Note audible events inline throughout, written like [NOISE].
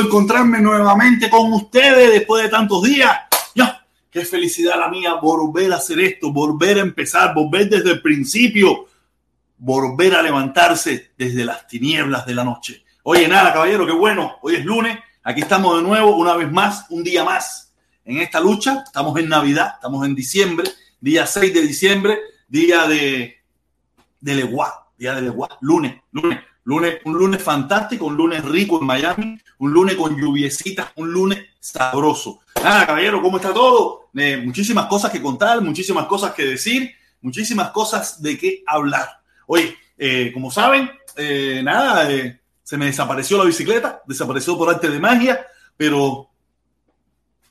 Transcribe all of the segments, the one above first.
encontrarme nuevamente con ustedes después de tantos días. Ya, qué felicidad la mía volver a hacer esto, volver a empezar, volver desde el principio, volver a levantarse desde las tinieblas de la noche. Oye, nada, caballero, qué bueno. Hoy es lunes, aquí estamos de nuevo, una vez más, un día más en esta lucha. Estamos en Navidad, estamos en diciembre, día 6 de diciembre, día de, de Leguá, día de Leguá, lunes, lunes. Un lunes fantástico, un lunes rico en Miami, un lunes con lluviecitas, un lunes sabroso. Nada, caballero, ¿cómo está todo? Eh, muchísimas cosas que contar, muchísimas cosas que decir, muchísimas cosas de qué hablar. Oye, eh, como saben, eh, nada, se me desapareció la bicicleta, desapareció por arte de magia, pero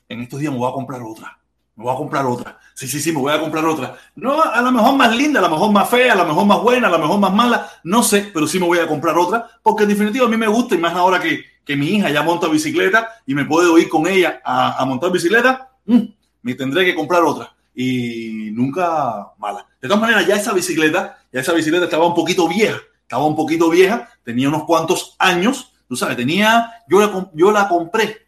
en estos días me voy a comprar otra. Me voy a comprar otra. Sí, sí, sí, me voy a comprar otra. No, a lo mejor más linda, a lo mejor más fea, a lo mejor más buena, a lo mejor más mala, no sé, pero sí me voy a comprar otra, porque en definitiva a mí me gusta y más ahora que, que mi hija ya monta bicicleta y me puedo ir con ella a, a montar bicicleta, mm, me tendré que comprar otra. Y nunca mala. De todas maneras, ya esa bicicleta, ya esa bicicleta estaba un poquito vieja, estaba un poquito vieja, tenía unos cuantos años, tú sabes, tenía, yo la, yo la compré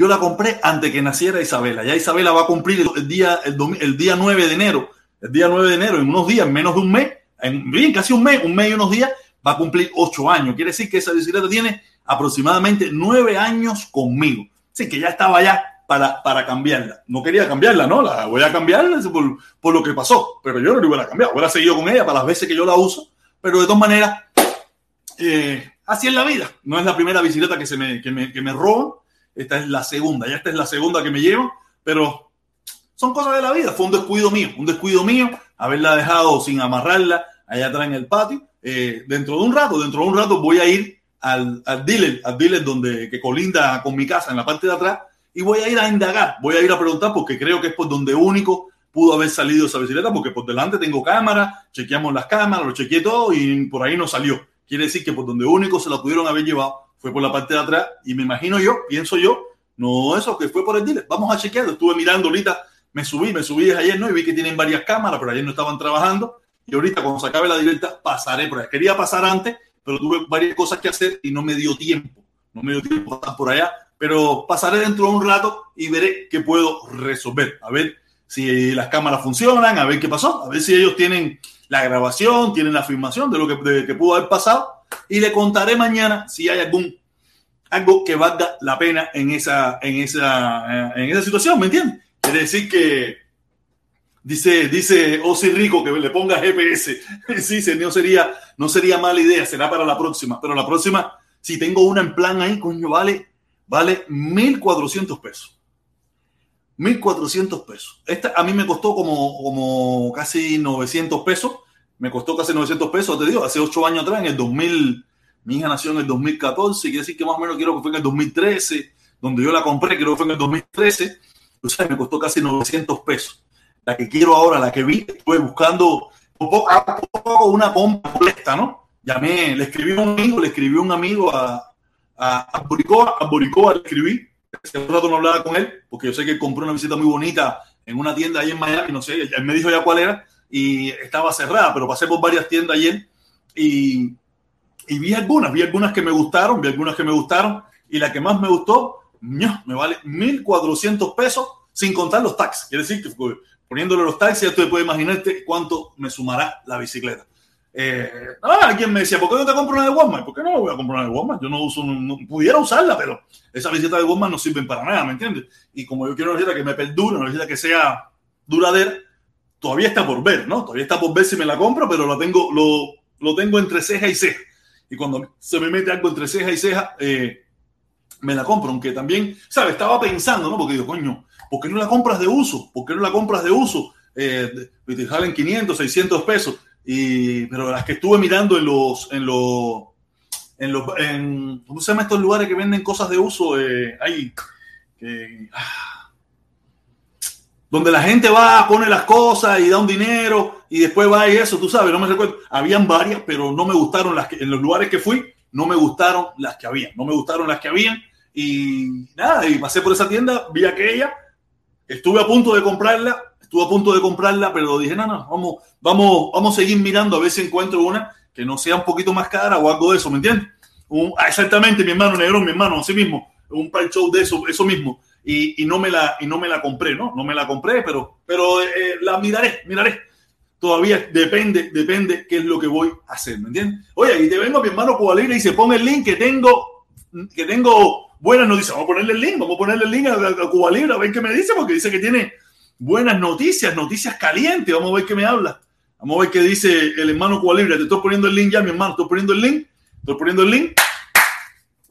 yo la compré antes que naciera Isabela. Ya Isabela va a cumplir el día, el, día 9 de enero. El día 9 de enero, en unos días, en menos de un mes, en bien, casi un mes, un mes y unos días, va a cumplir ocho años. Quiere decir que esa bicicleta tiene aproximadamente nueve años conmigo. Así que ya estaba ya para, para cambiarla. No quería cambiarla, ¿no? La voy a cambiar por, por lo que pasó, pero yo no la voy a cambiar. Voy a seguir con ella para las veces que yo la uso, pero de todas maneras, eh, así es la vida. No es la primera bicicleta que, se me, que, me, que me roban esta es la segunda, ya esta es la segunda que me llevo, pero son cosas de la vida. Fue un descuido mío, un descuido mío haberla dejado sin amarrarla allá atrás en el patio. Eh, dentro de un rato, dentro de un rato voy a ir al, al dealer, al dealer donde que colinda con mi casa en la parte de atrás y voy a ir a indagar, voy a ir a preguntar porque creo que es por donde único pudo haber salido esa bicicleta porque por delante tengo cámara, chequeamos las cámaras, lo chequeé todo y por ahí no salió. Quiere decir que por donde único se la pudieron haber llevado fue por la parte de atrás y me imagino yo, pienso yo, no eso, que fue por el dealer. Vamos a chequearlo. Estuve mirando ahorita, me subí, me subí ayer, ¿no? Y vi que tienen varias cámaras, pero ayer no estaban trabajando. Y ahorita, cuando se acabe la directa, pasaré por allá. Quería pasar antes, pero tuve varias cosas que hacer y no me dio tiempo. No me dio tiempo estar por allá. Pero pasaré dentro de un rato y veré qué puedo resolver. A ver si las cámaras funcionan, a ver qué pasó, a ver si ellos tienen la grabación, tienen la afirmación de lo que, que pudo haber pasado y le contaré mañana si hay algún algo que valga la pena en esa, en esa, en esa situación, ¿me entiendes? Quiere decir que dice, dice Osi Rico que le ponga GPS. [LAUGHS] sí, no sería, no sería mala idea, será para la próxima, pero la próxima, si tengo una en plan ahí, coño, vale, vale 1.400 pesos. 1.400 pesos. Esta a mí me costó como, como casi 900 pesos me costó casi 900 pesos, te digo, hace 8 años atrás, en el 2000, mi hija nació en el 2014, quiere decir que más o menos quiero que fue en el 2013, donde yo la compré, creo que fue en el 2013, o sea, me costó casi 900 pesos. La que quiero ahora, la que vi, estuve buscando un poco, una compra molesta, ¿no? Llamé, le escribí a un amigo, le escribí a un amigo a, a, a Boricoa, a Boricoa le escribí, hace un rato no hablaba con él, porque yo sé que compró una visita muy bonita en una tienda ahí en Miami, no sé, él me dijo ya cuál era, y estaba cerrada, pero pasé por varias tiendas ayer y, y vi algunas, vi algunas que me gustaron, vi algunas que me gustaron y la que más me gustó, me vale 1.400 pesos sin contar los taxis. Quiere decir que poniéndole los taxis, ya tú puedes imaginarte cuánto me sumará la bicicleta. Eh, ah, alguien me decía, ¿por qué no te compro una de Walmart? ¿Por qué no voy a comprar una de Walmart? Yo no uso, no, pudiera usarla, pero esas bicicletas de Walmart no sirven para nada, ¿me entiendes? Y como yo quiero una bicicleta que me perdure, una bicicleta que sea duradera, todavía está por ver, ¿no? Todavía está por ver si me la compro, pero lo tengo, lo, lo tengo entre ceja y ceja. Y cuando se me mete algo entre ceja y ceja, eh, me la compro. Aunque también, ¿sabes? Estaba pensando, ¿no? Porque digo, coño, ¿por qué no la compras de uso? ¿Por qué no la compras de uso? Eh, te salen 500, 600 pesos. Y, pero las que estuve mirando en los, en los, en los, en, ¿cómo se llama estos lugares que venden cosas de uso? Eh, hay, ah, donde la gente va, pone las cosas y da un dinero y después va y eso, tú sabes, no me recuerdo. Habían varias, pero no me gustaron las que, en los lugares que fui, no me gustaron las que habían, no me gustaron las que habían y nada, y pasé por esa tienda, vi aquella, estuve a punto de comprarla, estuve a punto de comprarla, pero dije, no, no, vamos, vamos, vamos a seguir mirando a ver si encuentro una que no sea un poquito más cara o algo de eso, ¿me entiendes? Ah, exactamente, mi hermano negro, mi hermano, así mismo. un par show de eso, eso mismo. Y, y, no me la, y no me la compré, ¿no? No me la compré, pero, pero eh, la miraré, miraré. Todavía depende, depende qué es lo que voy a hacer, ¿me entiendes? Oye, y te vengo a mi hermano Cuba y se pone el link que tengo, que tengo buenas noticias. Vamos a ponerle el link, vamos a ponerle el link a, a Cuba Libre a ver qué me dice, porque dice que tiene buenas noticias, noticias calientes. Vamos a ver qué me habla. Vamos a ver qué dice el hermano Cuba Libre. Te estoy poniendo el link ya, mi hermano. Estoy poniendo el link. Estoy poniendo el link.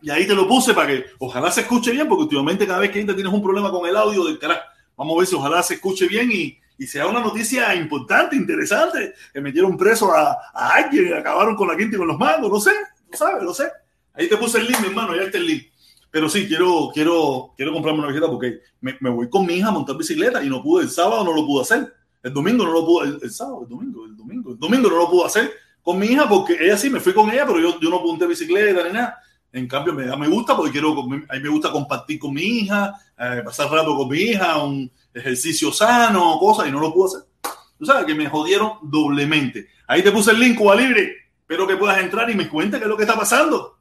Y ahí te lo puse para que ojalá se escuche bien, porque últimamente cada vez que tienes un problema con el audio del carajo. Vamos a ver si ojalá se escuche bien y, y sea una noticia importante, interesante. Que metieron preso a, a alguien, acabaron con la quinta y con los mandos, no sé, no sabes, no sé. Ahí te puse el link, mi hermano, ya está el link. Pero sí, quiero, quiero, quiero comprarme una bicicleta porque me, me, voy con mi hija a montar bicicleta y no pude, el sábado no lo pude hacer. El domingo no lo pude, el, el sábado, el domingo, el domingo, el domingo no lo pude hacer con mi hija porque ella sí, me fui con ella, pero yo, yo no monté bicicleta ni nada. En cambio, me, me gusta porque quiero, a me gusta compartir con mi hija, eh, pasar rato con mi hija, un ejercicio sano, cosas, y no lo pude hacer. Tú sabes que me jodieron doblemente. Ahí te puse el link, Cuba Libre. Espero que puedas entrar y me cuentes qué es lo que está pasando.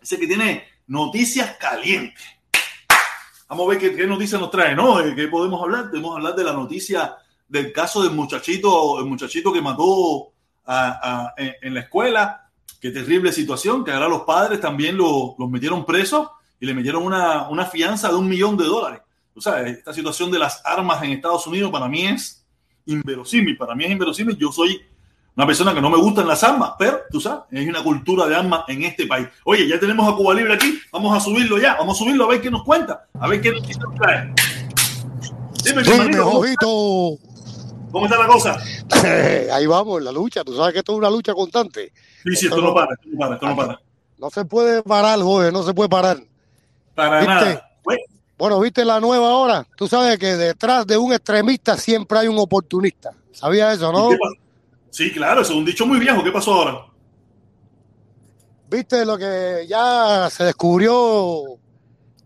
Dice que tiene noticias calientes. Vamos a ver qué, qué noticias nos trae, ¿no? ¿De qué podemos hablar? Podemos hablar de la noticia del caso del muchachito, el muchachito que mató a, en, la escuela. Qué terrible situación, que ahora los padres también lo, los metieron presos y le metieron una, una fianza de un millón de dólares. O sea, esta situación de las armas en Estados Unidos para mí es inverosímil, para mí es inverosímil. Yo soy una persona que no me gustan las armas, pero tú sabes, hay una cultura de armas en este país. Oye, ya tenemos a Cuba Libre aquí, vamos a subirlo ya, vamos a subirlo a ver qué nos cuenta, a ver qué nos trae. Dime, Dime ojito. ¿Cómo está la cosa? [LAUGHS] Ahí vamos, la lucha, tú sabes que esto es una lucha constante. Sí, sí, esto, esto no, para, esto no para, esto no para. No se puede parar, joder, no se puede parar. Para ¿Viste? nada. Bueno, viste la nueva hora. Tú sabes que detrás de un extremista siempre hay un oportunista. ¿Sabías eso, no? Sí, claro, eso es un dicho muy viejo. ¿Qué pasó ahora? Viste lo que ya se descubrió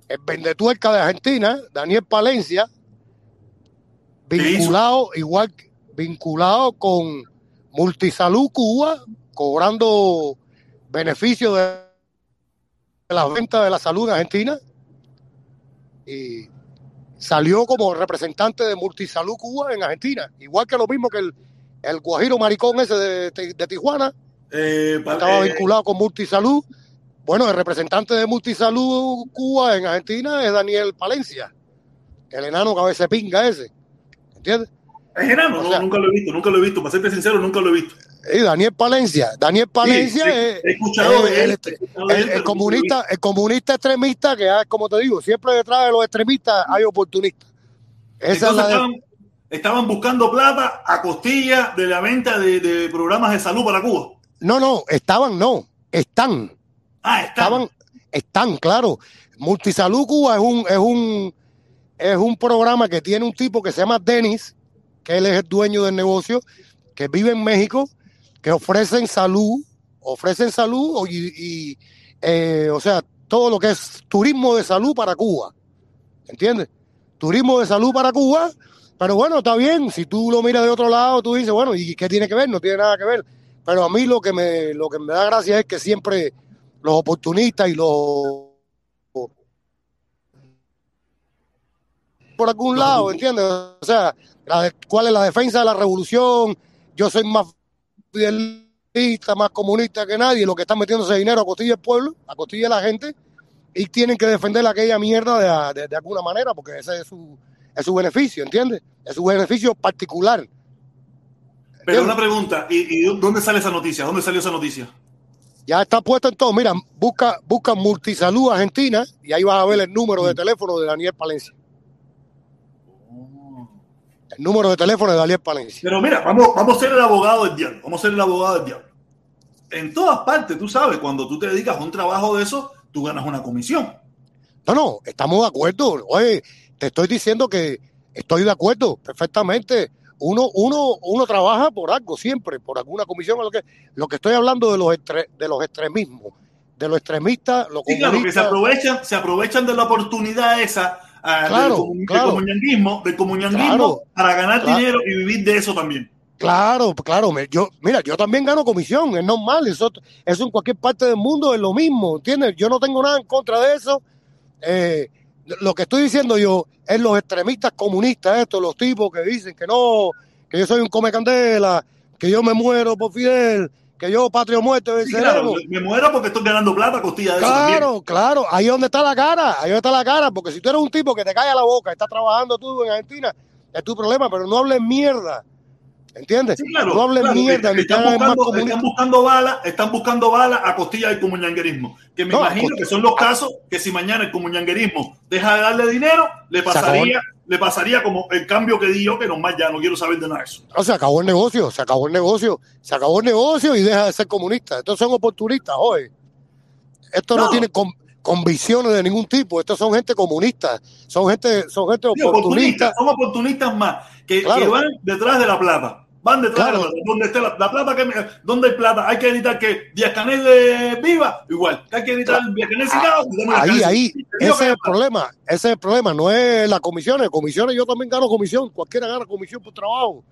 el vendetuerca de Argentina, Daniel Palencia, vinculado, igual vinculado con Multisalud Cuba, cobrando beneficios de las ventas de la salud en Argentina. Y salió como representante de Multisalud Cuba en Argentina, igual que lo mismo que el, el Guajiro Maricón ese de, de, de Tijuana, eh, estaba eh, vinculado con Multisalud. Bueno, el representante de Multisalud Cuba en Argentina es Daniel Palencia, el enano cabeza pinga ese, ¿entiendes? Es enano, o sea, no, nunca lo he visto, nunca lo he visto, para serte sincero, nunca lo he visto. Y Daniel Palencia, Daniel Palencia sí, es, he escuchado es, de él, el, el, el, comunista, el comunista extremista que, como te digo, siempre detrás de los extremistas hay oportunistas. Esa Entonces, es la estaban, de... estaban, buscando plata a costilla de la venta de, de, programas de salud para Cuba. No, no, estaban, no, están. Ah, están. Estaban, están, claro. Multisalud Cuba es un, es un, es un programa que tiene un tipo que se llama Denis, que él es el dueño del negocio, que vive en México, que ofrecen salud, ofrecen salud y, y eh, o sea, todo lo que es turismo de salud para Cuba. ¿Entiendes? Turismo de salud para Cuba, pero bueno, está bien, si tú lo miras de otro lado, tú dices, bueno, ¿y qué tiene que ver? No tiene nada que ver. Pero a mí lo que me, lo que me da gracia es que siempre los oportunistas y los por algún lado, ¿entiendes? O sea, la de, cuál es la defensa de la revolución, yo soy más fidelista, más comunista que nadie, lo que están metiéndose dinero a costilla del pueblo, a costilla de la gente, y tienen que defender aquella mierda de, de, de alguna manera, porque ese es su, es su beneficio, ¿entiendes? Es su beneficio particular. Pero una pregunta, ¿y, ¿y, dónde sale esa noticia? ¿Dónde salió esa noticia? Ya está puesto en todo. Mira, busca, busca Multisalud Argentina y ahí vas a ver el número de teléfono de Daniel Palencia número de teléfono de Daniel Palencia. Pero mira, vamos, vamos a ser el abogado del diablo. Vamos a ser el abogado del diablo. En todas partes, tú sabes, cuando tú te dedicas a un trabajo de eso, tú ganas una comisión. No, no, estamos de acuerdo. Oye, te estoy diciendo que estoy de acuerdo perfectamente. Uno, uno, uno trabaja por algo siempre, por alguna comisión. Lo que, lo que estoy hablando de los, extre, de los extremismos, de los extremistas, los sí, claro, que se aprovechan, se aprovechan de la oportunidad esa Uh, claro, del, comun claro. del claro, para ganar dinero y vivir de eso también. Claro, claro. Yo, mira, yo también gano comisión, es normal. Eso, eso en cualquier parte del mundo es lo mismo, ¿entiendes? Yo no tengo nada en contra de eso. Eh, lo que estoy diciendo yo es los extremistas comunistas, estos, los tipos que dicen que no, que yo soy un come candela, que yo me muero por Fidel, que yo patrio muerto sí, claro, me muero porque estoy ganando plata costilla de claro, eso Claro, claro, ahí es donde está la cara, ahí donde está la cara, porque si tú eres un tipo que te cae a la boca, estás trabajando tú en Argentina, es tu problema, pero no hables mierda. ¿Entiendes? Sí, claro, no claro, mierda. Ni están, buscando, están buscando balas, están buscando balas a costilla del comunanguerismo. Que me No, imagino que son los casos que si mañana el comunanguerismo deja de darle dinero, le pasaría, le pasaría como el cambio que di yo, que nomás ya no quiero saber de nada de eso. No, se acabó el negocio, se acabó el negocio, se acabó el negocio y deja de ser comunista. Estos son oportunistas, hoy. Estos no, No. tienen con- convicciones de ningún tipo, estos son gente comunista, son gente, son gente Sí, oportunistas, oportunista. son oportunistas más, que, Claro. que van detrás de la plata. Van detrás Claro. de la plata. Donde esté la, la plata, que me- ¿dónde hay plata? Hay que evitar que Díaz Canel eh, viva, igual. Hay que evitar Díaz Canel la Ahí, ahí, ese es el problema, ese es el problema, no es las comisiones, comisiones yo también gano comisión, cualquiera gana comisión por trabajo,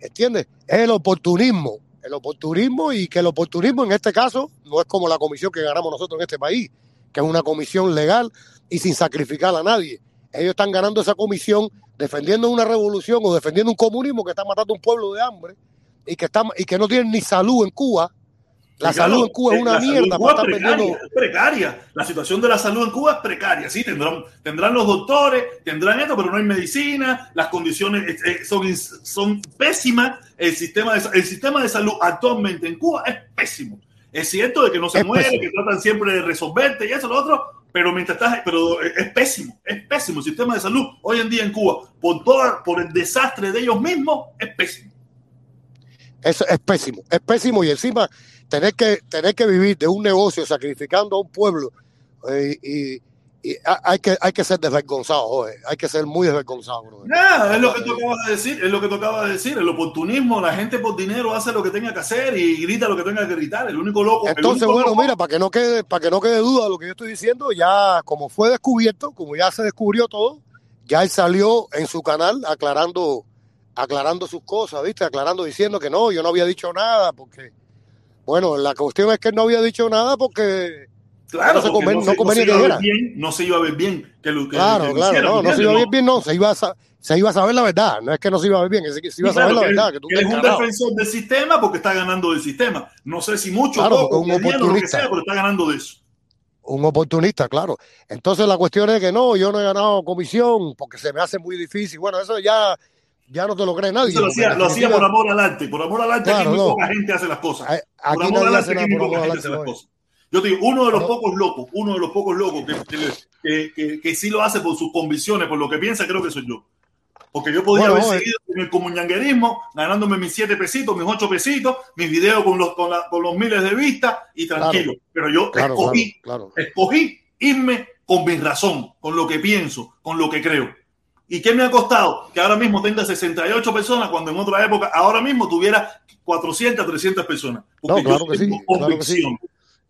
¿entiendes? Es el oportunismo, el oportunismo y que el oportunismo en este caso no es como la comisión que ganamos nosotros en este país, que es una comisión legal y sin sacrificar a nadie. Ellos están ganando esa comisión defendiendo una revolución o defendiendo un comunismo que está matando a un pueblo de hambre y que, está, y que no tienen ni salud en Cuba. La claro, salud en Cuba es una mierda en para Cuba estar es precaria, es precaria. La situación de la salud en Cuba es precaria. Sí, tendrán, tendrán los doctores, tendrán esto, pero no hay medicina. Las condiciones eh, eh, son, son pésimas. El sistema, de, el sistema de salud actualmente en Cuba es pésimo. Es cierto de que no se Es muere, pésimo. que tratan siempre de resolverte y eso, lo otro, pero mientras estás, pero es pésimo, es pésimo. El sistema de salud hoy en día en Cuba, por, toda, por el desastre de ellos mismos, es pésimo. Eso es pésimo, es pésimo y encima tener que, tener que vivir de un negocio sacrificando a un pueblo eh, y, y hay, que, hay que ser desvergonzado, joder, hay que ser muy desvergonzado. Nada, es lo que tú acabas de decir, es lo que tú acabas de decir, el oportunismo, la gente por dinero hace lo que tenga que hacer y grita lo que tenga que gritar, el único loco. Entonces, único bueno, loco- mira, para que no quede, para que no quede duda de lo que yo estoy diciendo, ya como fue descubierto, como ya se descubrió todo, ya él salió en su canal aclarando, aclarando sus cosas, ¿viste? Aclarando, diciendo que no, yo no había dicho nada, porque, bueno, la cuestión es que él no había dicho nada porque claro, no se conven- no se- convenía se iba que a ver dijera. bien, no se iba a ver bien que lo que, Claro, que claro, no, no se iba a ver bien, no, se iba a, se iba a saber la verdad, no es que no se iba a ver bien, es que se iba a saber claro, la verdad, que tú que él estás es un defensor del sistema porque está ganando del sistema. No sé si mucho, Claro, poco, un oportunista. sea, pero está ganando de eso. Un oportunista, claro. Entonces la cuestión es que no, yo no he ganado comisión porque se me hace muy difícil. Bueno, eso ya, ya no te lo cree nadie. Eso lo hacía, lo hacía definitiva, por amor al arte. Por amor al arte, Claro, aquí muy no. poca gente hace las cosas. Por Aquí amor al arte, aquí muy poca gente hace las cosas. Yo te digo, uno de los pocos locos, uno de los pocos locos que, que, que, sí lo hace por sus convicciones, por lo que piensa, creo que soy yo. Porque yo podía Bueno, haber eh. seguido en el comunanguerismo, ganándome mis siete pesitos, mis ocho pesitos, mis videos con los, con, la- con los miles de vistas y tranquilo. Pero yo Claro, escogí, claro. escogí irme con mi razón, con lo que pienso, con lo que creo. ¿Y qué me ha costado? Que ahora mismo tenga 68 personas, cuando en otra época, ahora mismo tuviera 400, 300 personas. Porque No, claro yo que sí, tengo claro que sí.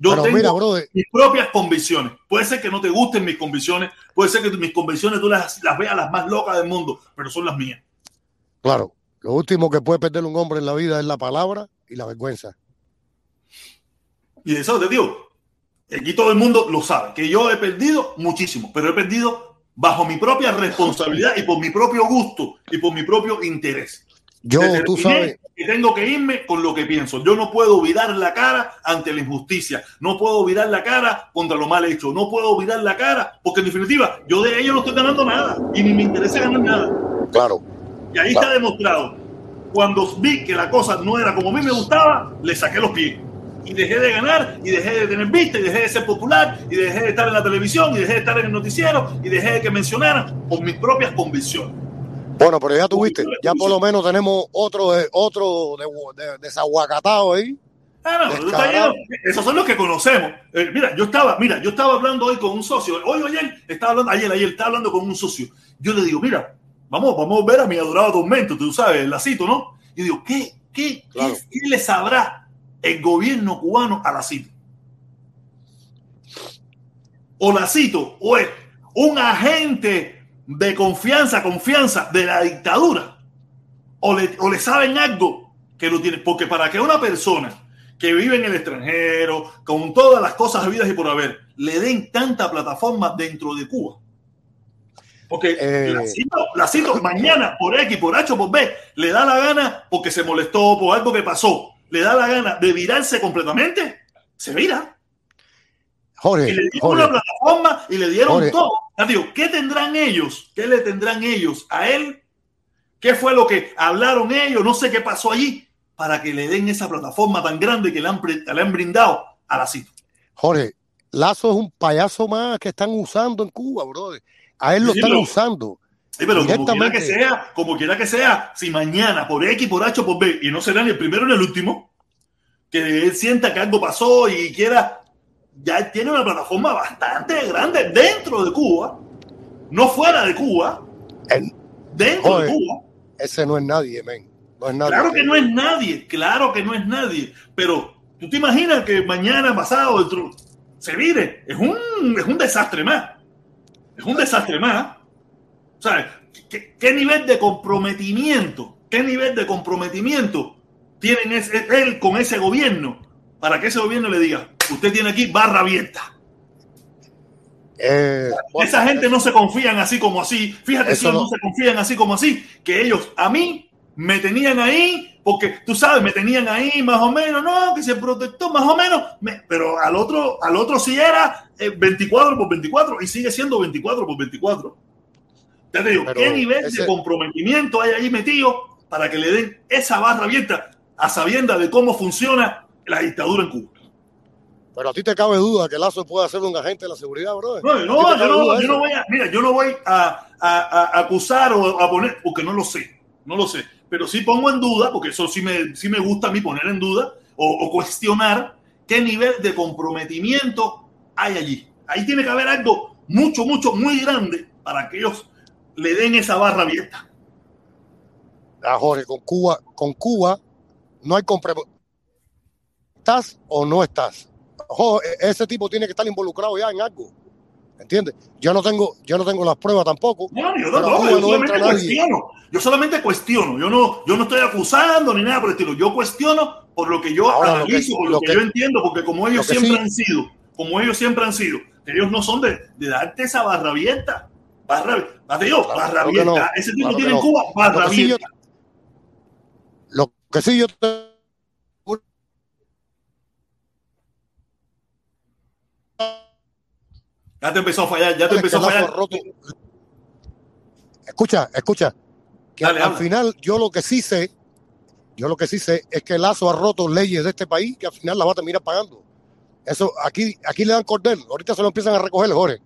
Yo Pero tengo mira, mis propias convicciones. Puede ser que no te gusten mis convicciones, puede ser que mis convicciones tú las, las veas las más locas del mundo, pero son las mías. claro, lo último que puede perder un hombre en la vida es la palabra y la vergüenza. Y eso te digo, aquí todo el mundo lo sabe, que yo he perdido muchísimo, pero he perdido bajo mi propia responsabilidad y por mi propio gusto y por mi propio interés. Yo, tú sabes, tengo que irme con lo que pienso. Yo no puedo virar la cara ante la injusticia. No puedo virar la cara contra lo mal hecho. No puedo virar la cara porque en definitiva yo de ello no estoy ganando nada y ni me interesa ganar nada. claro, Y ahí Claro. está demostrado. Cuando vi que la cosa no era como a mí me gustaba, le saqué los pies. Y dejé de ganar, y dejé de tener vista, y dejé de ser popular, y dejé de estar en la televisión, y dejé de estar en el noticiero, y dejé de que mencionaran por mis propias convicciones. Bueno, pero ya tuviste, ya por lo menos tenemos otro, eh, otro de, de- desaguacatado ahí. Ah, no. Esos son los que conocemos. Eh, mira, yo estaba, mira, yo estaba hablando hoy con un socio. Hoy ayer estaba hablando, ayer, ayer estaba hablando con un socio. Yo le digo, mira, vamos, vamos a ver a mi adorado tormento, tú sabes, el lacito, ¿no? Y digo, ¿qué, qué, Claro. qué, qué le sabrá el gobierno cubano a Lacito? O Lacito, o es un agente de confianza, confianza de la dictadura. O le, o le saben algo que lo tiene. Porque para que una persona que vive en el extranjero, con todas las cosas habidas y por haber, le den tanta plataforma dentro de Cuba. Porque eh, la, cito, mañana por X, por H por B, le da la gana porque se molestó por algo que pasó, le da la gana de virarse completamente, se vira. Jorge, y le dieron una plataforma y le dieron todo. Digo, ¿Qué tendrán ellos? ¿Qué le tendrán ellos a él? ¿Qué fue lo que hablaron ellos? No sé qué pasó allí para que le den esa plataforma tan grande que le han, le han brindado a la cita. Jorge, Lazo es un payaso más que están usando en Cuba, brother. A él lo están usando. Sí, pero como quiera que sea, como quiera que sea, si mañana por X, por H o por B, y no será ni el primero ni el último, que él sienta que algo pasó y quiera, ya tiene una plataforma bastante grande dentro de Cuba, no fuera de Cuba, dentro de Cuba. Ese no es nadie, men. No es nadie. Claro que no es nadie, claro que no es nadie, pero tú te imaginas que mañana, pasado, se vire, es un, es un desastre más. Es un desastre más. O sea, ¿qué, nivel de comprometimiento, qué nivel de comprometimiento tienen él con ese gobierno para que ese gobierno le diga, usted tiene aquí barra abierta? Eh, Esa gente no se confían así como así. Fíjate si no se confían así como así, que ellos a mí me tenían ahí, porque tú sabes, me tenían ahí más o menos, no, que se protectó más o menos, pero al otro, al otro sí era 24 eh, por 24 y sigue siendo 24 por 24. Te digo, ¿qué nivel de comprometimiento hay ahí metido para que le den esa barra abierta a sabienda de cómo funciona la dictadura en Cuba? Pero a ti te cabe duda que Lazo puede ser un agente de la seguridad, bro. No, no, yo no, yo no, voy a, mira, yo no voy a, a acusar o a poner, porque no lo sé, no lo sé pero sí pongo en duda, porque eso sí me, sí me gusta a mí poner en duda o, cuestionar qué nivel de comprometimiento hay allí. Ahí tiene que haber algo mucho, mucho, muy grande para que ellos le den esa barra abierta. Ah, Jorge, con Cuba, con Cuba no hay. ¿Estás o no estás? ese tipo tiene que estar involucrado ya en algo. ¿Entiendes? Yo no tengo, yo no tengo las pruebas tampoco. No, yo yo solamente cuestiono. Yo solamente cuestiono. Yo no, yo no estoy acusando ni nada por el estilo. Yo cuestiono por lo que yo analizo, por lo, que, yo entiendo, porque como ellos siempre han sido, como ellos siempre han sido, ellos no son de, de darte esa barra abierta. Barra, barra abierta. Ese tipo tiene en Cuba barra abierta. lo que sí yo te Ya te empezó a fallar, ya te empezó a fallar. Escucha, escucha. Que al, final, yo lo que sí sé, yo lo que sí sé es que Lazo ha roto leyes de este país que al final las va a terminar pagando. Eso, aquí, aquí le dan cordel, ahorita se lo empiezan a recoger, Jorge.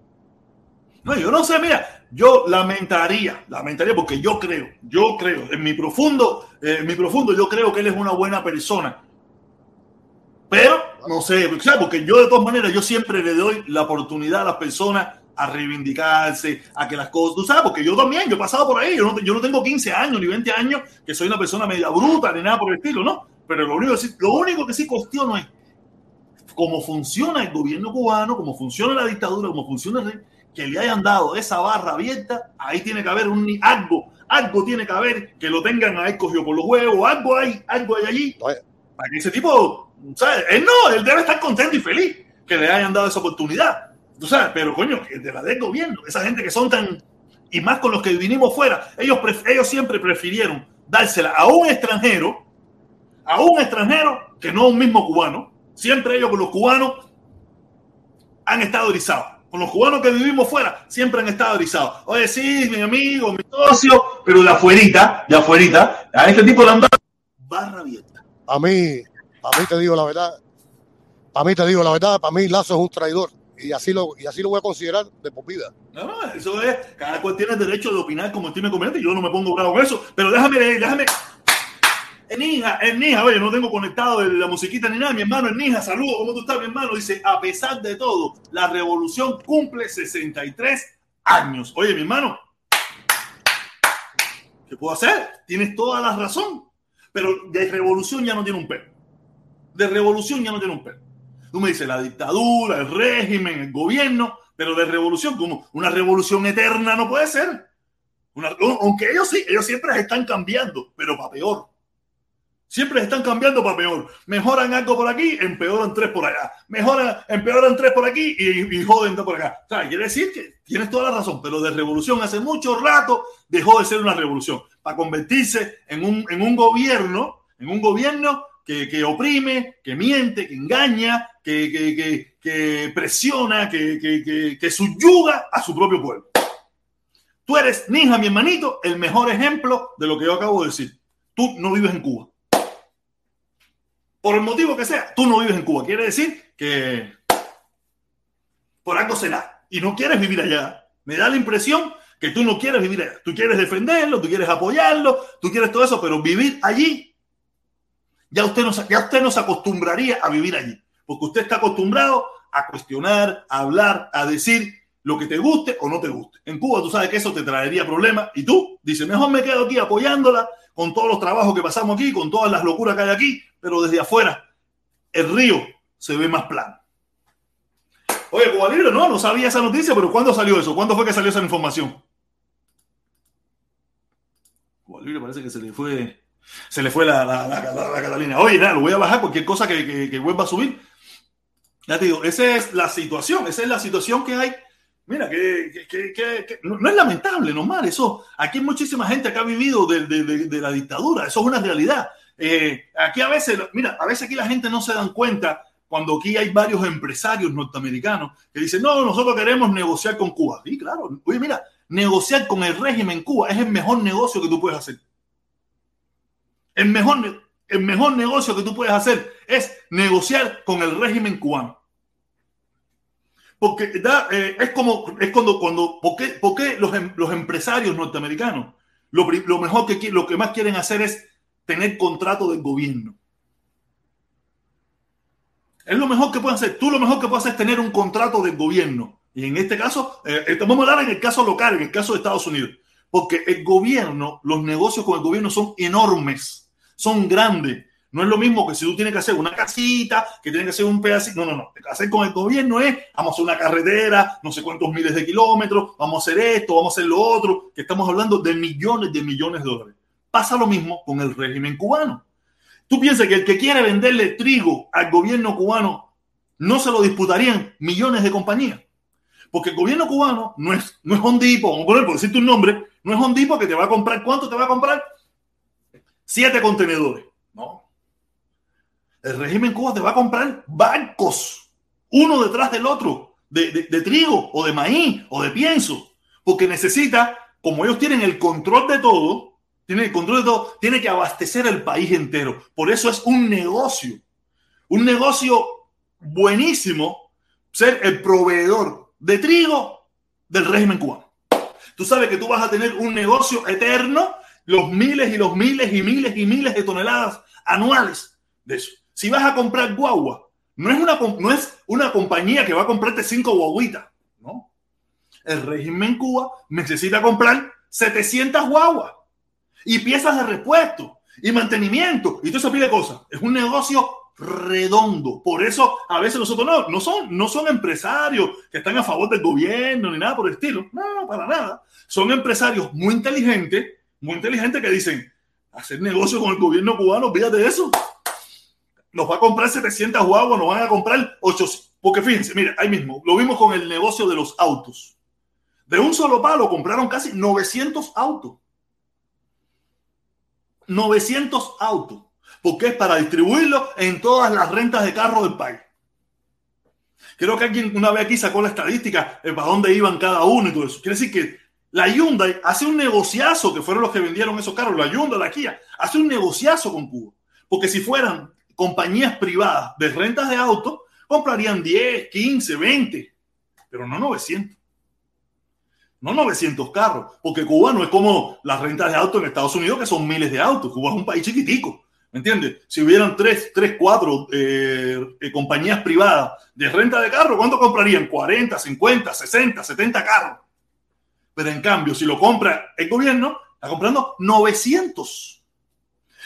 No, yo no sé, mira, yo lamentaría, lamentaría porque yo creo, yo creo, en mi profundo, eh, en mi profundo, yo creo que él es una buena persona. Pero, no sé, porque yo de todas maneras, yo siempre le doy la oportunidad a las personas a reivindicarse, a que las cosas, tú sabes, porque yo también, yo he pasado por ahí, yo no, yo no tengo 15 años ni 20 años, que soy una persona media bruta ni nada por el estilo, ¿no? Pero lo único, lo único que sí cuestiono es cómo funciona el gobierno cubano, cómo funciona la dictadura, cómo funciona el que le hayan dado esa barra abierta, ahí tiene que haber un algo, algo tiene que haber que lo tengan ahí cogido por los huevos, algo hay, algo hay allí, para que ese tipo él no, él debe estar contento y feliz que le hayan dado esa oportunidad. Tú sabes, pero coño, de la del gobierno, esa gente que son tan, y más con los que vinimos fuera, ellos, ellos siempre prefirieron dársela a un extranjero, a un extranjero que no a un mismo cubano. Siempre ellos con los cubanos han estado erizados. Con los cubanos que vivimos fuera, siempre han estado erizados. Oye, sí, mi amigo, mi socio, pero de afuerita, de afuerita, a este tipo le han barra abierta. A mí, para mí te digo la verdad, para mí te digo la verdad, para mí Lazo es un traidor y así lo, y así lo voy a considerar de por vida. No, eso es, cada cual tiene derecho de opinar como tiene conveniente, yo no me pongo bravo con eso, pero déjame, déjame. Enija, Enija, oye, no tengo conectado la musiquita ni nada, mi hermano Enija, saludo, ¿cómo tú estás, mi hermano? Dice, a pesar de todo, la revolución cumple 63 años. Oye, mi hermano, ¿qué puedo hacer? Tienes toda la razón, pero de revolución ya no tiene un pelo de revolución ya no tiene un perro. Tú me dices la dictadura, el régimen, el gobierno, pero de revolución, como una revolución eterna no puede ser. aunque ellos sí, ellos siempre están cambiando, pero para peor. Siempre están cambiando para peor. Mejoran algo por aquí, empeoran tres por allá. Mejoran, empeoran tres por aquí y, joden dos por acá. O sea, quiere decir que tienes toda la razón, pero de revolución hace mucho rato dejó de ser una revolución para convertirse en un, en un gobierno, en un gobierno que, oprime, que miente, que engaña, que, que, que presiona, que, que, subyuga a su propio pueblo. Tú eres, Ninja, mi hermanito, el mejor ejemplo de lo que yo acabo de decir. Tú no vives en Cuba. Por el motivo que sea, tú no vives en Cuba. Quiere decir que por algo será. Y no quieres vivir allá. Me da la impresión que tú no quieres vivir allá. Tú quieres defenderlo, tú quieres apoyarlo, tú quieres todo eso, pero vivir allí, ya usted no, ya usted se acostumbraría a vivir allí. Porque usted está acostumbrado a cuestionar, a hablar, a decir lo que te guste o no te guste. En Cuba tú sabes que eso te traería problemas y tú dices, mejor me quedo aquí apoyándola con todos los trabajos que pasamos aquí, con todas las locuras que hay aquí, pero desde afuera el río se ve más plano. Oye, Cuba Libre, no, no sabía esa noticia, pero ¿cuándo salió eso? ¿Cuándo fue que salió esa información? Cuba Libre parece que se le fue, se le fue la, la, Catalina. Oye, nada, lo voy a bajar, cualquier cosa que, que, vuelva a subir. Ya te digo, esa es la situación, esa es la situación que hay Mira, que, que, que, no, es lamentable, normal, eso. Aquí hay muchísima gente que ha vivido de, de, de la dictadura, eso es una realidad. Eh, aquí a veces, mira, a veces aquí la gente no se dan cuenta cuando aquí hay varios empresarios norteamericanos que dicen, no, nosotros queremos negociar con Cuba. Y claro, oye, mira, negociar con el régimen en Cuba es el mejor negocio que tú puedes hacer. El mejor, el mejor negocio que tú puedes hacer es negociar con el régimen cubano. Porque da, eh, es como, es cuando, cuando, ¿por qué, por qué los, em, los, empresarios norteamericanos lo, lo mejor que, lo que más quieren hacer es tener contrato del gobierno. Es lo mejor que pueden hacer. Tú lo mejor que puedes hacer es tener un contrato del gobierno. Y en este caso, eh, vamos a hablar en el caso local, en el caso de Estados Unidos. Porque el gobierno, los negocios con el gobierno son enormes, son grandes. No es lo mismo que si tú tienes que hacer una casita, que tienes que hacer un pedacito. No, no, no. hacer con el gobierno es, vamos a hacer una carretera, no sé cuántos miles de kilómetros, vamos a hacer esto, vamos a hacer lo otro, que estamos hablando de millones de millones de dólares. Pasa lo mismo con el régimen cubano. Tú piensas que el que quiere venderle trigo al gobierno cubano no se lo disputarían millones de compañías. Porque el gobierno cubano no es, no es Hondipo, vamos a poner, por decirte un nombre, no es Hondipo que te va a comprar, ¿cuánto te va a comprar? Siete contenedores. No. El régimen cubano te va a comprar bancos, uno detrás del otro, de, de trigo o de maíz o de pienso, porque necesita, como ellos tienen el control de todo, tiene el control de todo, tiene que abastecer el país entero. Por eso es un negocio, un negocio buenísimo ser el proveedor de trigo del régimen cubano. Tú sabes que tú vas a tener un negocio eterno, los miles y los miles y miles y miles de toneladas anuales de eso. Si vas a comprar guagua, no es una, no es una compañía que va a comprarte cinco guaguitas, ¿no? El régimen Cuba necesita comprar 700 guaguas y piezas de repuesto y mantenimiento y todo eso pide cosas. Es un negocio redondo. Por eso a veces nosotros no, no son, no son empresarios que están a favor del gobierno ni nada por el estilo. No, para nada. Son empresarios muy inteligentes, muy inteligentes que dicen, hacer negocio con el gobierno cubano, fíjate de eso. Nos va a comprar 700 guaguas, nos van a comprar 800. Porque fíjense, mire, ahí mismo, lo vimos con el negocio de los autos. De un solo palo compraron casi 900 autos. 900 autos, porque es para distribuirlo en todas las rentas de carro del país. Creo que alguien una vez aquí sacó la estadística de para dónde iban cada uno y todo eso. Quiere decir que la Hyundai hace un negociazo, que fueron los que vendieron esos carros, la Hyundai, la Kia, hace un negociazo con Cuba. Porque si fueran compañías privadas de rentas de autos, comprarían 10, 15, 20, pero no 900 no 900 carros, porque Cuba no es como las rentas de autos en Estados Unidos, que son miles de autos. Cuba es un país chiquitico, ¿me entiendes? Si hubieran tres, tres cuatro eh, eh, compañías privadas de renta de carros, ¿cuánto comprarían? 40, 50, 60, 70 carros. Pero en cambio, si lo compra el gobierno, está comprando 900.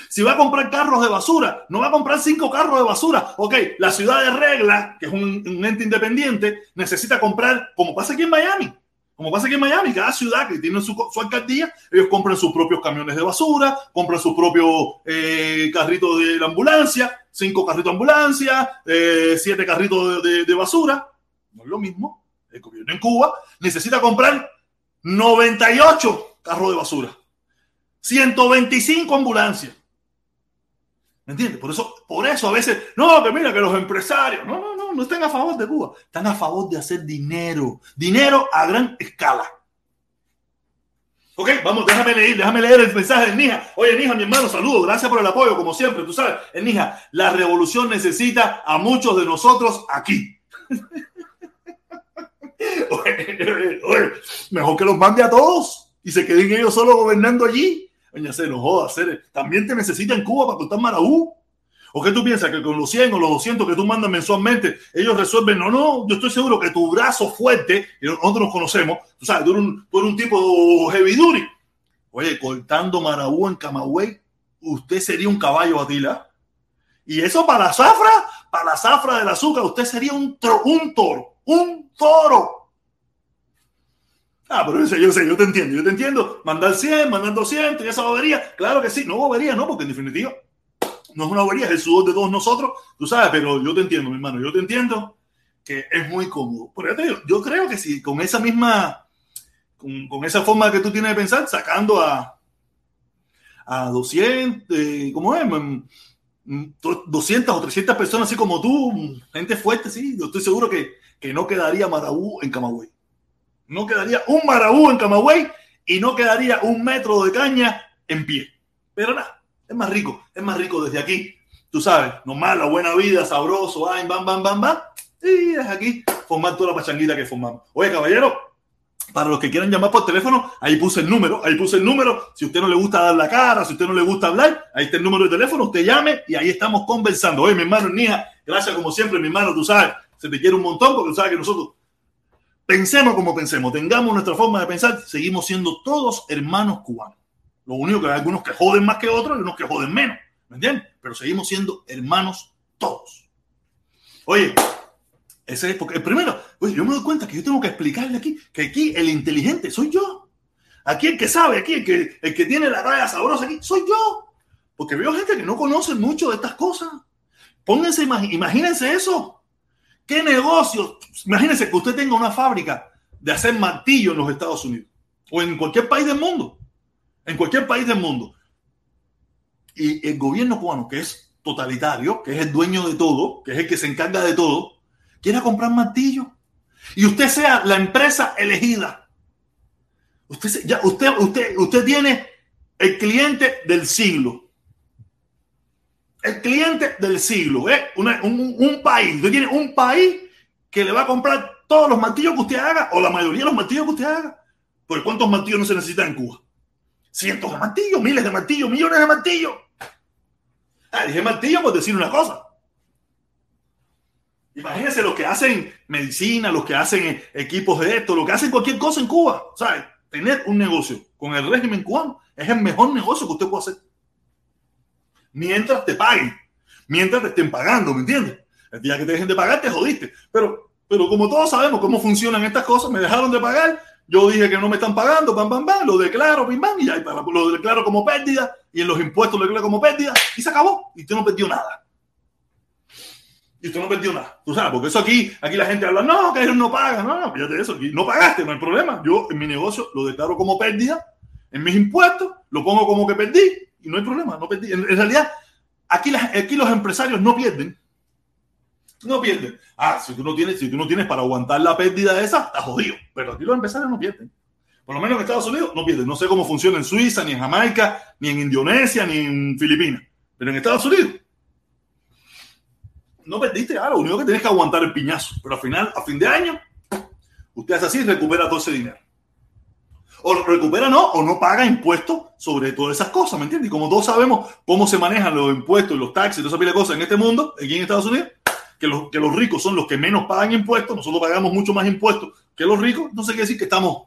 Si va a comprar carros de basura, no va a comprar cinco carros de basura. Ok, la ciudad de regla, que es un ente independiente, necesita comprar, como pasa aquí en Miami, Como pasa aquí en Miami, cada ciudad que tiene su, alcaldía, ellos compran sus propios camiones de basura, compran sus propios eh, carritos de la ambulancia, cinco carritos de ambulancia, eh, siete carritos de basura. No es lo mismo. El gobierno en Cuba necesita comprar 98 carros de basura, 125 ambulancias. ¿Me entiendes? Por eso, por eso a veces, no, que mira que los empresarios, no, no, no, no están a favor de Cuba, están a favor de hacer dinero, dinero a gran escala. Ok, vamos, déjame leer, déjame leer el mensaje de Nija. Oye, Nija, mi hermano, saludos, gracias por el apoyo, como siempre, tú sabes, Nija, la revolución necesita a muchos de nosotros aquí. [LAUGHS] [LAUGHS] mejor que los mande a todos y se queden ellos solo gobernando allí. Oye, se nos joda. También te necesita en Cuba para contar Maraú. ¿O qué tú piensas? Que con los 100 o los 200 que tú mandas mensualmente, ellos resuelven. No, no, yo estoy seguro que tu brazo fuerte, y nosotros nos conocemos, tú sabes, tú eres un, tú un tipo heavy duty. Oye, cortando Maraú en Camagüey, usted sería un caballo Atila. Y eso para la zafra, para la zafra del azúcar, usted sería un, tro, un toro, un toro. Ah, pero yo yo yo te entiendo, yo te entiendo. Mandar 100, mandar 200, y esa bobería. Claro que sí, no bobería, no, porque en definitiva no es una bobería, es el sudor de todos nosotros, tú sabes, pero yo te entiendo, mi hermano, yo te entiendo que es muy cómodo. Por te digo, yo creo que si con esa misma, con, esa forma que tú tienes de pensar, sacando a, a 200, eh, ¿cómo es? 200 o 300 personas así como tú, gente fuerte, sí, yo estoy seguro que, que no quedaría Maraú en Camagüey. No quedaría un Maraú en Camagüey y no quedaría un metro de caña en pie. Pero nada, es más rico, es más rico desde aquí. Tú sabes, nomás la buena vida, sabroso, ay, bam, bam, bam, bam. Y es aquí formar toda la pachanguita que formamos. Oye, caballero, para los que quieran llamar por teléfono, ahí puse el número, ahí puse el número. Si a usted no le gusta dar la cara, si usted no le gusta hablar, ahí está el número de teléfono, usted llame y ahí estamos conversando. Oye, mi hermano Nija, gracias como siempre, mi hermano, tú sabes, se te quiere un montón porque sabes que nosotros pensemos como pensemos, tengamos nuestra forma de pensar, seguimos siendo todos hermanos cubanos. Lo único que hay algunos que joden más que otros y unos que joden menos. ¿Me entiendes? Pero seguimos siendo hermanos todos. Oye, ese es porque primero, oye, yo me doy cuenta que yo tengo que explicarle aquí que aquí el inteligente soy yo. Aquí el que sabe, aquí el que, el que tiene la raya sabrosa aquí, soy yo. Porque veo gente que no conoce mucho de estas cosas. Pónganse, imagínense eso. ¿Qué negocio? Imagínense que usted tenga una fábrica de hacer martillo en los Estados Unidos o en cualquier país del mundo en cualquier país del mundo. Y el gobierno cubano, que es totalitario, que es el dueño de todo, que es el que se encarga de todo, quiere comprar martillo. Y usted sea la empresa elegida. Usted, ya, usted, usted, usted tiene el cliente del siglo. El cliente del siglo. ¿eh? Una, un, un país. Usted tiene un país que le va a comprar todos los martillos que usted haga, o la mayoría de los martillos que usted haga. Porque ¿cuántos martillos no se necesitan en Cuba? cientos de martillos, miles de martillos, millones de martillos. Ah, dije martillo por decir una cosa. Imagínense los que hacen medicina, los que hacen equipos de esto, lo que hacen cualquier cosa en Cuba. ¿Sabes? Tener un negocio con el régimen cubano es el mejor negocio que usted puede hacer. Mientras te paguen, mientras te estén pagando, ¿me entiendes? El día que te dejen de pagar, te jodiste. Pero, pero como todos sabemos cómo funcionan estas cosas, me dejaron de pagar, yo dije que no me están pagando, pam, pam, pam, lo declaro, pim, pam, y ya, lo declaro como pérdida, y en los impuestos lo declaro como pérdida, y se acabó, y usted no perdió nada. Y usted no perdió nada. Tú sabes, porque eso aquí, aquí la gente habla, no, que ellos no pagan, no, no, fíjate eso, no pagaste, no hay problema. Yo en mi negocio lo declaro como pérdida, en mis impuestos lo pongo como que perdí, y no hay problema, no perdí. En, realidad, aquí, aquí los empresarios no pierden, no pierden. Ah, si tú no tienes, si tú no tienes para aguantar la pérdida de esa, estás jodido. Pero aquí los empresarios no pierden. Por lo menos en Estados Unidos no pierden. No sé cómo funciona en Suiza, ni en Jamaica, ni en Indonesia, ni en Filipinas. Pero en Estados Unidos no perdiste. Ah, lo único que tienes que aguantar el piñazo. Pero al final, a fin de año, usted hace así y recupera todo ese dinero. O recupera no, o no paga impuestos sobre todas esas cosas, ¿me entiendes? Y como todos sabemos cómo se manejan los impuestos, los taxis, toda esa pila de cosas en este mundo, aquí en Estados Unidos, que los, que los ricos son los que menos pagan impuestos, nosotros pagamos mucho más impuestos que los ricos, entonces quiere decir que estamos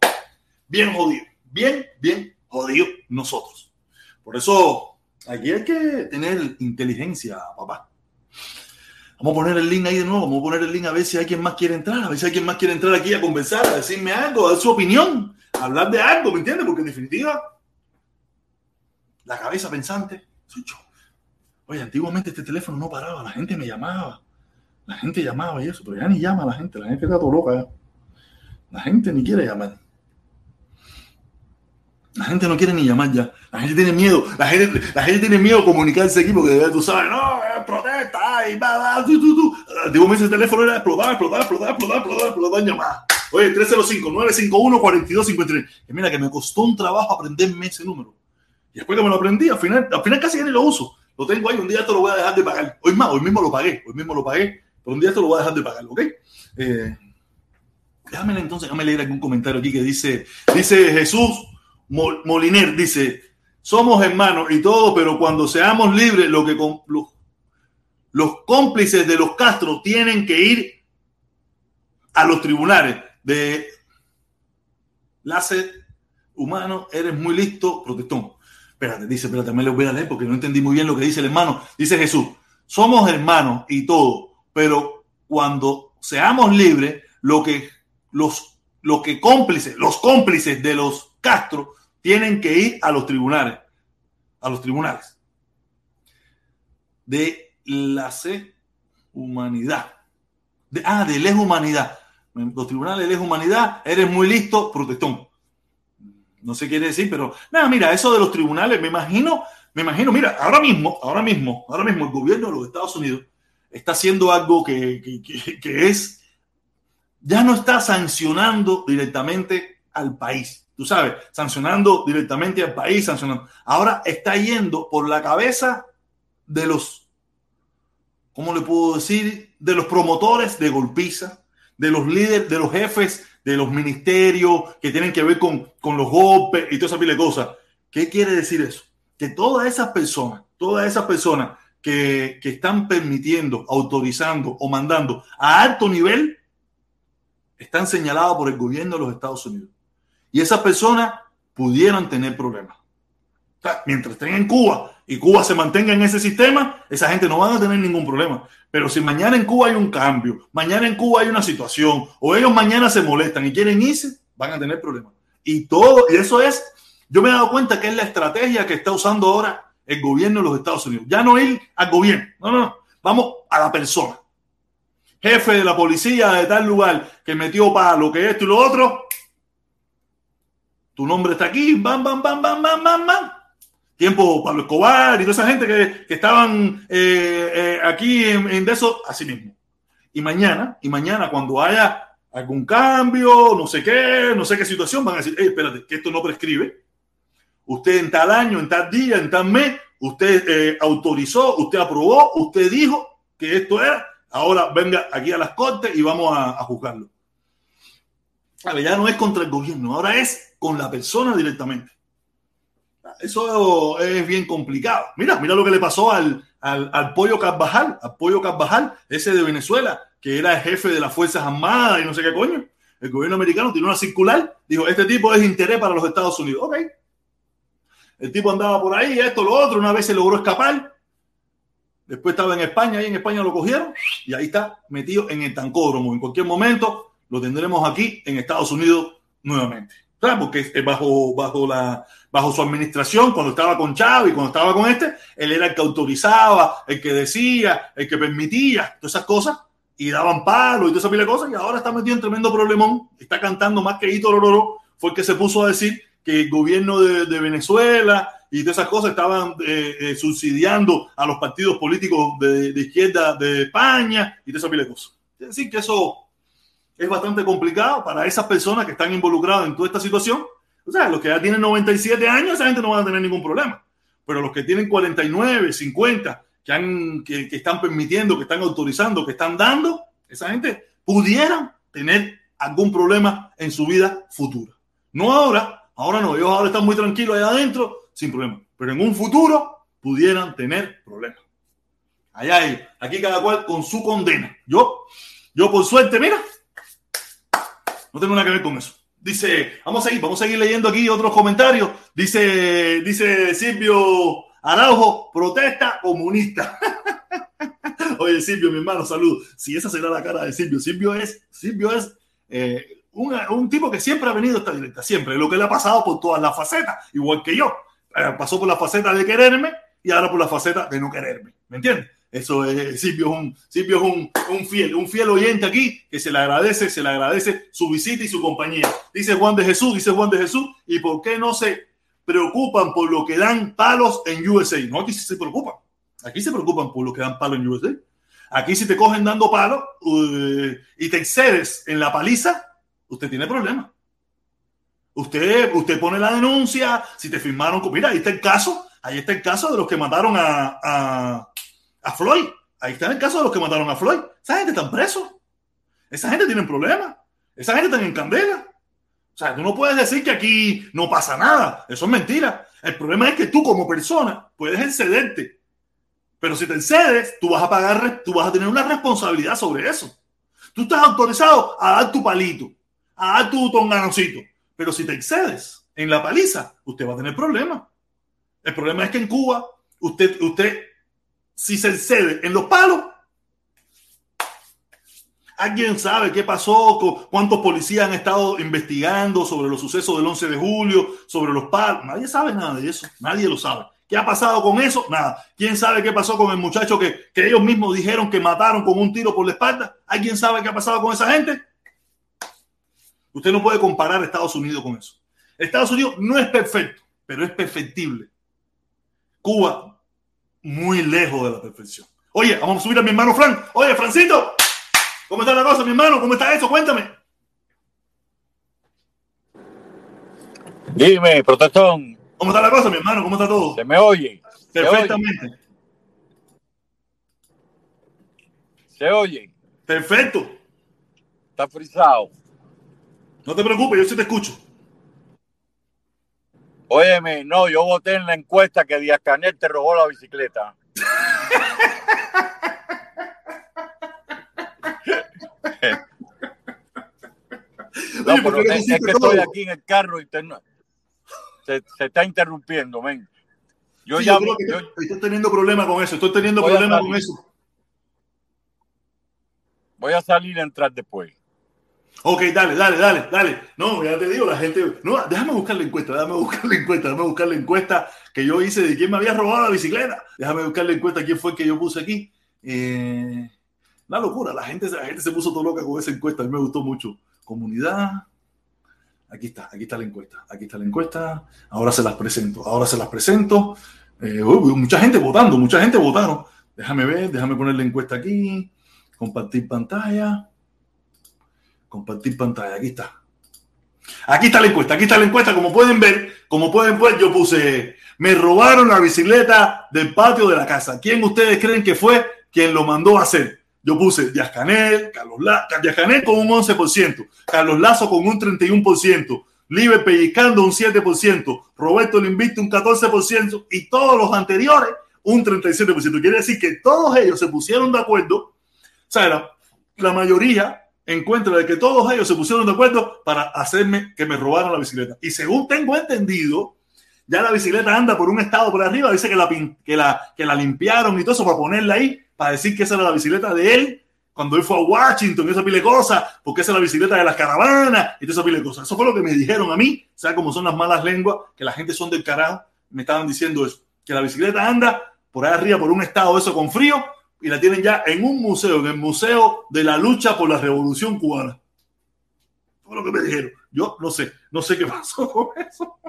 bien jodidos, bien, bien jodidos nosotros. Por eso aquí hay que tener inteligencia, papá. Vamos a poner el link ahí de nuevo, vamos a poner el link a ver si hay quien más quiere entrar, a ver si hay quien más quiere entrar aquí a conversar, a decirme algo, a dar su opinión, hablar de algo, ¿me entiendes? Porque en definitiva, la cabeza pensante. Oye, antiguamente este teléfono no paraba, la gente me llamaba, la gente llamaba y eso, pero ya ni llama la gente, la gente está todo loca ya. La gente ni quiere llamar. La gente no quiere ni llamar ya. La gente tiene miedo. La gente, la gente tiene miedo a comunicarse aquí porque tú sabes, no, es protesta, ay, va, va, tú, tú, tú. Digo, el teléfono era explotar, explotar, explotar, explotar, explotar, explotar, llamada. Oye, 305-951-4253. Que mira, que me costó un trabajo aprenderme ese número. Y después que me lo aprendí, al final, al final casi ya ni lo uso. Lo tengo ahí, un día esto lo voy a dejar de pagar. Hoy más, hoy mismo lo pagué, hoy mismo lo pagué, pero un día esto lo voy a dejar de pagar, ¿ok? Eh, déjame entonces, déjame leer algún comentario aquí que dice, dice Jesús Moliner, dice, somos hermanos y todo, pero cuando seamos libres, lo que los cómplices de los Castro tienen que ir a los tribunales de láser humano, eres muy listo, protestón. Espérate, dice, espérate, me lo voy a leer porque no entendí muy bien lo que dice el hermano. Dice Jesús, somos hermanos y todo, pero cuando seamos libres, lo que los, lo que cómplices, los cómplices de los Castro tienen que ir a los tribunales, a los tribunales de la C humanidad. De, ah, de les humanidad. Los tribunales de humanidad, eres muy listo, protestón. No sé qué quiere decir, pero nada, mira, eso de los tribunales, me imagino, me imagino, mira, ahora mismo, ahora mismo, ahora mismo el gobierno de los Estados Unidos está haciendo algo que, que, que es, ya no está sancionando directamente al país tú sabes, sancionando directamente al país, sancionando. Ahora está yendo por la cabeza de los, ¿cómo le puedo decir? De los promotores de golpiza, de los líderes, de los jefes de los ministerios que tienen que ver con, con los golpes y toda esa pila de cosas. ¿Qué quiere decir eso? Que todas esas personas, todas esas personas que, que están permitiendo, autorizando o mandando a alto nivel, están señaladas por el gobierno de los Estados Unidos y esas personas pudieran tener problemas. mientras estén en Cuba y Cuba se mantenga en ese sistema, esa gente no va a tener ningún problema. Pero si mañana en Cuba hay un cambio, mañana en Cuba hay una situación, o ellos mañana se molestan y quieren irse, van a tener problemas. Y todo, y eso es, yo me he dado cuenta que es la estrategia que está usando ahora el gobierno de los Estados Unidos. Ya no ir al gobierno, no, no, no, vamos a la persona. Jefe de la policía de tal lugar que metió para lo que esto y lo otro, tu nombre está aquí, bam, bam, bam, bam, bam, bam, bam. Tiempo Pablo Escobar y toda esa gente que, estaban eh, eh, aquí en, en, de eso, así mismo. Y mañana, y mañana cuando haya algún cambio, no sé qué, no sé qué situación, van a decir, espérate, que esto no prescribe. Usted en tal año, en tal día, en tal mes, usted eh, autorizó, usted aprobó, usted dijo que esto era, ahora venga aquí a las cortes y vamos a, a juzgarlo. Ya no es contra el gobierno, ahora es con la persona directamente. Eso es bien complicado. Mira, mira lo que le pasó al, al, Pollo Carvajal, al Pollo Carvajal, ese de Venezuela, que era el jefe de las Fuerzas Armadas y no sé qué coño. El gobierno americano tiene una circular, dijo, este tipo es interés para los Estados Unidos. Ok. El tipo andaba por ahí, esto, lo otro, una vez se logró escapar. Después estaba en España, y en España lo cogieron y ahí está metido en el tancódromo. En cualquier momento lo tendremos aquí en Estados Unidos nuevamente porque bajo, bajo, la, bajo su administración, cuando estaba con Chávez y cuando estaba con este, él era el que autorizaba, el que decía, el que permitía, todas esas cosas, y daban palo y toda esa pila de cosas, y ahora está metido en tremendo problemón, está cantando más que Hito Lororo, fue el que se puso a decir que el gobierno de, Venezuela y todas esas cosas estaban eh, eh, subsidiando a los partidos políticos de, de, izquierda de España y toda esa pila de cosas. Es decir, que eso es bastante complicado para esas personas que están involucradas en toda esta situación. O sea, los que ya tienen 97 años, esa gente no va a tener ningún problema. Pero los que tienen 49, 50, que, han, que, están permitiendo, que están autorizando, que están dando, esa gente pudieran tener algún problema en su vida futura. No ahora, ahora no, ellos ahora están muy tranquilos allá adentro, sin problema. Pero en un futuro pudieran tener problemas. Allá hay, aquí cada cual con su condena. Yo, yo por suerte, mira, no tengo nada que ver con eso. Dice, vamos a seguir, vamos a seguir leyendo aquí otros comentarios. Dice, dice Silvio Araujo, protesta comunista. [LAUGHS] Oye, Silvio, mi hermano, salud. Si esa será la cara de Silvio. Silvio es, Silvio es eh, un, un, tipo que siempre ha venido a esta directa, siempre. Lo que le ha pasado por todas las facetas, igual que yo. Eh, pasó por la faceta de quererme y ahora por la faceta de no quererme. ¿Me entiendes? Eso es, Silvio es, un, es un, un, fiel, un fiel oyente aquí que se le agradece, se le agradece su visita y su compañía. Dice Juan de Jesús, dice Juan de Jesús, ¿y por qué no se preocupan por lo que dan palos en USA? No, aquí se preocupan. Aquí se preocupan por lo que dan palos en USA. Aquí si te cogen dando palos uh, y te excedes en la paliza, usted tiene problemas. Usted, usted pone la denuncia, si te firmaron, mira, ahí está el caso, ahí está el caso de los que mataron a a Floyd. Ahí está el caso de los que mataron a Floyd. Esa gente está preso. Esa gente tiene problemas. Esa gente está en candela. O sea, tú no puedes decir que aquí no pasa nada. Eso es mentira. El problema es que tú como persona puedes excederte. Pero si te excedes, tú vas a pagar, tú vas a tener una responsabilidad sobre eso. Tú estás autorizado a dar tu palito, a dar tu tonganocito. Pero si te excedes en la paliza, usted va a tener problemas. El problema es que en Cuba, usted, usted si se excede en los palos, ¿Alguien sabe qué pasó? ¿Cuántos policías han estado investigando sobre los sucesos del 11 de julio, sobre los palos? Nadie sabe nada de eso. Nadie lo sabe. ¿Qué ha pasado con eso? Nada. ¿Quién sabe qué pasó con el muchacho que, que ellos mismos dijeron que mataron con un tiro por la espalda? ¿Alguien sabe qué ha pasado con esa gente? Usted no puede comparar Estados Unidos con eso. Estados Unidos no es perfecto, pero es perfectible. Cuba muy lejos de la perfección. Oye, vamos a subir a mi hermano Fran. Oye, Francito, ¿cómo está la cosa, mi hermano? ¿Cómo está eso? Cuéntame. Dime, protestón. ¿Cómo está la cosa, mi hermano? ¿Cómo está todo? Se me oye. Perfectamente. Se oye. Perfecto. Está frisado. No te preocupes, yo sí te escucho. Óyeme, no, yo voté en la encuesta que Díaz Canel te robó la bicicleta. [LAUGHS] no, pero es, es, que estoy aquí en el carro y te, se, se, está interrumpiendo, men. Yo sí, ya yo yo, estoy teniendo problemas con eso, estoy teniendo problemas con eso. Voy a salir a entrar después. Ok, dale, dale, dale, dale. No, ya te digo, la gente. No, déjame buscar la encuesta, déjame buscar la encuesta, déjame buscar la encuesta que yo hice de quién me había robado la bicicleta. Déjame buscar la encuesta quién fue que yo puse aquí. Eh, la locura, la gente, la gente se puso todo loca con esa encuesta, a mí me gustó mucho. Comunidad. Aquí está, aquí está la encuesta, aquí está la encuesta. Ahora se las presento, ahora se las presento. Eh, mucha gente votando, mucha gente votaron. Déjame ver, déjame poner la encuesta aquí. Compartir pantalla. Compartir pantalla, aquí está. Aquí está la encuesta, aquí está la encuesta. Como pueden ver, como pueden ver, yo puse, me robaron la bicicleta del patio de la casa. ¿Quién ustedes creen que fue quien lo mandó a hacer? Yo puse Díaz Canel, Carlos La Díaz Canel con un 11%, Carlos Lazo con un 31%, Libre pellizcando un 7%, Roberto Limbito un 14% y todos los anteriores un 37%. Quiere decir que todos ellos se pusieron de acuerdo, o sea, la mayoría encuentro de que todos ellos se pusieron de acuerdo para hacerme que me robaran la bicicleta. Y según tengo entendido, ya la bicicleta anda por un estado por arriba, dice que la, que la, que la limpiaron y todo eso para ponerla ahí, para decir que esa era la bicicleta de él cuando él fue a Washington esa pile de cosas, porque esa es la bicicleta de las caravanas y esa pile de. Eso fue lo que me dijeron a mí, o sea, como son las malas lenguas, que la gente son del carajo, me estaban diciendo eso, que la bicicleta anda por ahí arriba, por un estado eso con frío, y la tienen ya en un museo, en el Museo de la Lucha por la Revolución Cubana. Fue lo que me dijeron. Yo no sé, no sé qué [LAUGHS] pasó con eso.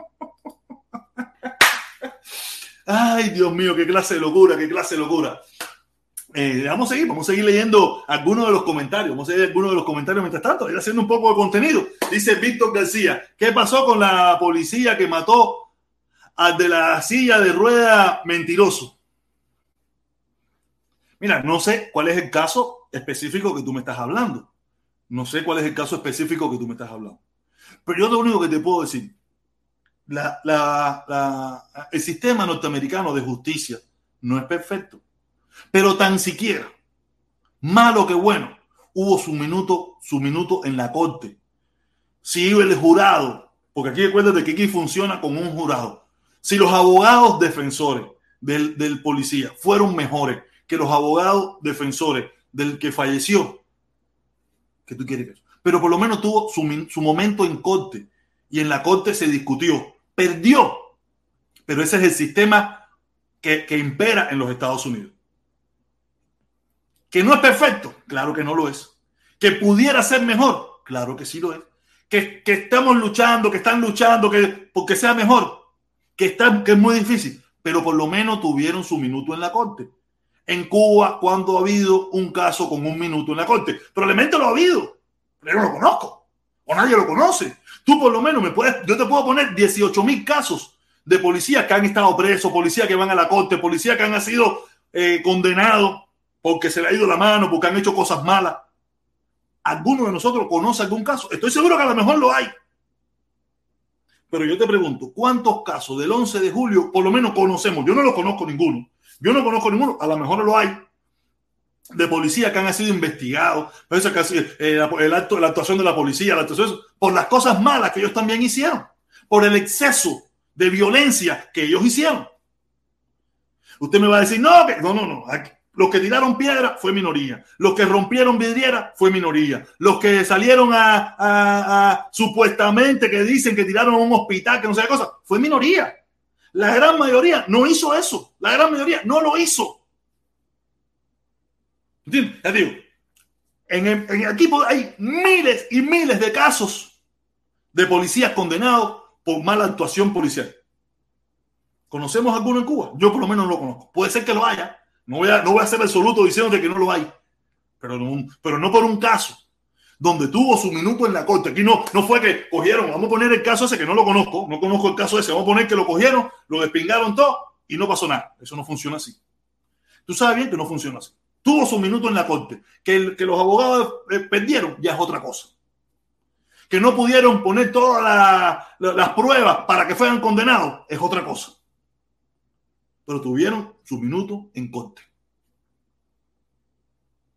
Ay, Dios mío, qué clase de locura, qué clase de locura. Eh, vamos a seguir, vamos a seguir leyendo algunos de los comentarios. Vamos a seguir algunos de los comentarios mientras tanto, ir haciendo un poco de contenido. Dice Víctor García, ¿qué pasó con la policía que mató al de la silla de rueda mentiroso? Mira, no sé cuál es el caso específico que tú me estás hablando. No sé cuál es el caso específico que tú me estás hablando. Pero yo lo único que te puedo decir, el sistema norteamericano de justicia no es perfecto. Pero tan siquiera, malo que bueno, hubo su minuto, su minuto en la corte. Si el jurado, porque aquí recuerda que aquí funciona con un jurado. Si los abogados defensores del policía fueron mejores que los abogados defensores del que falleció, que tú quieres pero por lo menos tuvo su, su momento en corte y en la corte se discutió, perdió, pero ese es el sistema que, que impera en los Estados Unidos. Que no es perfecto, claro que no lo es. Que pudiera ser mejor, claro que sí lo es. Que, que estamos luchando, que están luchando, que porque sea mejor, que, está, que es muy difícil, pero por lo menos tuvieron su minuto en la corte. En Cuba, cuando ha habido un caso con un minuto en la corte, probablemente lo ha habido, pero no lo conozco o nadie lo conoce. Tú por lo menos me puedes, yo te puedo poner 18 mil casos de policías que han estado presos, policías que van a la corte, policías que han sido eh, condenados porque se le ha ido la mano, porque han hecho cosas malas. ¿Alguno de nosotros conoce algún caso? Estoy seguro que a lo mejor lo hay. Pero yo te pregunto, ¿cuántos casos del 11 de julio por lo menos conocemos? Yo no lo conozco ninguno. Yo no conozco ninguno. A lo mejor lo hay de policía que han sido investigados, eh, el acto, la actuación de la policía, la actuación, por las cosas malas que ellos también hicieron, por el exceso de violencia que ellos hicieron. Usted me va a decir, no, que, no, no, no. los que tiraron piedra fue minoría. Los que rompieron vidriera fue minoría. Los que salieron a, a, supuestamente que dicen que tiraron a un hospital, que no sé qué cosa, fue minoría. La gran mayoría no hizo eso. La gran mayoría no lo hizo. ¿Entiendes? Digo, en el, en equipo hay miles y miles de casos de policías condenados por mala actuación policial. ¿Conocemos alguno en Cuba? Yo por lo menos no lo conozco. Puede ser que lo haya. No voy a, no voy a ser absoluto diciendo que no lo hay. Pero no, pero no por un caso donde tuvo su minuto en la corte. Aquí no, no fue que cogieron, vamos a poner el caso ese que no lo conozco, no conozco el caso ese, vamos a poner que lo cogieron, lo despingaron todo y no pasó nada. Eso no funciona así. Tú sabes bien que no funciona así. Tuvo su minuto en la corte. Que, el, que los abogados eh, perdieron ya es otra cosa. Que no pudieron poner todas las pruebas para que fueran condenados es otra cosa pero tuvieron su minuto en corte.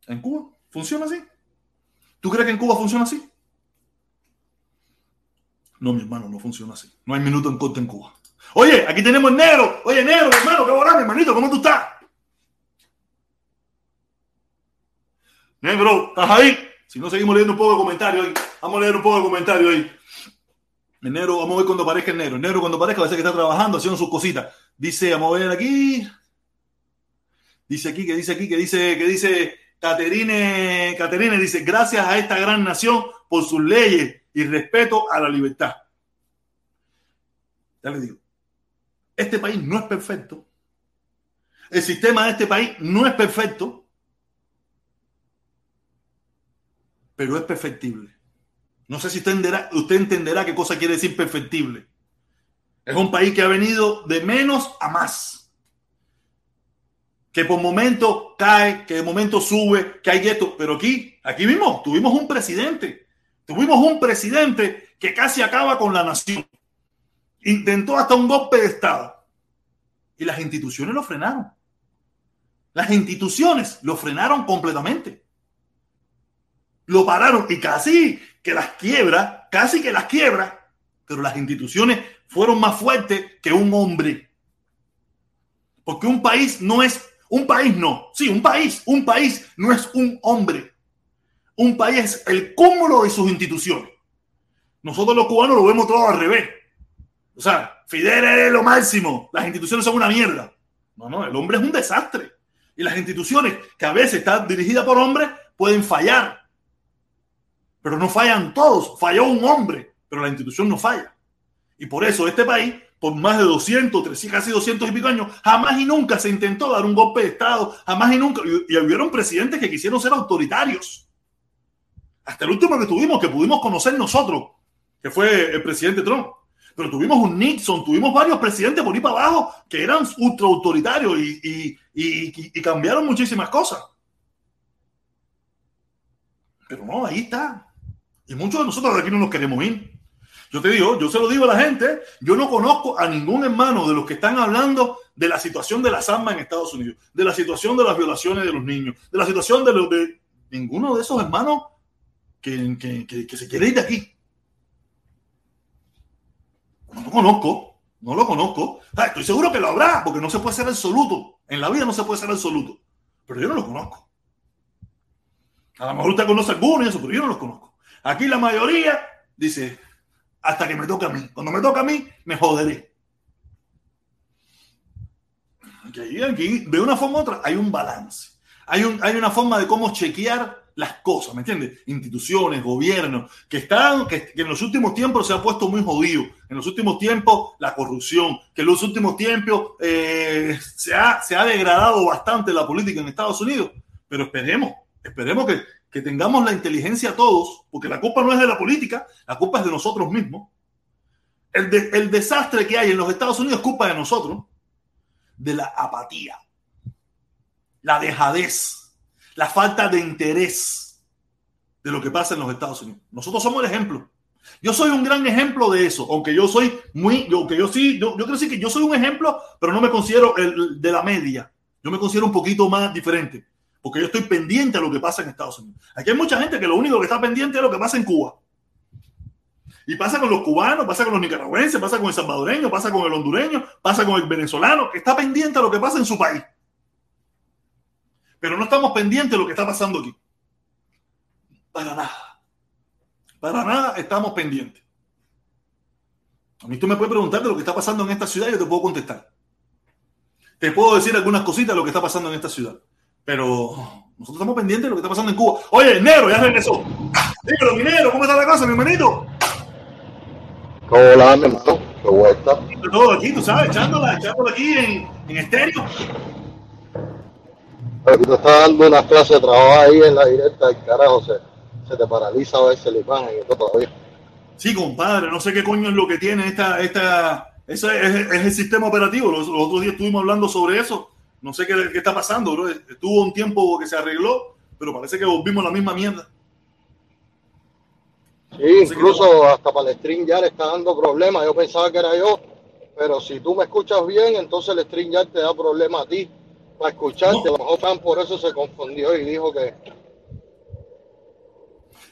¿En Cuba funciona así? ¿Tú crees que en Cuba funciona así? No, mi hermano, no funciona así. No hay minuto en corte en Cuba. Oye, aquí tenemos el negro. Oye, negro, hermano, qué mi hermanito, ¿cómo tú estás? Negro, ¿estás ahí? Si no, seguimos leyendo un poco de comentarios ahí. Vamos a leer un poco de comentaririo ahí. El negro, vamos a ver cuando aparezca el negro. El negro cuando aparezca va a ser que está trabajando, haciendo sus cositas. Dice, vamos a ver aquí. Dice aquí, que dice aquí, que dice, que dice Caterine, Caterine dice, gracias a esta gran nación por sus leyes y respeto a la libertad. Ya le digo, este país no es perfecto. El sistema de este país no es perfecto, pero es perfectible. No sé si usted entenderá, usted entenderá qué cosa quiere decir perfectible. Es un país que ha venido de menos a más. Que por momento cae, que de momento sube, que hay esto. Pero aquí, aquí mismo, tuvimos un presidente. Tuvimos un presidente que casi acaba con la nación. Intentó hasta un golpe de Estado. Y las instituciones lo frenaron. Las instituciones lo frenaron completamente. Lo pararon y casi que las quiebra, casi que las quiebra, pero las instituciones fueron más fuertes que un hombre. Porque un país no es, un país no, sí, un país, un país no es un hombre. Un país es el cúmulo de sus instituciones. Nosotros los cubanos lo vemos todo al revés. O sea, Fidel es lo máximo, las instituciones son una mierda. No, no, el hombre es un desastre. Y las instituciones que a veces están dirigidas por hombres pueden fallar pero no fallan todos. Falló un hombre, pero la institución no falla. Y por eso este país, por más de 200, 300, casi 200 y pico años, jamás y nunca se intentó dar un golpe de Estado, jamás y nunca. Y, y hubieron presidentes que quisieron ser autoritarios. Hasta el último que tuvimos, que pudimos conocer nosotros, que fue el presidente Trump. Pero tuvimos un Nixon, tuvimos varios presidentes por ahí para abajo que eran ultra autoritarios y, cambiaron muchísimas cosas. Pero no, ahí está. Y muchos de nosotros aquí no nos queremos ir. Yo te digo, yo se lo digo a la gente, yo no conozco a ningún hermano de los que están hablando de la situación de las armas en Estados Unidos, de la situación de las violaciones de los niños, de la situación de los de ninguno de esos hermanos que, que, se quiere ir de aquí. No lo conozco, no lo conozco. estoy seguro que lo habrá, porque no se puede ser absoluto. En la vida no se puede ser absoluto. pero yo no los conozco. A lo mejor usted conoce algunos eso, pero yo no los conozco. Aquí la mayoría dice, hasta que me toque a mí. Cuando me toca a mí, me joderé. Aquí, aquí, de una forma u otra, hay un balance. Hay, un, hay una forma de cómo chequear las cosas, ¿me entiendes? Instituciones, gobiernos, que están, que, en los últimos tiempos se ha puesto muy jodido. En los últimos tiempos, la corrupción, que en los últimos tiempos eh, se, ha, se ha degradado bastante la política en Estados Unidos. Pero esperemos, esperemos que, que tengamos la inteligencia todos, porque la culpa no es de la política, la culpa es de nosotros mismos. El, el desastre que hay en los Estados Unidos es culpa de nosotros, de la apatía, la dejadez, la falta de interés de lo que pasa en los Estados Unidos. Nosotros somos el ejemplo. Yo soy un gran ejemplo de eso, aunque yo soy muy, aunque yo sí, yo, yo creo sí que yo soy un ejemplo, pero no me considero el de la media. Yo me considero un poquito más diferente porque yo estoy pendiente a lo que pasa en Estados Unidos. Aquí hay mucha gente que lo único que está pendiente es lo que pasa en Cuba. Y pasa con los cubanos, pasa con los nicaragüenses, pasa con el salvadoreño, pasa con el hondureño, pasa con el venezolano, que está pendiente a lo que pasa en su país. Pero no estamos pendientes de lo que está pasando aquí. Para nada. Para nada estamos pendientes. A mí tú me puedes preguntar de lo que está pasando en esta ciudad y yo te puedo contestar. Te puedo decir algunas cositas de lo que está pasando en esta ciudad. Pero nosotros estamos pendientes de lo que está pasando en Cuba. Oye, Nero, ya regresó. Dímelo, minero, ¿cómo está la cosa, mi hermanito? Hola, mi hermano, qué vuelta. Todo aquí, tú sabes, echándola, echándola aquí en, en estéreo. Pero tú estás dando una clase de trabajo ahí en la directa, carajo, se, se te paraliza a veces la imagen y todo todavía. Sí, compadre, no sé qué coño es lo que tiene esta, esta, ese es, es el sistema operativo. Los, los otros días estuvimos hablando sobre eso no sé qué, qué está pasando, bro. Estuvo un tiempo que se arregló, pero parece que volvimos a la misma mierda. Sí, incluso hasta para el stream ya le está dando problemas. Yo pensaba que era yo, pero si tú me escuchas bien, entonces el stream ya te da problemas a ti para escucharte. No. A lo mejor Fan por eso se confundió y dijo que.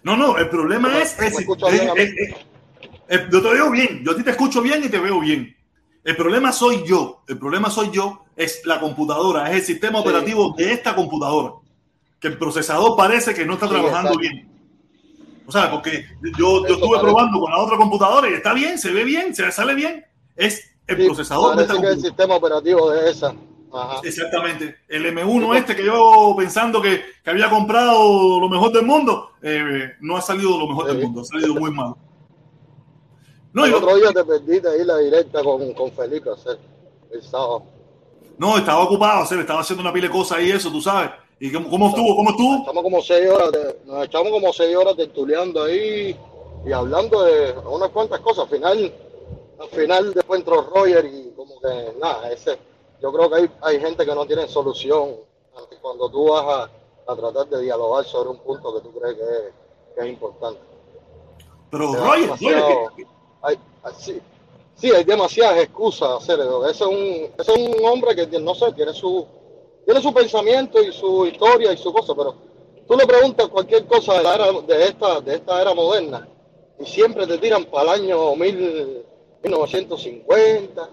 No, no, el problema es. es, es, es yo te veo bien, yo a ti te escucho bien y te veo bien. El problema soy yo, el problema soy yo es la computadora, es el sistema sí. operativo de esta computadora. Que el procesador parece que no está sí, trabajando bien. O sea, porque yo, yo estuve probando con la otra computadora y está bien, se ve bien, se sale bien. Es el sí, procesador de esta que el sistema operativo de esa. Ajá. Exactamente. El M1 este que yo pensando que, que, había comprado lo mejor del mundo, eh, no ha salido lo mejor del mundo, ha salido muy mal. No, el yo, otro día te perdiste ahí la directa con, con Felipe, el sábado. No, estaba ocupado, o sea, estaba haciendo una pila de cosas y eso, tú sabes. ¿Y cómo, cómo estuvo? ¿Cómo estuvo? Estamos como seis horas, de, nos echamos como seis horas tertuleando ahí y hablando de unas cuantas cosas. Al final, al final después entró Roger y como que nada, ese, yo creo que hay, hay gente que no tiene solución cuando tú vas a, a tratar de dialogar sobre un punto que tú crees que es, que es importante. Pero Roger, Roger, hay, sí, sí, hay demasiadas excusas hacer eso. Ese es un, ese es un hombre que, no sé, tiene su, tiene su pensamiento y su historia y su cosa, pero tú le preguntas cualquier cosa de, la era, de, esta, de esta era moderna y siempre te tiran para el año mil, 1950,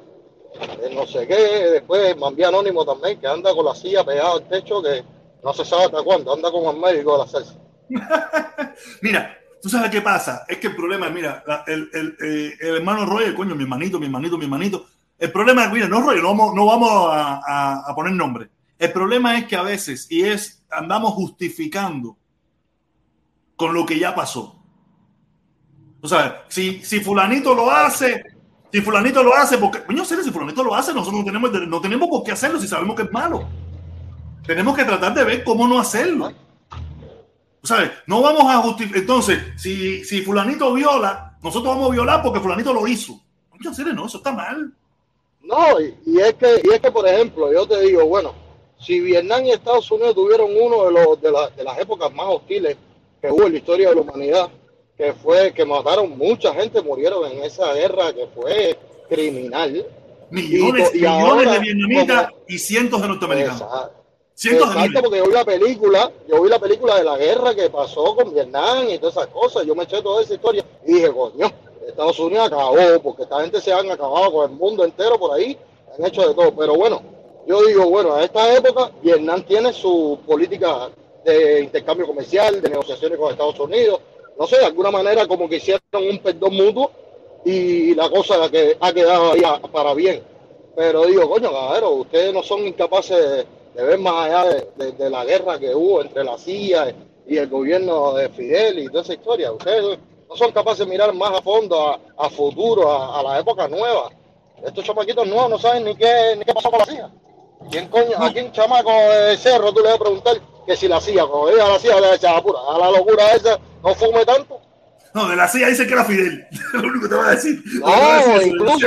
no sé qué, después Mambí Anónimo también, que anda con la silla pegada al techo, que no se sabe hasta cuándo, anda con el médico de la Celsa. [LAUGHS] Mira, ¿Tú sabes qué pasa? Es que el problema es, mira, el, el, el, el hermano Roy, coño, mi hermanito, mi hermanito, mi hermanito. El problema es, mira, no Roy, no vamos, no vamos a, a, a, poner nombre. El problema es que a veces, y es, andamos justificando con lo que ya pasó. O sea, si, si fulanito lo hace, si fulanito lo hace, porque, coño, si fulanito lo hace, nosotros no tenemos, no tenemos por qué hacerlo si sabemos que es malo. Tenemos que tratar de ver cómo no hacerlo. ¿Sabes? No vamos a justificar. Entonces, si, si Fulanito viola, nosotros vamos a violar porque Fulanito lo hizo. No, serio, no, eso está mal. No, y, y, es que, y es que, por ejemplo, yo te digo, bueno, si Vietnam y Estados Unidos tuvieron uno de, los, de, la, de las épocas más hostiles que hubo en la historia de la humanidad, que fue que mataron mucha gente, murieron en esa guerra que fue criminal. Millones, y, y millones ahora, de vietnamitas como, y cientos de norteamericanos. Exacto. Exacto, porque yo vi la película, yo vi la película de la guerra que pasó con Vietnam y todas esas cosas, yo me eché toda esa historia y dije, coño, Estados Unidos acabó, porque esta gente se han acabado con el mundo entero por ahí, han hecho de todo, pero bueno, yo digo, bueno, a esta época Vietnam tiene su política de intercambio comercial, de negociaciones con Estados Unidos, no sé, de alguna manera como que hicieron un perdón mutuo y la cosa que ha quedado ahí para bien. Pero digo, coño, caballero, ustedes no son incapaces de, ver más allá de, la guerra que hubo entre la CIA y el gobierno de Fidel y toda esa historia. Ustedes no son capaces de mirar más a fondo, a, futuro, a, la época nueva. Estos chamaquitos nuevos no saben ni qué, ni qué pasó con la CIA. ¿Quién coño, ¿A quién chamaco de cerro tú le vas a preguntar que si la CIA, como diga la CIA, le echa pura, a la locura esa, no fume tanto? No, de la CIA dice que era Fidel. [LAUGHS] Lo único que te voy a decir. No, incluso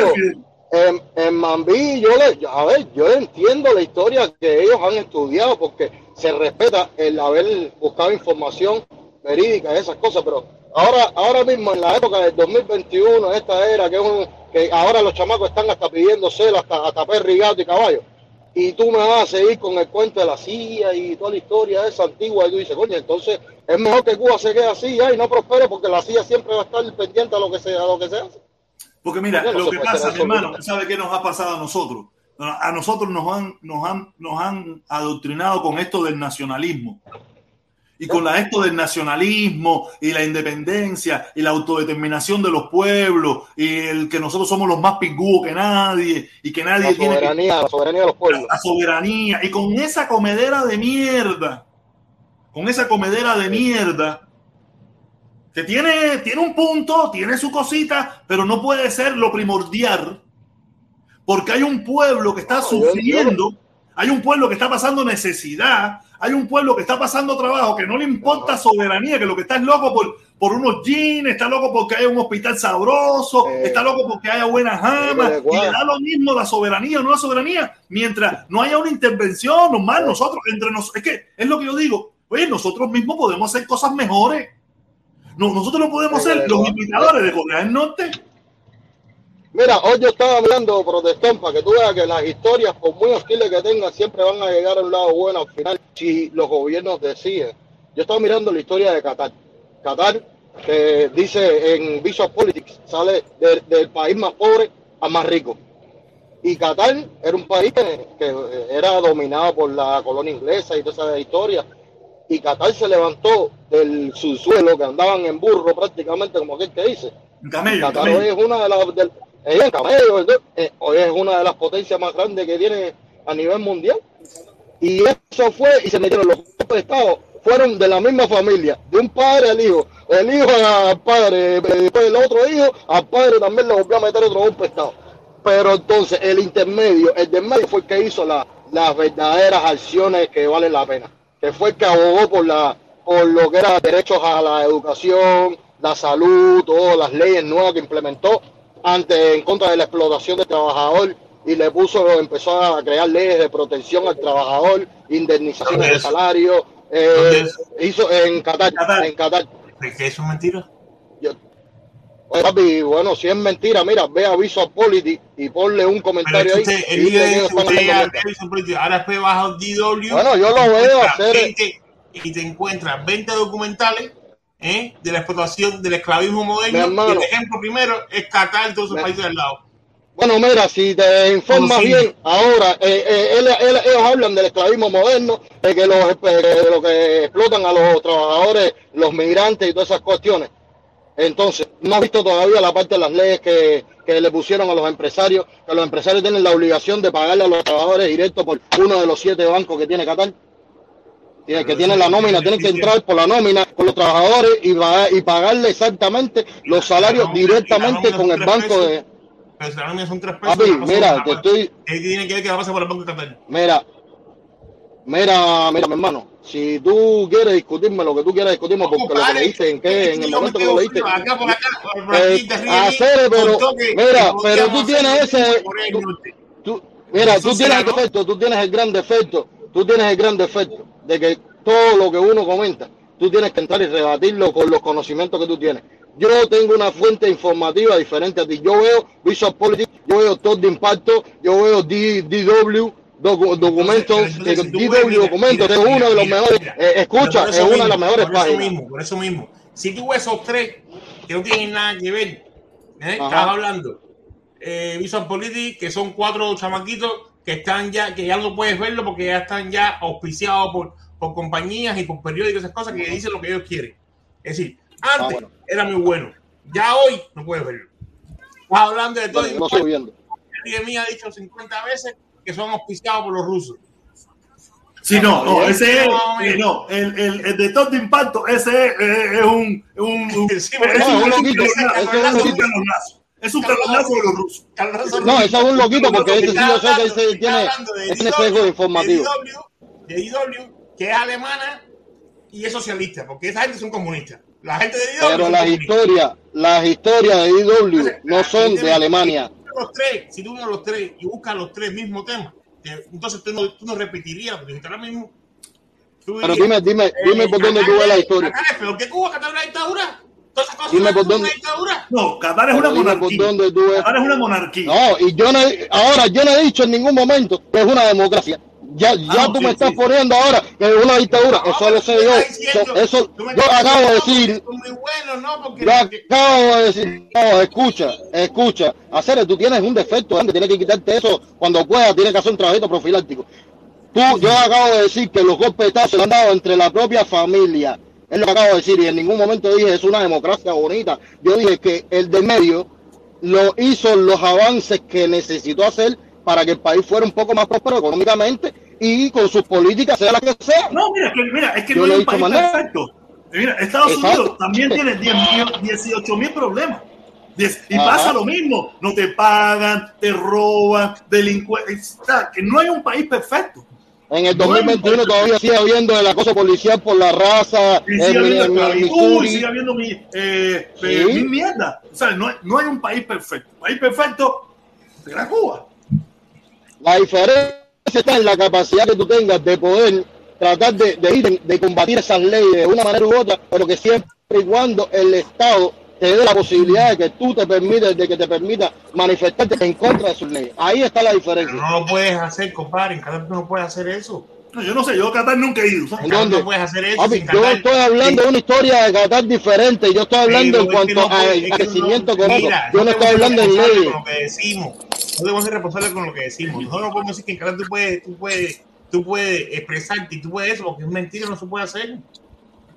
en, en Mambí, yo le, a ver, yo entiendo la historia que ellos han estudiado porque se respeta el haber buscado información verídica y esas cosas, pero ahora, ahora mismo en la época del 2021, esta era que, es un, que ahora los chamacos están hasta pidiendo celo, hasta, hasta gato y caballo y tú me vas a seguir con el cuento de la CIA y toda la historia esa antigua y tú dices, coño, entonces es mejor que Cuba se quede así y no prospere porque la CIA siempre va a estar pendiente a lo que se, a lo que se hace. Porque mira, lo que pasa, mi hermano, ¿sabe qué nos ha pasado a nosotros? A nosotros nos han, nos han, nos han adoctrinado con esto del nacionalismo. Y con la, esto del nacionalismo y la independencia y la autodeterminación de los pueblos y el que nosotros somos los más pingüos que nadie y que nadie la soberanía, la soberanía de los pueblos. La, soberanía. Y con esa comedera de mierda, con esa comedera de mierda, que tiene, tiene un punto, tiene su cosita, pero no puede ser lo primordial, porque hay un pueblo que está sufriendo, hay un pueblo que está pasando necesidad, hay un pueblo que está pasando trabajo, que no le importa soberanía, que lo que está es loco por, por unos jeans, está loco porque haya un hospital sabroso, está loco porque haya buenas jamas, y le da lo mismo la soberanía o no la soberanía, mientras no haya una intervención normal, nosotros, entre nosotros, es que es lo que yo digo, oye, nosotros mismos podemos hacer cosas mejores. No, nosotros no podemos ser los imitadores de Corea del Norte. Mira, hoy yo estaba mirando Protestón para que tú veas que las historias, por muy hostiles que tengan, siempre van a llegar a un lado bueno al final si los gobiernos deciden. Yo estaba mirando la historia de Qatar. Qatar, que dice en Visual Politics, sale del país más pobre a más rico. Y Qatar era un país que, era dominado por la colonia inglesa y toda esa historia. Y Qatar se levantó del subsuelo, que andaban en burro prácticamente, como aquel que dice. Qatar es una de las ella camello, eh, hoy es una de las potencias más grandes que tiene a nivel mundial. Y eso fue, y se metieron los de Estado, fueron de la misma familia, de un padre al hijo, el hijo al padre, después el otro hijo, al padre también le volvió a meter otro golpe de Estado. Pero entonces el intermedio, el del medio fue el que hizo la, las verdaderas acciones que valen la pena, que fue el que abogó por, la, por lo que era derechos a la educación, la salud, todas las leyes nuevas que implementó ante, en contra de la explotación del trabajador y le puso, empezó a crear leyes de protección al trabajador, indemnización de salario, eh, hizo en Qatar, en Qatar. qué es mentira? Bueno, si es mentira, mira, ve a Visual Polity y ponle un comentario ahí. ahora después vas a DW. Bueno, yo lo veo hacer. y te encuentras 20 documentales ¿eh? de la explotación del esclavismo moderno. el ejemplo primero es Qatar, todos esos países del lado. Bueno, mira, si te informas bien, ahora eh, eh, ellos hablan del esclavismo moderno, de que los, de lo que explotan a los trabajadores, los migrantes y todas esas cuestiones. Entonces, no has visto todavía la parte de las leyes que, que le pusieron a los empresarios, que los empresarios tienen la obligación de pagarle a los trabajadores directo por uno de los siete bancos que tiene Qatar que tiene la nómina, tienen que entrar por la nómina con los trabajadores y, y pagarle exactamente los salarios directamente con el banco de. Pero la nómina son tres pesos. mira, te estoy. ¿Qué tiene que ver que pasa por el banco de Mira, mira, mira, mi hermano. Si tú quieres discutirme lo que tú quieras discutirme, porque lo que leíste, en qué, en el momento que lo leíste. Acá por acá, eh, hacer, pero, mira, pero tú tienes ese. Tú, mira, tú tienes el defecto, tú tienes el gran defecto, tú tienes el gran defecto de que todo lo que uno comenta, tú tienes que entrar y rebatirlo con los conocimientos que tú tienes. Yo tengo una fuente informativa diferente a ti. Yo veo Visual Politics, yo veo todo de impacto, yo veo DW, documentos, DW documentos, es uno de los mejores, eh, escucha, es una de las mejores por Eso mismo, por eso mismo. Si tú ves esos tres que no tienen nada que ver, ¿eh? estás hablando, eh, Visual Politics, que son cuatro chamaquitos que están ya, que ya no puedes verlo porque ya están ya auspiciados por, por compañías y por periódicos, esas cosas que dicen lo que ellos quieren. Es decir, antes ah, era muy bueno, ya hoy no puedes verlo. Estás hablando de todo. Bueno, no estoy viendo. mí ha dicho 50 veces que son auspiciados por los rusos. Sí, no, no, ese es, eh, no, el, el, el, de todo de impacto, ese es, es un, un, [LAUGHS] un, es un loquito, es un calonazo de los rusos. No, ese es un loquito porque ese sí yo sé que ese tiene, tiene sesgo informativo. De IW, que es alemana y es socialista, porque esa gente son comunistas. La gente de IW. Pero las historias, las historias de IW no son de Alemania. Los tres, si tú unes los tres y buscas los tres mismos temas entonces tú no, tú no repetirías, porque ahora mismo. Pero dime, dime, dime por dónde tú ves la historia. ¿Pero qué Cuba, Qatar es una dictadura? Todas esas cosas dime por dónde. No, Qatar es una monarquía. Qatar es una monarquía. No, y yo no, ahora yo no he dicho en ningún momento que es una democracia. Ya, ya ah, tú me estás poniendo ahora que es una dictadura. eso lo sé yo. eso, yo acabo de decir. Yo acabo de decir. No, escucha, escucha. Hacer, tú tienes un defecto, antes tienes que quitarte eso cuando puedas. Tienes que hacer un trabajito profiláctico. Tú, yo acabo de decir que los golpes se han dado entre la propia familia. Es lo que acabo de decir. Y en ningún momento dije es una democracia bonita. Yo dije que el de medio lo hizo los avances que necesitó hacer para que el país fuera un poco más próspero económicamente y con sus políticas, sea la que sea. No, mira, que, mira es que no hay un país perfecto. Mira, Estados Unidos también tiene 18 mil problemas. Y pasa lo mismo, no te pagan, te roban, delincuentes, que no hay un país perfecto. En el 2021 todavía sigue habiendo el acoso policial por la raza. Y sigue habiendo sigue habiendo mi, eh, eh, mi mierda. O sea, no, no hay un país perfecto. país perfecto será Cuba. La diferencia está en la capacidad que tú tengas de poder tratar de, ir, de combatir esas leyes de una manera u otra, pero que siempre y cuando el Estado te dé la posibilidad de que tú te permites, de que te permita manifestarte en contra de sus leyes. Ahí está la diferencia. no lo puedes hacer, compadre. En Qatar no puedes hacer eso. No, yo no sé, yo Qatar nunca he ido. ¿En dónde? No puedes hacer eso. yo estoy hablando de una historia de Qatar diferente. Yo estoy hablando en cuanto al crecimiento económico. yo no estoy hablando en leyes. Lo que decimos no debemos ser responsables con lo que decimos. Nosotros no podemos decir que en Qatar tú puedes, tú puedes, tú puedes expresarte y tú puedes eso, porque es mentira, no se puede hacer.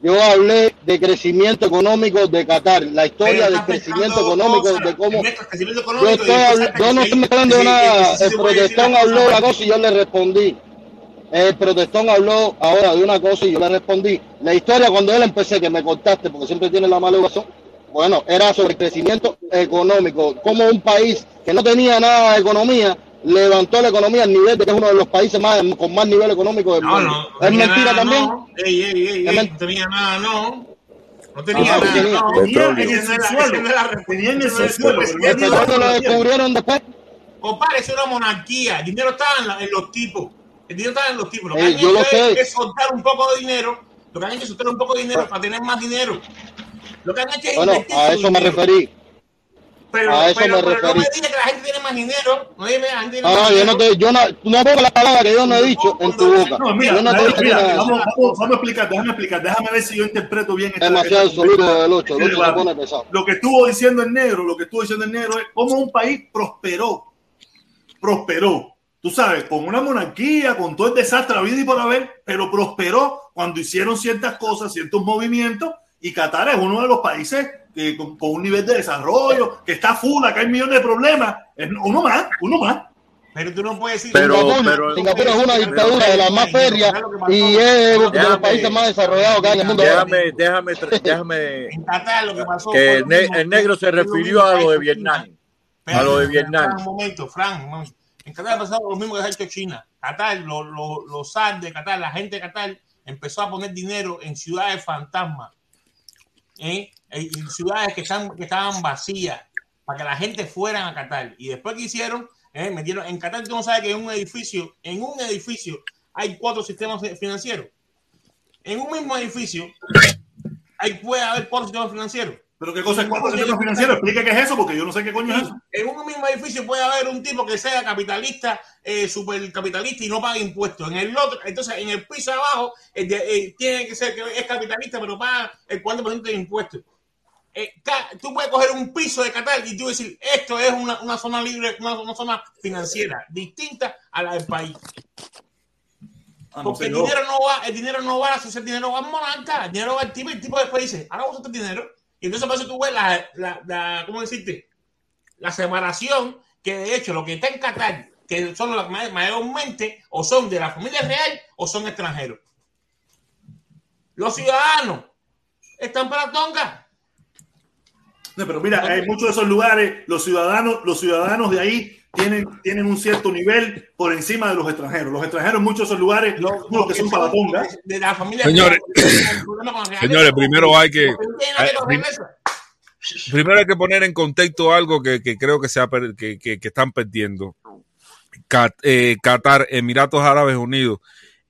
Yo hablé de crecimiento económico de Qatar, la historia del crecimiento económico, de cómo. Yo, estoy, yo no estoy hablando de nada. El protestón habló de una cosa y yo le respondí. El protestón habló ahora de una cosa y yo le respondí. La historia cuando él empecé, que me cortaste, porque siempre tiene la mala educación, bueno, era sobre crecimiento económico, como un país que no tenía nada de economía levantó la economía al nivel de que es uno de los países más con más nivel económico del mundo. No, ¿Es mentira también? No. Ey, ey, ey, no tenía nada, no. No tenía nada, tenía. no. Tenía en el subsuelo. Tenía en el subsuelo. ¿El lo descubrieron después? Compadre, es una monarquía. El dinero está en, los tipos. El dinero está en los tipos. Lo que han hecho es, soltar un poco de dinero. Lo que han hecho es soltar un poco de dinero para tener más dinero. Lo que han hecho es bueno, a eso me referí. Pero, a eso pero, me referí. no me digas que la gente tiene más dinero. No dime, la gente tiene no, yo no te, yo no, no pongo la palabra que yo no he dicho en tu boca. No, mira, yo no te mira, mira, vamos, vamos, vamos, a explicar, déjame explicar, déjame ver si yo interpreto bien. Esta, Demasiado absoluto del 8, el 8 se pone pesado. Lo que estuvo diciendo el negro, lo que estuvo diciendo el negro es cómo un país prosperó, prosperó. Tú sabes, con una monarquía, con todo el desastre habido y por haber, pero prosperó cuando hicieron ciertas cosas, ciertos movimientos y Qatar es uno de los países que, con, un nivel de desarrollo, que está full, acá hay millones de problemas. Es uno más, uno más. Pero tú no puedes decir pero, Singapur, Singapur es una dictadura de las más ferias y es de los países más desarrollados que hay en el mundo. Déjame, déjame, déjame. que el, negro se refirió a lo de Vietnam. A lo de Vietnam. Un momento, Frank. En Qatar ha pasado lo mismo que ha hecho China. Qatar, los, los, los de Qatar, la gente de Qatar empezó a poner dinero en ciudades fantasmas ¿eh? en ciudades que, están, que estaban vacías para que la gente fuera a Qatar. Y después que hicieron, ¿eh? metieron, en Qatar tú no sabes que en un edificio, en un edificio hay cuatro sistemas financieros. En un mismo edificio hay, puede haber cuatro sistemas financieros. ¿Pero qué cosa es cuatro sistemas financieros? Explica qué es eso, porque yo no sé qué coño es eso. En un mismo edificio puede haber un tipo que sea capitalista, eh, supercapitalista y no paga impuestos. En el otro, entonces, en el piso de abajo, eh, tiene que ser que es capitalista, pero paga el 40% de impuestos. eh, tú puedes coger un piso de Qatar y tú decir, esto es una, una zona libre, una, una, zona financiera distinta a la del país. Ah, Porque el dinero no va, el dinero no va a el dinero va a monarca, el dinero va al tipo y el tipo después dice, ahora vamos a hacer dinero. Y entonces por eso tú ves la, la, ¿cómo decirte? La separación que de hecho lo que está en Qatar, que son los mayormente o son de la familia real o son extranjeros. Los ciudadanos están para Tonga. No, pero mira, hay muchos de esos lugares, los ciudadanos, los ciudadanos de ahí tienen, tienen un cierto nivel por encima de los extranjeros. Los extranjeros en muchos de esos lugares, los, que son para Tonga. De la familia señores, [COUGHS] señores, primero hay que primero hay que poner en contexto algo que, que creo que, sea, que, que, que están perdiendo. Eh, Qatar, Emiratos Árabes Unidos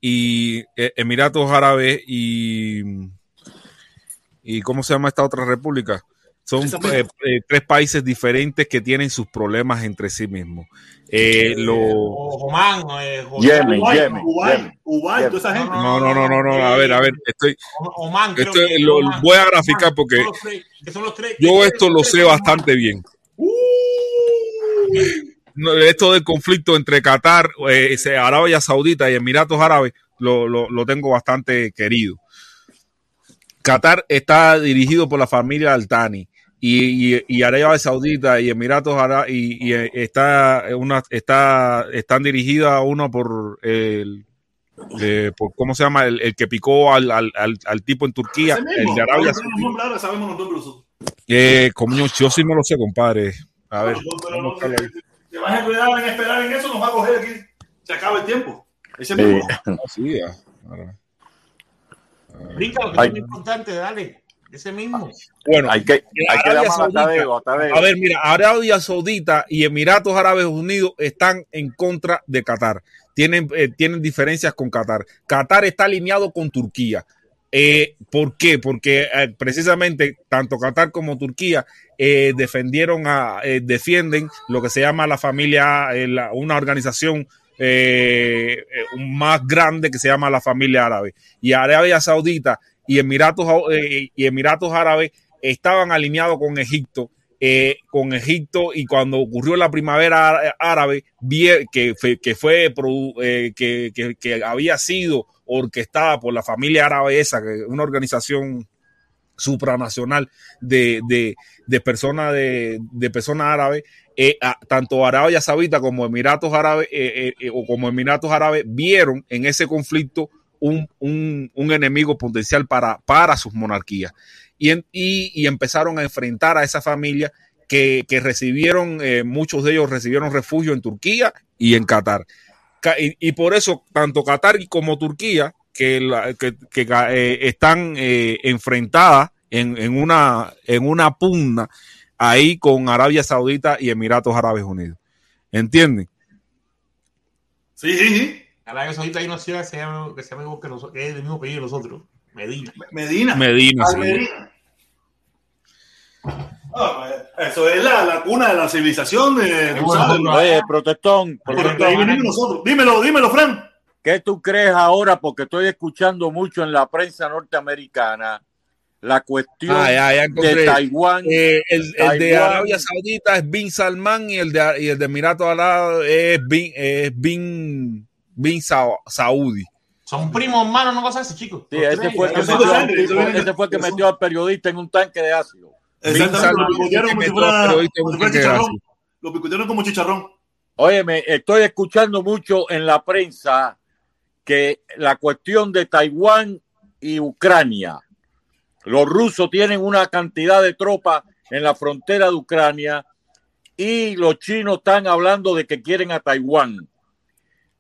y eh, Emiratos Árabes y, y ¿cómo se llama esta otra república? Son eh, eh, tres países diferentes que tienen sus problemas entre sí mismos. Eh, lo... Oman, Yemen, Yemen, Uruguay, toda esa gente. No, no, no, no, no, a ver, a ver, estoy, Oman, estoy lo voy a graficar porque yo esto lo sé bastante bien. Uh. Esto del conflicto entre Qatar, Arabia Saudita y Emiratos Árabes lo, lo, lo tengo bastante querido. Qatar está dirigido por la familia Altani y, y, Arabia Saudita y Emiratos Árabes y, está una está están dirigidas uno por el eh, por, ¿cómo se llama? El, el que picó al, al, al, tipo en Turquía, el de Arabia Saudita. Sabemos los eh, como yo, sí me lo sé, compadre. A ver. No, te vas a cuidar en esperar en eso, nos va a coger aquí. Se acaba el tiempo. Ese mismo. Sí, ya. Brinca, lo que es muy importante, dale. Ese mismo. Bueno, hay que, hay que a, ver, mira, Arabia Saudita y Emiratos Árabes Unidos están en contra de Qatar. Tienen, eh, tienen diferencias con Qatar. Qatar está alineado con Turquía. Eh, ¿Por qué? Porque eh, precisamente tanto Qatar como Turquía defendieron a, defienden lo que se llama la familia, una organización más grande que se llama la familia árabe. Y Arabia Saudita y Emiratos, eh, y Emiratos Árabes estaban alineados con Egipto. Eh, con Egipto y cuando ocurrió la primavera árabe, que, que fue eh, que, que, había sido orquestada por la familia árabe esa, una organización supranacional de, de, de personas de, de árabes, tanto Arabia Saudita como Emiratos Árabes o como Emiratos Árabes vieron en ese conflicto un, un, enemigo potencial para, para sus monarquías. Y, y, empezaron a enfrentar a esa familia que, que recibieron, eh, muchos de ellos recibieron refugio en Turquía y en Qatar. Y, por eso, tanto Qatar como Turquía, que, que, eh, están eh, enfrentadas en, en, una, en una pugna ahí con Arabia Saudita y Emiratos Árabes Unidos. ¿Entienden? Sí, sí, sí. Arabia Saudita hay una ciudad que se llama, que se llama igual que, nosotros, que es del mismo apellido de nosotros, Medina. Medina. Medina, sí. Medina. Ah, pues, eso es la, la, cuna de la civilización. De, Oye, protestón. protestón. nosotros. Dímelo, dímelo, Fran. ¿Qué tú crees ahora? Porque estoy escuchando mucho en la prensa norteamericana la cuestión ah, ya, ya de Taiwán. Eh, el, Taiwán. el, de Arabia Saudita es Bin Salman y el de, y el de Emiratos Árabes es Bin, es Bin Bin Saudi. Son primos hermanos, no cosas así, chicos. Sí, ese fue, el que, metió, tipo, ese fue el que metió al periodista en un tanque de ácido. Exactamente, lo picotearon como si fuera, chicharrón. Lo picotearon como chicharrón. Óyeme, estoy escuchando mucho en la prensa que la cuestión de Taiwán y Ucrania, los rusos tienen una cantidad de tropas en la frontera de Ucrania y los chinos están hablando de que quieren a Taiwán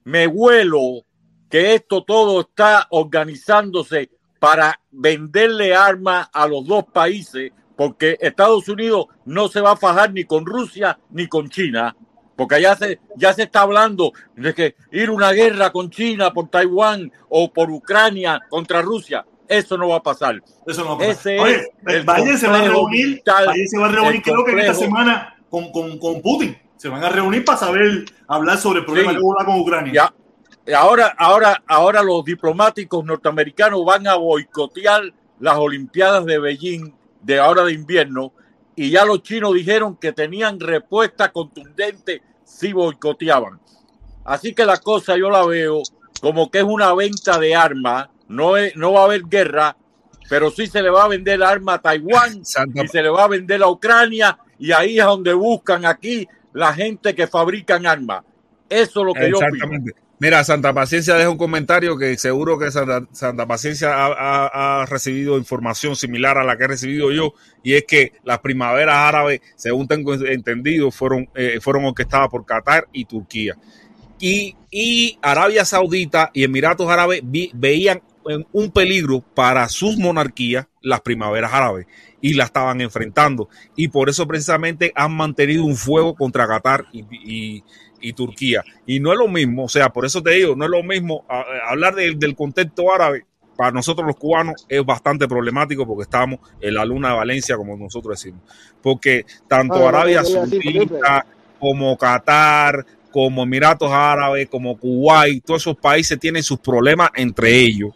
me huelo que esto todo está organizándose para venderle armas a los dos países, porque Estados Unidos no se va a fajar ni con Rusia ni con China, porque ya se, ya se está hablando de que ir una guerra con China por Taiwán o por Ucrania contra Rusia. Eso no va a pasar. Eso no va a pasar. Oye, Biden se va a reunir, Biden se va a reunir creo que esta semana con, con, con Putin se van a reunir para saber hablar sobre el problema de con Ucrania. Ya. Ahora, ahora, ahora los diplomáticos norteamericanos van a boicotear las Olimpiadas de Beijing de ahora de invierno y ya los chinos dijeron que tenían respuesta contundente si boicoteaban. Así que la cosa yo la veo como que es una venta de armas, no, es, no va a haber guerra, pero sí se le va a vender arma a Taiwán Santa- y se le va a vender a Ucrania y ahí es donde buscan aquí la gente que fabrican armas. Eso es lo que yo opino. Mira, Santa Paciencia deja un comentario que seguro que Santa, Santa Paciencia ha, recibido información similar a la que he recibido yo, y es que las primaveras árabes, según tengo entendido, fueron, eh, fueron orquestadas por Qatar y Turquía. Y, y Arabia Saudita y Emiratos Árabes veían un peligro para sus monarquías las primaveras árabes y la estaban enfrentando. Y por eso precisamente han mantenido un fuego contra Qatar y, y- y Turquía. Y no es lo mismo, o sea, por eso te digo, no es lo mismo a- a hablar del- del contexto árabe. Para nosotros los cubanos es bastante problemático porque estamos en la luna de Valencia, como nosotros decimos. Porque tanto Ah, Arabia Saudita como Qatar, como Emiratos Árabes, como Kuwait, todos esos países tienen sus problemas entre ellos.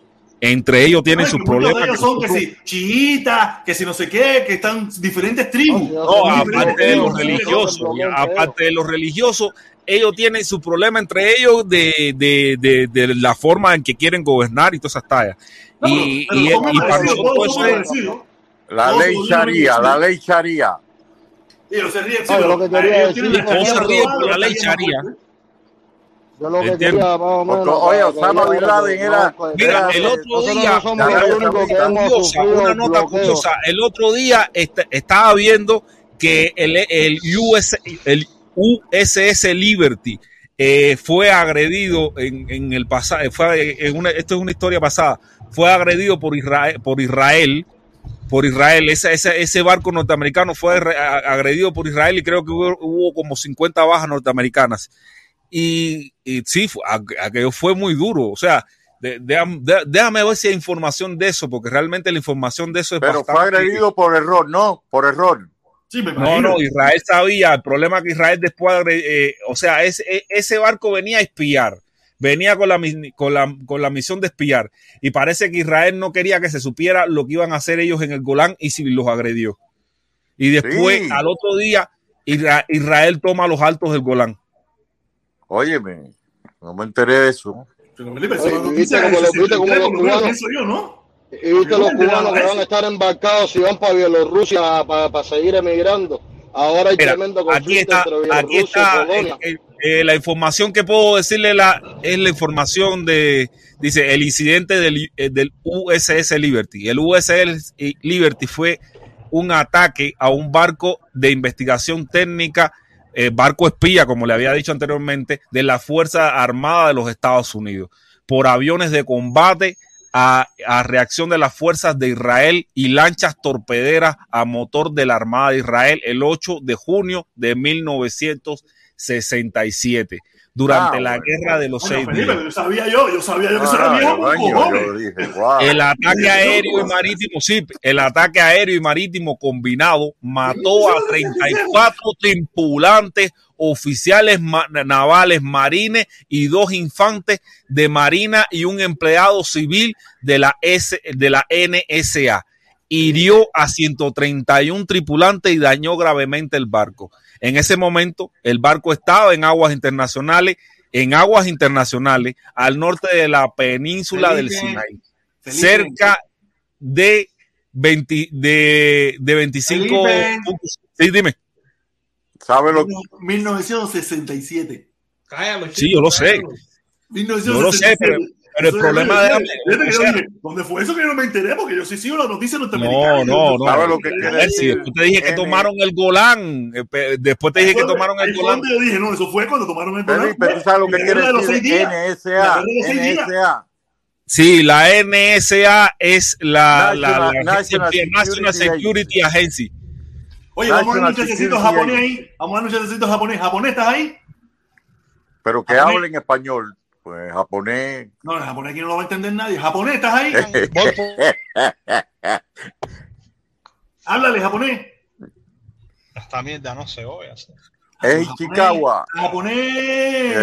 Entre ellos tienen sus que problemas. ellos son que si chiitas, que si no sé qué, que están diferentes tribus. No, aparte de los religiosos, no, ya, no, aparte de los religiosos, ellos tienen su problema entre ellos de, de, de, de la forma en que quieren gobernar y todas esas tallas. No, y, para nosotros eso es. La ley Sharia, la ley Sharia. Ellos se ríen, sí, No, pero lo que quería ellos decir la que ley Sharia. Yo lo que Entiendo. quería, más o menos. Oye, para Osama que Bin vean Laden que era- no, Mira, el otro día, una nota curiosa. El otro día est- estaba viendo que el, el, US, el USS Liberty eh, fue agredido en, en el pasado. Fue en una, esto es una historia pasada. Fue agredido por Israel, por Israel. Por Israel, ese, ese, ese barco norteamericano fue agredido por Israel y creo que hubo, hubo como 50 bajas norteamericanas. Y, y sí, aquello fue muy duro. O sea, de- déjame, de- déjame ver si hay información de eso, porque realmente la información de eso es Pero fue agredido por error, no, por error. Sí, me No, no, Israel sabía. El problema es que Israel después, eh, o sea, ese, e- ese barco venía a espiar, venía con la, con, la, con la misión de espiar. Y parece que Israel no quería que se supiera lo que iban a hacer ellos en el Golán y si los agredió. Y después, Sí. al otro día, Isra- Israel toma los altos del Golán. Óyeme, no me enteré de eso. Pero, Felipe, Oye, eso es ¿viste noticia como los- viste como 63, los por lo menos cubanos? yo, ¿no? Y viste los cubanos que van a estar embarcados y van para Bielorrusia para seguir emigrando. Ahora hay Mira, tremendo aquí conflicto está, entre aquí Bielorrusia está y Polonia. eh, eh, la información que puedo decirle la, es la información de, dice, el incidente del, eh, del USS Liberty. El USS Liberty fue un ataque a un barco de investigación técnica, eh, barco espía, como le había dicho anteriormente, de la Fuerza Armada de los Estados Unidos, por aviones de combate a, a reacción de las fuerzas de Israel y lanchas torpederas a motor de la Armada de Israel el 8 de junio de 1967, durante Ah, la bueno. guerra de los Bueno, seis días. yo sabía yo, yo sabía yo que eso era Ah, viejo wow. El ataque aéreo y marítimo, sí, el ataque aéreo y marítimo combinado mató a 34 tripulantes oficiales ma- navales marines y dos infantes de marina y un empleado civil de la, S, de la NSA. Hirió a 131 tripulantes y dañó gravemente el barco. En ese momento, el barco estaba en aguas internacionales, en aguas internacionales, al norte de la península del Sinaí Felipe. cerca de 20 de, de 25 Felipe. puntos. Sí, dime. ¿Sabe lo que 1967. Cállalo, Sí, chico, yo lo sé. cállalo. 1967. Yo lo sé, pero- pero el problema de- ¿Dónde fue eso que yo no me enteré? Porque yo sí sigo las noticias norteamericanas. No, no, no. ¿Sabe lo que después te dije que tomaron el Golán, eh, después te dije que tomaron el Golán. yo dije, no, eso fue cuando tomaron el Golán. Felipe, ¿tú sabes lo que La quiere decir. La NSA? NSA. Sí, la NSA es la, la, la National- National Security Agency. Oye, vamos a dar un chasecito japonés ahí. Vamos a dar un chasecito japonés. ¿Japonés estás ahí? Pero que Japonés. hablen español. Pues japonés. No, el japonés aquí no lo va a entender nadie. ¿Japonés estás ahí? [LAUGHS] Háblale, japonés. Esta mierda no se oye. así. Japonés. Ichikawa. Japonés.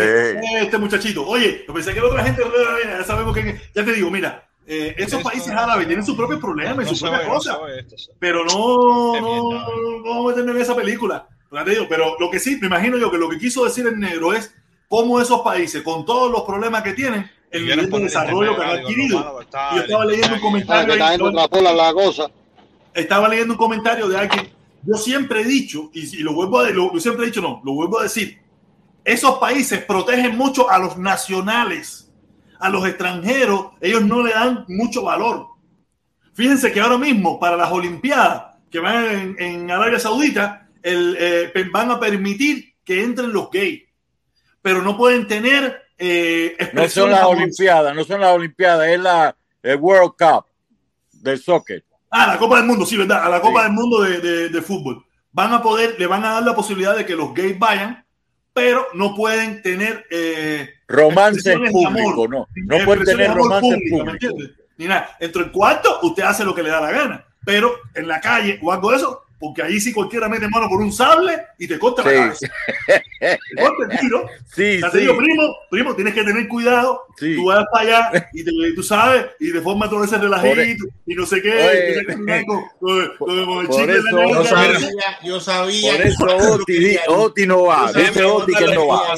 Este muchachito. Oye, yo pensé que la otra gente. Ya sabemos que. Ya te digo, mira. Eh, esos Esto- países árabes tienen sus propios problemas y sus propias no cosas. pero no, no, vamos a meternos en esa película. Ya te digo, pero lo que sí, me imagino yo que lo que quiso decir el negro es cómo esos países, con todos los problemas que tienen, el nivel de desarrollo que han adquirido. yo estaba leyendo un comentario estaba leyendo un comentario de alguien. Yo siempre he dicho, y, y lo vuelvo a lo, yo siempre he dicho, no, lo vuelvo a decir. Esos países protegen mucho a los nacionales, a los extranjeros, ellos no le dan mucho valor. Fíjense que ahora mismo, para las Olimpiadas que van en, en Arabia Saudita, el, eh, van a permitir que entren los gays, pero no pueden tener eh, No son las. Olimpiadas, no son las Olimpiadas, es la el World Cup del soccer. Ah, la Copa del Mundo, sí, ¿verdad? A la Copa Sí. del Mundo de, de- de fútbol. Van a poder, le van a dar la posibilidad de que los gays vayan, pero no pueden tener eh, Romance público, amor. no. No pueden tener romance público, ¿me público. entiendes? Ni nada. Dentro del cuarto, usted hace lo que le da la gana, pero en la calle o algo de eso, porque ahí si cualquiera mete mano por un sable y te corta la Sí. cabeza. Te corta el tiro. [LAUGHS] Sí, O sea, te sí, digo, primo, primo, tienes que tener cuidado. sí. Tú vas para allá y te, tú sabes, y de forma todo ese relajito y no sé qué. Oye. y la Yo sabía, yo sabía. Por que- eso Oti, di- Oti no va. Dice que Oti que no va.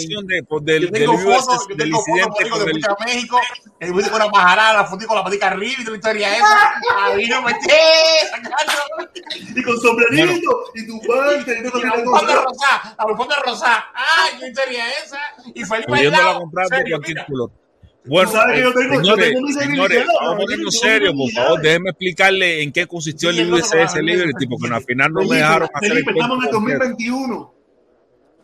pues, del, Yo tengo fotos, yo tengo fotos de México, el con la pajarada, la foto con la patica arriba y toda la historia esa. [LAUGHS] Ahí no me esté sacando. y con y tu parte y Y la rosada, la bufanda rosada. Ay, qué historia esa. Y Felipe al pudiéndola lado. comprar de Serio, cualquier color. Bueno, Tú sabes que yo tengo- yo señores, tengo mis señores, vamos a yo tengo serios, por favor. Déjenme explicarle en qué consistió Sí, el el va, Liberty, porque al final no me dejaron hacer el estamos en el cuento completo. 2021.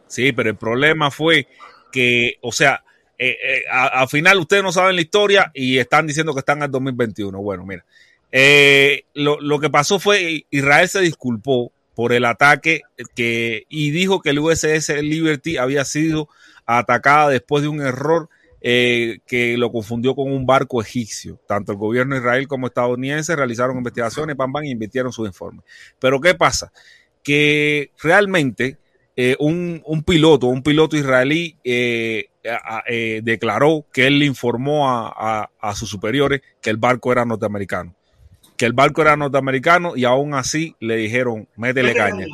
Sí, pero el problema fue que, o sea, eh, eh, al final ustedes no saben la historia y están diciendo que están en el 2021. Bueno, mira, eh, lo, lo que pasó fue Israel se disculpó por el ataque que y dijo que el USS Liberty había sido atacada después de un error eh, que lo confundió con un barco egipcio. Tanto el gobierno de Israel como estadounidense realizaron investigaciones, pam, pam, y emitieron sus informes. Pero ¿qué pasa? Que realmente eh, un, un piloto, un piloto israelí, declaró que él le informó a, a- a sus superiores que el barco era norteamericano. Que el barco era norteamericano y aún así le dijeron, métele caña,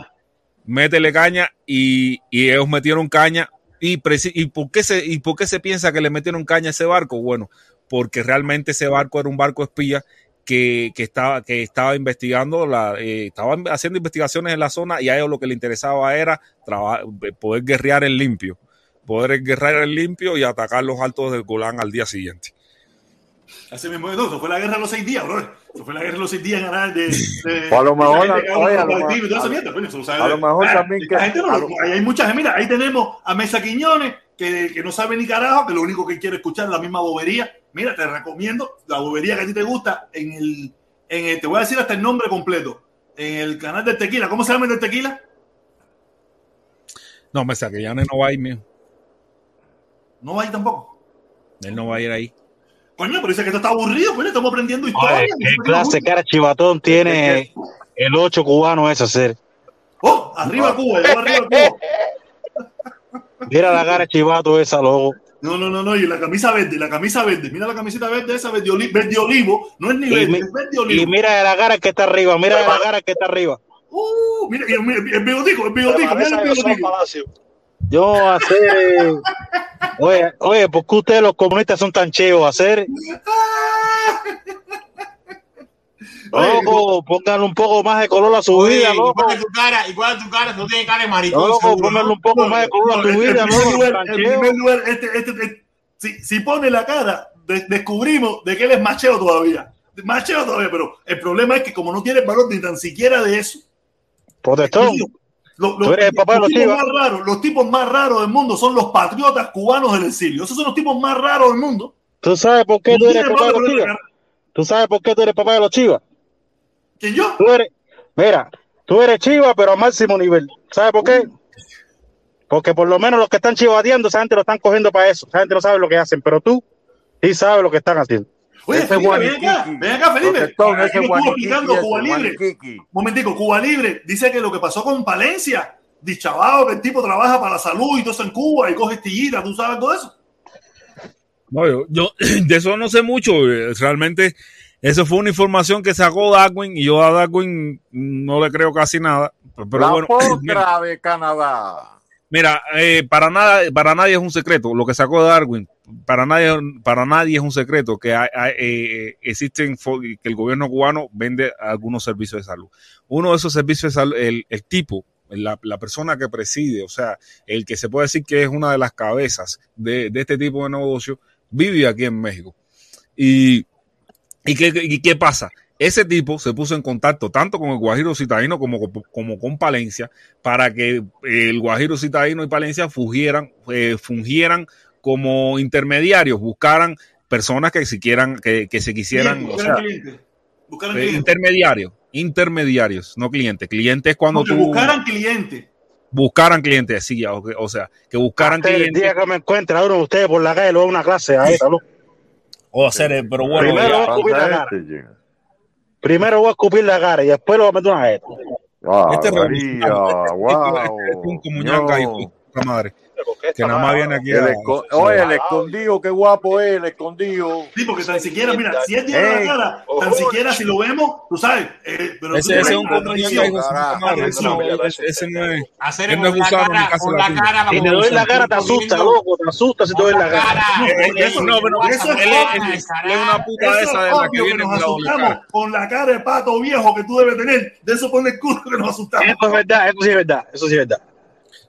métele caña y, y ellos metieron caña. ¿Y, y, por qué se, ¿Y por qué se piensa que le metieron caña a ese barco? Bueno, porque realmente ese barco era un barco espía que, que estaba, que estaba investigando, la, eh, estaban haciendo investigaciones en la zona y a ellos lo que le interesaba era traba- poder guerrear en limpio, poder guerrear en limpio y atacar los altos del Golán al día siguiente. Así mismo, no, eso fue la guerra de los seis días, bro. Eso fue la guerra de los seis días en ganar de, de- O a lo mejor, de- de- de- oye, a lo de- mejor- a mejor Ah, también que- gente no a lo- lo- ahí hay mucha gente, mira, ahí tenemos a Mesa Quiñones, que, que no sabe ni carajo, que lo único que quiere escuchar es la misma bobería. Mira, te recomiendo la bobería que a ti te gusta en el, en el- te voy a decir hasta el nombre completo, en el canal del tequila. ¿Cómo se llama el del tequila? No, me saqué, ya no va a ir, mijo. No va ahí tampoco. Él no va a ir ahí. Coño, pero dice que esto está aburrido, coño, estamos aprendiendo historia. Oye, qué clase cara chivatón tiene el 8 cubano ese hacer. Oh, arriba Cuba, yo arriba Cuba. [LAUGHS] Mira la cara chivato esa, loco. No, no, no, no, y la camisa verde, la camisa verde. Mira la camiseta verde esa, verde, oli- verde olivo. No es ni Y, verde, mi- es verde y olivo. mira la cara que está arriba, mira la cara que está arriba. Uh, mira, y el, el, el bigotico, el bigotico, mira el bigotico. Yo hacer. Oye, oye, ¿por qué ustedes los comunistas son tan chivos? Hacer. [LAUGHS] Loco, pónganle un poco más de color a su Oye, vida, loco. igual que tu cara, igual que tu cara, no tiene cara de maricón. Loco, pónganle un poco más de color a tu vida, loco. lugar, tan en chivo. primer lugar, este, este, este- si, si pone la cara, de- descubrimos de que él es macheo todavía. Macheo todavía, pero el problema es que como no tiene valor ni tan siquiera de eso, Protestón. Los, eres papá los tipos más raros, los tipos más raros del mundo son los patriotas cubanos del exilio. Esos son los tipos más raros del mundo. ¿Tú sabes por qué tú eres papá de los chivas? cara. ¿Tú sabes por qué tú eres papá de los chivas? ¿Quién yo? Tú eres, mira, tú eres chiva, pero a máximo nivel. ¿Sabes por qué? Porque por lo menos los que están chivateando, esa gente lo están cogiendo para eso. Esa gente no sabe lo que hacen, pero tú sí sabes lo que están haciendo. Oye, Ese Felipe, ven acá, ven acá, Felipe. Ese estuvo explicando Cuba Libre. Momentico, Cuba Libre dice que lo que pasó con Palencia, dichabado que el tipo trabaja para la salud y todo eso en Cuba y coge estillitas, ¿tú sabes todo eso? No, yo, yo [CLEARS THROAT] de eso no sé mucho. eh, Realmente, eso fue una información que sacó Darwin y yo a Darwin no le creo casi nada. Pero la bueno, [CLEARS THROAT] mira, de Canadá. Mira, eh, para nada, para nadie es un secreto lo que sacó Darwin. Para nadie, para nadie es un secreto que hay- eh, existen que el gobierno cubano vende algunos servicios de salud. Uno de esos servicios de salud, el, el tipo, la, persona que preside, o sea, el que se puede decir que es una de las cabezas de, este tipo de negocio, vive aquí en México. Y, ¿y, qué, y qué pasa? Ese tipo se puso en contacto tanto con el Guajiro Citadino como, como con Palencia para que el Guajiro Citadino y Palencia fungieran, eh, fungieran como intermediarios, buscaran personas que, si quieran, que, que se quisieran, o Buscaran sea, clientes. Buscaran eh, clientes. intermediarios, intermediarios, no clientes. Clientes es cuando Porque tú buscaran clientes. buscaran clientes, sí, o, o sea, que buscaran Hasta el clientes. día que me encuentre a uno de ustedes por la calle, lo hago una clase a esa, ¿no? O hacer, eh, pero bueno, Primero ya, Primero voy a escupir la cara y después lo voy a meter una jeta. Ah, este es. Este- wow. este es un comuñanca, hijo de que nada más viene aquí El a... el escondido, qué guapo es el escondido. Sí, porque tan siquiera, mira, si él tiene la cara, tan siquiera si lo vemos, tú sabes. eh, pero Ese, tú ese es un La ese no, es... Hacer Él no es con la gusano ni cara, casa con la cara. Si te doy la cara, te asusta, loco, te asusta si te doy la cara. No, Eh, eh, eso- no, pero eso es una puta esa es de la que viene con la cara de pato viejo que tú debes tener. De eso pone el culo que nos asustamos. Eso es verdad, eso sí es verdad, eso sí es verdad.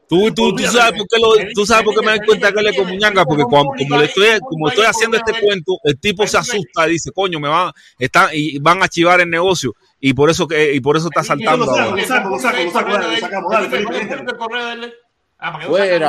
Tú, tú, tú sabes por qué lo, tú sabes por qué me doy cuenta que él es comuñanga, porque cuando, como le estoy, como estoy haciendo este cuento, el tipo se asusta y dice, coño, me van, están, y van a chivar el negocio, y por eso que, y por eso está saltando lo saco, lo saco, lo saco, dale, lo sacamos, dale, Felipe. Ah, Fuera.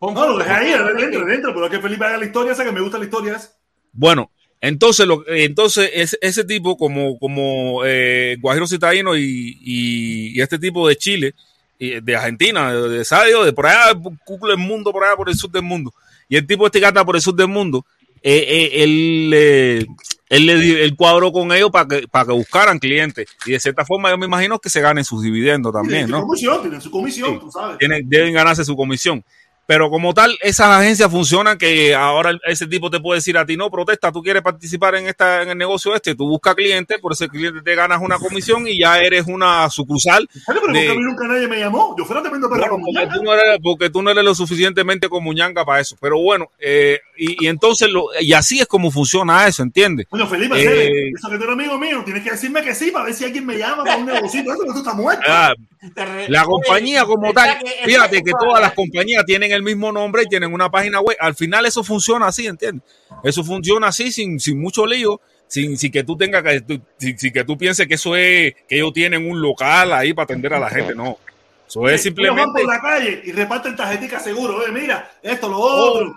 No, lo dejé ahí, dentro, dentro, pero es que Felipe haga la historia esa que me gusta la historia esa. Bueno, entonces, lo, entonces ese, ese tipo como, como eh, Guajiro Citadino y, y, y este tipo de Chile, y de Argentina, de, de Sadio, de por allá, culo del mundo, por allá, por el sur del mundo. Y el tipo este gata por el sur del mundo, eh, eh, él, eh, él le él cuadró con ellos para que, para que buscaran clientes. Y de cierta forma, yo me imagino que se ganen sus dividendos también, Tienen su ¿no? comisión, tienen su comisión, Sí. tú sabes. tienen, deben ganarse su comisión. Pero como tal, esas agencias funcionan que ahora ese tipo te puede decir a ti, no, protesta, tú quieres participar en esta en el negocio este, tú buscas clientes, por ese cliente te ganas una comisión y ya eres una sucursal. Pero de- porque a mí nunca nadie me llamó. Yo fuera tremendo perro Bueno, como porque, tú no eres, porque tú no eres lo suficientemente comuñanga para eso. Pero bueno, eh, y, y entonces, lo, y así es como funciona eso, ¿entiendes? Coño, Felipe, Eh, eso que tú eres amigo mío, tienes que decirme que sí para ver si alguien me llama para un negocio. Eso que tú estás muerto. Ah, la compañía como tal, fíjate que todas las compañías tienen el mismo nombre y tienen una página web. Al final eso funciona así, ¿entiendes? Eso funciona así, sin, sin mucho lío, sin, sin que tú tengas que, sin, sin que tú pienses que eso es, que ellos tienen un local ahí para atender a la gente, no. Eso es Ellos van simplemente por la calle y reparten tarjeticas seguro. Oye, mira, esto, lo Oh, otro.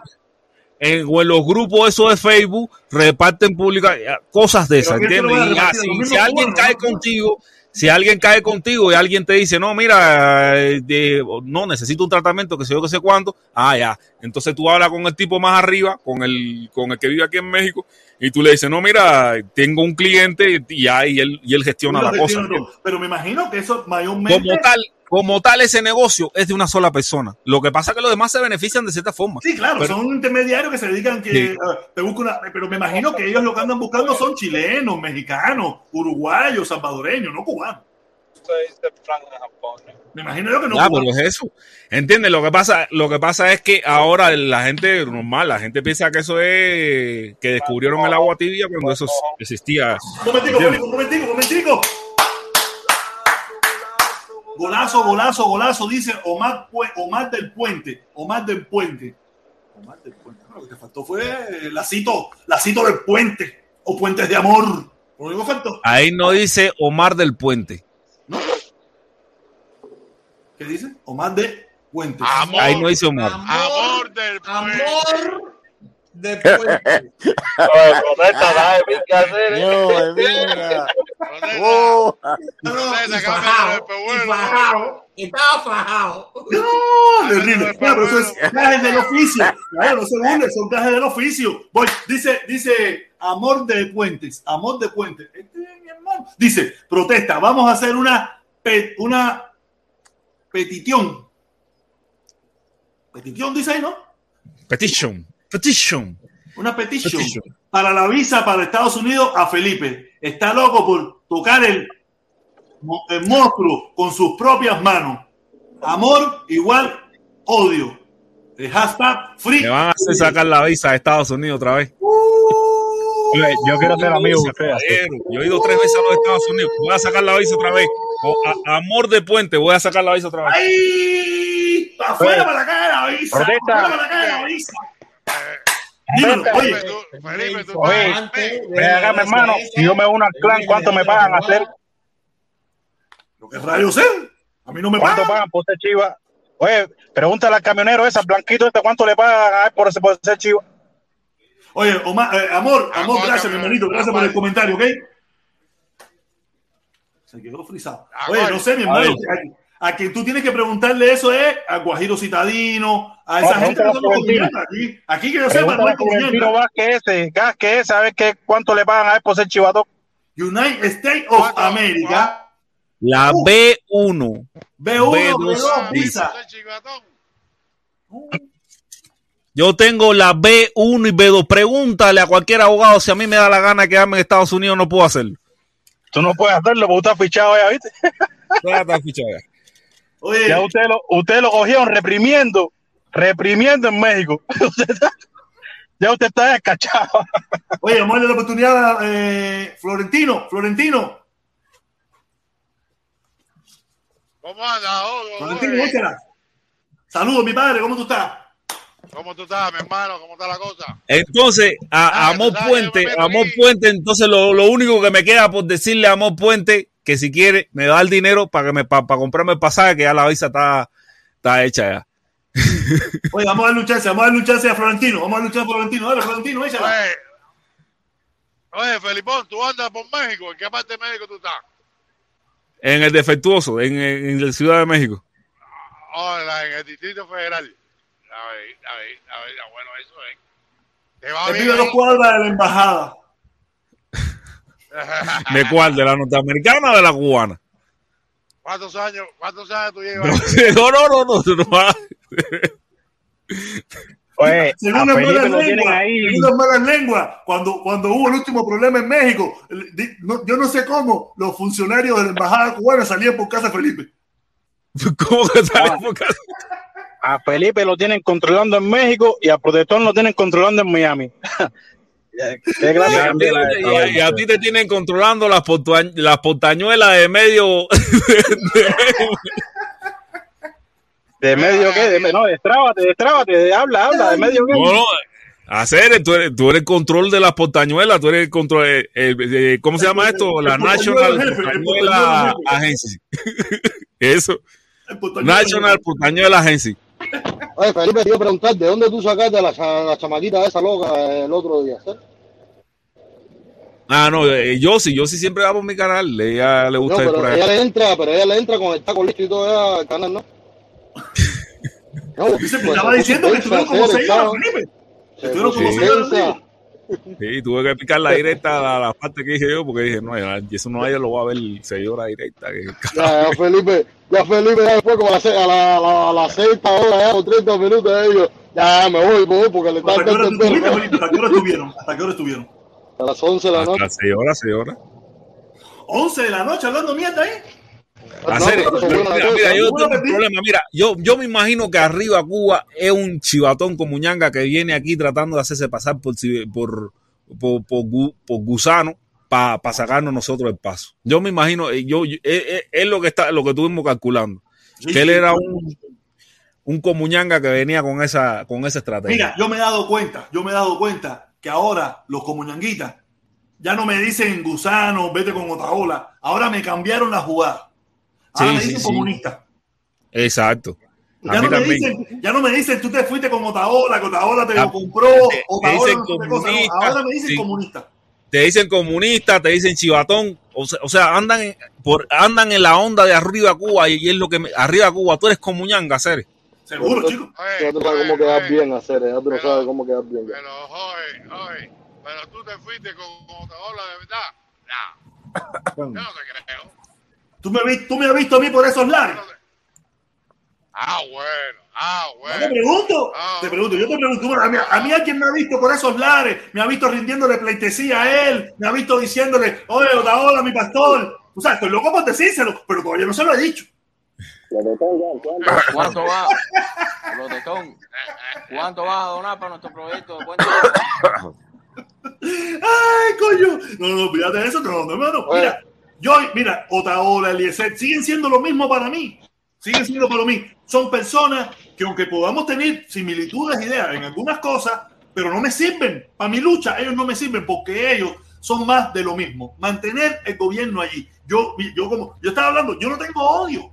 en, o en los grupos esos de Facebook reparten públicas cosas de esas, Pero ¿quién se lo ¿entiendes? Y así, si alguien cae contigo, si alguien cae contigo y alguien te dice, no, mira, eh, de- no, necesito un tratamiento, que sé yo, que sé cuánto, ah, ya. Entonces tú hablas con el tipo más arriba, con el, con el que vive aquí en México, y tú le dices, no, mira, tengo un cliente y, ya, y él, y él gestiona la cosa. Pero me imagino que eso mayormente. Como tal, como tal, ese negocio es de una sola persona. Lo que pasa es que los demás se benefician de cierta forma. Sí, claro, Pero- son intermediarios que se dedican que Sí. ah, te buscan una, pero me imagino que ellos lo que andan buscando son chilenos, mexicanos, uruguayos, salvadoreños, no cubanos. Me imagino yo que no Ya, pero cubanos. es eso. ¿Entiendes? Lo que pasa, lo que pasa es que ahora la gente normal, la gente piensa que eso es que descubrieron el agua tibia cuando eso existía. Un momentico, un momentico, un momentico. Golazo, golazo, golazo, dice Omar, Omar del Puente. Omar del Puente. Omar del Puente. Lo que te faltó fue eh, lacito, lacito del puente. O puentes de amor. Lo único faltó. Ahí no dice Omar del Puente. ¿No? ¿Qué dice? Omar de Puente. Amor, Ahí no dice Omar. amor del pueblo. Amor de [LAUGHS] puente. No, mira. Protesta, Oh, No, protesta, y cámbialo fajado, de pueblo. y fajado, estaba fajado. No, terrible. Claro, pero eso es del oficio. Claro, no se son gajes del oficio. Voy, dice, dice, amor de puentes, amor de puentes. Este es mi hermano. Dice, protesta, vamos a hacer una, una petición. Petición dice ahí, ¿no? Petition. Petition. Una petition, Petition. para la visa para Estados Unidos a Felipe. Está loco por tocar el, mo- el monstruo con sus propias manos. Amor igual odio. El hashtag free. Me van a hacer sacar la visa de Estados Unidos otra vez. Oye, Yo quiero ser amigo de Yo he ido tres veces a los Estados Unidos. Voy a sacar la visa otra vez. O a- amor de puente, voy a sacar la visa otra vez. ¡Ay! ¡Para afuera para la cara de la visa! ¡Para afuera para la cara de la visa! Dímelo, oye, Felipe, tú, Ven acá, mi hermano. Si yo me uno al clan, ¿cuánto me pagan a hacer? lo que rayos sé. A mí no me ¿Cuánto pagan. pagan por ser chiva? Oye, pregúntale al camionero ese, al blanquito este, ¿cuánto le pagan a él por, ese, por ser chiva? Oye, Omar, eh, amor, amor, Amor, gracias, mi hermanito. Gracias por el comentario, ¿ok? Se quedó frisado. Amor. Oye, no sé, mi A hermano. A, quien tú tienes que preguntarle eso es a Guajiro Citadino, a esa No, gente que a Florentino. comunidad. Aquí, aquí que yo sepa, no ese, Vázquez ese, a ver qué, cuánto le pagan a él por ser chivatón. United States of. America, La B1. B1, B2, B2, dice. visa. Yo tengo la B1 y B2. Pregúntale a cualquier abogado si a mí me da la gana quedarme en Estados Unidos, no puedo hacerlo. Tú no puedes hacerlo porque tú estás fichado allá, ¿viste? Ya está fichado ya. Oye, Ya usted lo, usted lo cogieron reprimiendo, reprimiendo en México. [LAUGHS] Ya usted está descachado. [LAUGHS] oye, vamos a darle la oportunidad a eh, Florentino, Florentino, ¿Cómo? Florentino, Oye, échala. Saludos, mi padre, ¿cómo tú estás? ¿Cómo tú estás, mi hermano? ¿Cómo está la cosa? Entonces, a, a Ah, Amor tú sabes, Puente, Amor aquí. Puente, entonces lo, lo único que me queda por decirle a Amor Puente que si quiere me da el dinero para que me para comprarme el pasaje que ya la visa está, está hecha ya. [LAUGHS] Oye, vamos a chance, vamos a chance a Florentino, vamos a chance a Florentino, dale, Florentino, échala. Oye, oye, Felipón, tú andas por México. ¿En qué parte de México tú estás? En el defectuoso, en, en, en la Ciudad de México. Hola, en el Distrito Federal. A ver, a ver, a ver, ah, bueno, eso es. ¿Te va bien? dos cuadras de la embajada. ¿De cuál? ¿De la norteamericana o de la cubana? ¿Cuántos años, cuántos años tú llevas? No, no, no, no. no, no. Oye, Según las malas lenguas, las malas lenguas, cuando, cuando hubo el último problema en México, no- yo no sé cómo los funcionarios de la embajada cubana salían por casa de Felipe. ¿Cómo que sale por casa? A Felipe lo tienen controlando en México y a Protector lo tienen controlando en Miami. Qué Y clase a, ti, y y a te tienen controlando las, portañuelas de medio. [LAUGHS] de medio- ¿De medio qué? De, no, destrábate, destrábate, de- habla, habla, de medio qué. No, no. Hacer, tú eres, tú eres el control de las portañuelas, tú eres el control. eh, eh, ¿Cómo se llama esto? La el National el Portañuela. Agency. [LAUGHS] Eso. El National Portañuela Agency. Oye, Felipe, te iba a preguntar, ¿de dónde tú sacaste a la, cha- la chamaquita esa loca el otro día? ¿sí? Ah, no, eh, yo sí, yo sí siempre va por mi canal. A ella le No, gusta ir por pero ahí. ella le entra, pero ella le entra con el taco listo y todo ella al canal, ¿no? [LAUGHS] No, pues, estaba diciendo que puso estuvieron como seis horas. Felipe. Estuvieron como seis horas. Sí, tuve que picar la directa a la, la parte que dije yo, porque dije, no, ya, eso no nadie lo va a ver seis horas directa. que- Ya, ya Felipe, ya Felipe, ya después como a las a la, a la, a las seis horas, ya, o 30 minutos ellos, ya me voy, voy, porque le ¿Hasta están hora el Felipe? ¿Hasta qué hora estuvieron? ¿Hasta qué hora estuvieron? A las 11 de la noche. Hasta seis horas, seis horas. 11 de la noche hablando mierda ahí. Hacer, No, pero mira, buena mira, cosa. mira, yo tengo un problema. Mira, yo, yo me imagino que arriba Cuba es un chivatón como ñanga que viene aquí tratando de hacerse pasar por, por, por, por por gusano para sacarnos nosotros el paso. Yo me imagino, eh, yo, yo- es, es- lo que está, lo que estuvimos calculando. Sí, que él era un, un comuñanga que venía con esa, con esa estrategia. Mira, yo me he dado cuenta, yo me he dado cuenta que ahora los comuñanguitas ya no me dicen gusano, vete con Otaola. Ahora me cambiaron la jugada. Ahora Sí, me sí, dicen sí. comunista. Exacto. Ya no, me dicen, ya no me dicen, tú te fuiste con Otaola, que Otaola te lo compró, te- Otaola te dicen no cosa. No, comunista, ahora me dicen sí. comunista. te dicen comunista, te dicen chivatón, o sea, o sea, andan en, por, andan en la onda de arriba Cuba y, y es lo que me, arriba Cuba, tú eres comuñanga, Ceres. Seguro, chicos. Oye, Ya tú sabes cómo quedar bien, hacer, ya tú no Pero- sabes cómo quedar bien. ya. Pero, oye, oye, pero tú te fuiste con, con Otaola de verdad. No, yo no te creo. ¿Tú me, vi- tú me has visto a mí por esos lares. no Ah, bueno. Ah, Yo bueno. te pregunto, Ah. te pregunto, yo te pregunto, a mí, a mí alguien me ha visto por esos lares, me ha visto rindiéndole pleitesía a él, me ha visto diciéndole, oye, hola, mi pastor. O sea, estoy loco por decírselo, pero todavía no se lo he dicho. ¿Cuánto va? ¿cuánto vas a donar para nuestro proyecto? Ay, coño. No, no, olvídate de eso, no, no, hermano. Mira, yo, mira, Otaola, Eliezer, siguen siendo lo mismo para mí. Siguen siendo para mí. Son personas que aunque podamos tener similitudes de ideas en algunas cosas, pero no me sirven. Para mi lucha, ellos no me sirven porque ellos son más de lo mismo. Mantener el gobierno allí. Yo, yo como, yo estaba hablando, yo no tengo odio.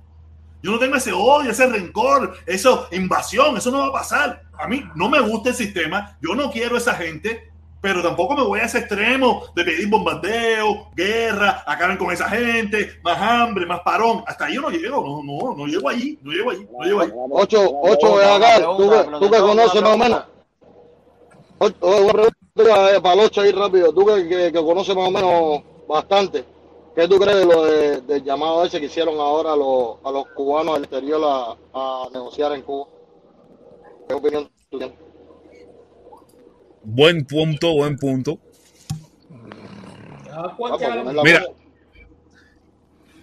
Yo no tengo ese odio, ese rencor, esa invasión, eso no va a pasar. A mí no me gusta el sistema, yo no quiero esa gente, pero tampoco me voy a ese extremo de pedir bombardeo, guerra, acaben con esa gente, más hambre, más parón. Hasta ahí yo no llego, no, no, no llego allí, no llego allí, no llego allí. Ocho, ocho, ven acá, tú, que- tú que conoces más o menos. Ocho, una pregunta eh, para el ocho ahí rápido. Tú que, que, que conoces más o menos bastante. ¿Qué tú crees de lo de, del llamado ese que hicieron ahora a los, a los cubanos al exterior a, a negociar en Cuba? ¿Qué opinión tú tienes? Buen punto, buen punto. Mira.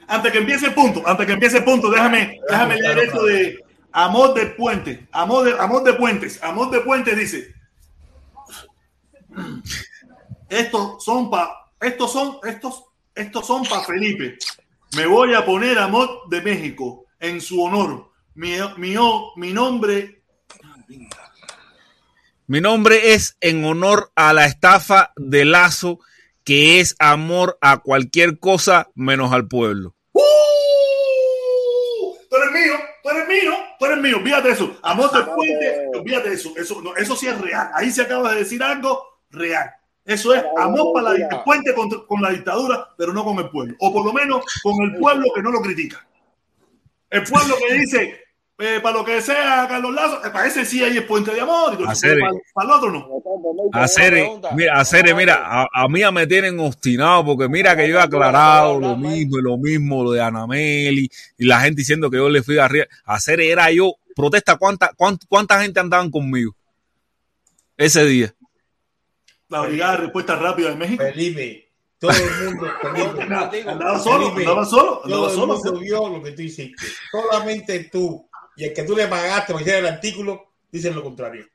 Antes que empiece el punto, antes que empiece el punto, déjame, déjame leer esto de Amor de Puente. Amor de, Amor de Puentes. Amor de Puentes dice: Estos son pa, estos son, estos, estos son para Felipe. Me voy a poner Amor de México en su honor. Mi, mi, mi nombre Mi nombre es en honor a la estafa de Lazo, que es amor a cualquier cosa menos al pueblo. ¡Uh! Tú eres mío, tú eres mío, tú eres mío. Olvídate de eso. Amor de puente, olvídate de eso. Eso, no, eso sí es real. Ahí se acaba de decir algo real. Eso es amor para la dictadura, puente con, con, la dictadura, pero no con el pueblo. O por lo menos con el pueblo que no lo critica. El pueblo que dice, eh, para lo que sea Carlos Lazo, eh, para ese sí hay el puente de amor, y para, para, el otro no. Hacer, mira, hacer, mira, a, a, mí ya me tienen obstinado porque mira que yo he aclarado lo mismo y lo mismo, lo de Anameli y la gente diciendo que yo le fui a arriba. Hacer era yo, protesta, ¿cuánta, cuánta, cuánta gente andaban conmigo ese día? La brigada de respuesta rápida de México. Felipe, todo el mundo, Felipe, andaba solo, Felipe, andaba solo, andaba todo solo. el mundo vio lo que tú hiciste. Solamente tú y el que tú le pagaste para hiciera el artículo dicen lo contrario.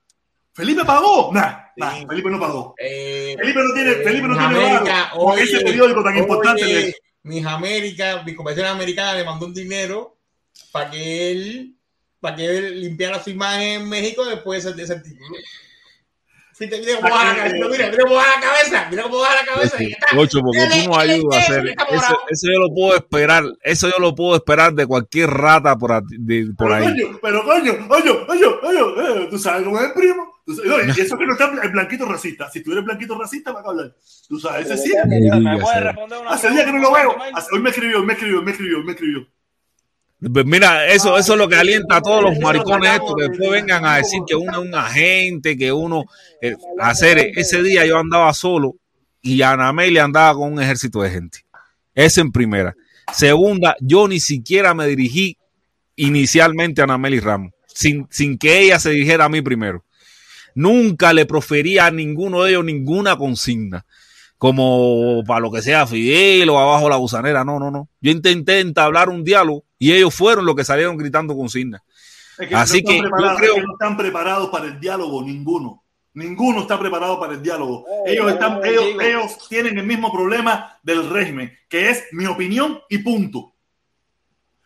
Felipe pagó, nah, nah sí. Felipe no pagó. Eh, Felipe no tiene, Felipe no tiene América, barro, oye, ese periódico tan oye, importante. De... Mis América, mi convención americana le mandó un dinero para que él, para que él limpiara su imagen en México después de ese artículo. Mira cómo baja la cabeza, mira, mira cómo baja la cabeza, mira cómo baja la cabeza. Ocho, porque tú nos ayudas a hacer eso, eso yo lo puedo esperar, eso yo lo puedo esperar de cualquier rata por, de, por pero, ahí. Coño, pero coño, oye, oye, oye, tú sabes cómo es el primo. Y [LAUGHS] eso que no está el blanquito racista. Si tú eres blanquito racista, va a hablar. Tú sabes, ese sí. ¿Me puedes responder una Hace día que no lo veo. Hoy me escribió, me escribió, me escribió, me escribió. Pues mira, eso, eso es lo que alienta a todos los maricones estos que después vengan a decir que uno es un agente, que uno eh, hacer ese día yo andaba solo y Ana Amelia andaba con un ejército de gente. Eso en primera. Segunda, yo ni siquiera me dirigí inicialmente a Ana Amelia Ramos, sin, sin que ella se dirigiera a mí primero. Nunca le profería a ninguno de ellos ninguna consigna como para lo que sea Fidel o abajo la gusanera. No, no, no. Yo intenté entablar un diálogo y ellos fueron los que salieron gritando consignas. Es que Así no que yo creo es que no están preparados para el diálogo, ninguno. Ninguno está preparado para el diálogo. Ellos, están, ellos, ellos tienen el mismo problema del régimen, que es mi opinión y punto.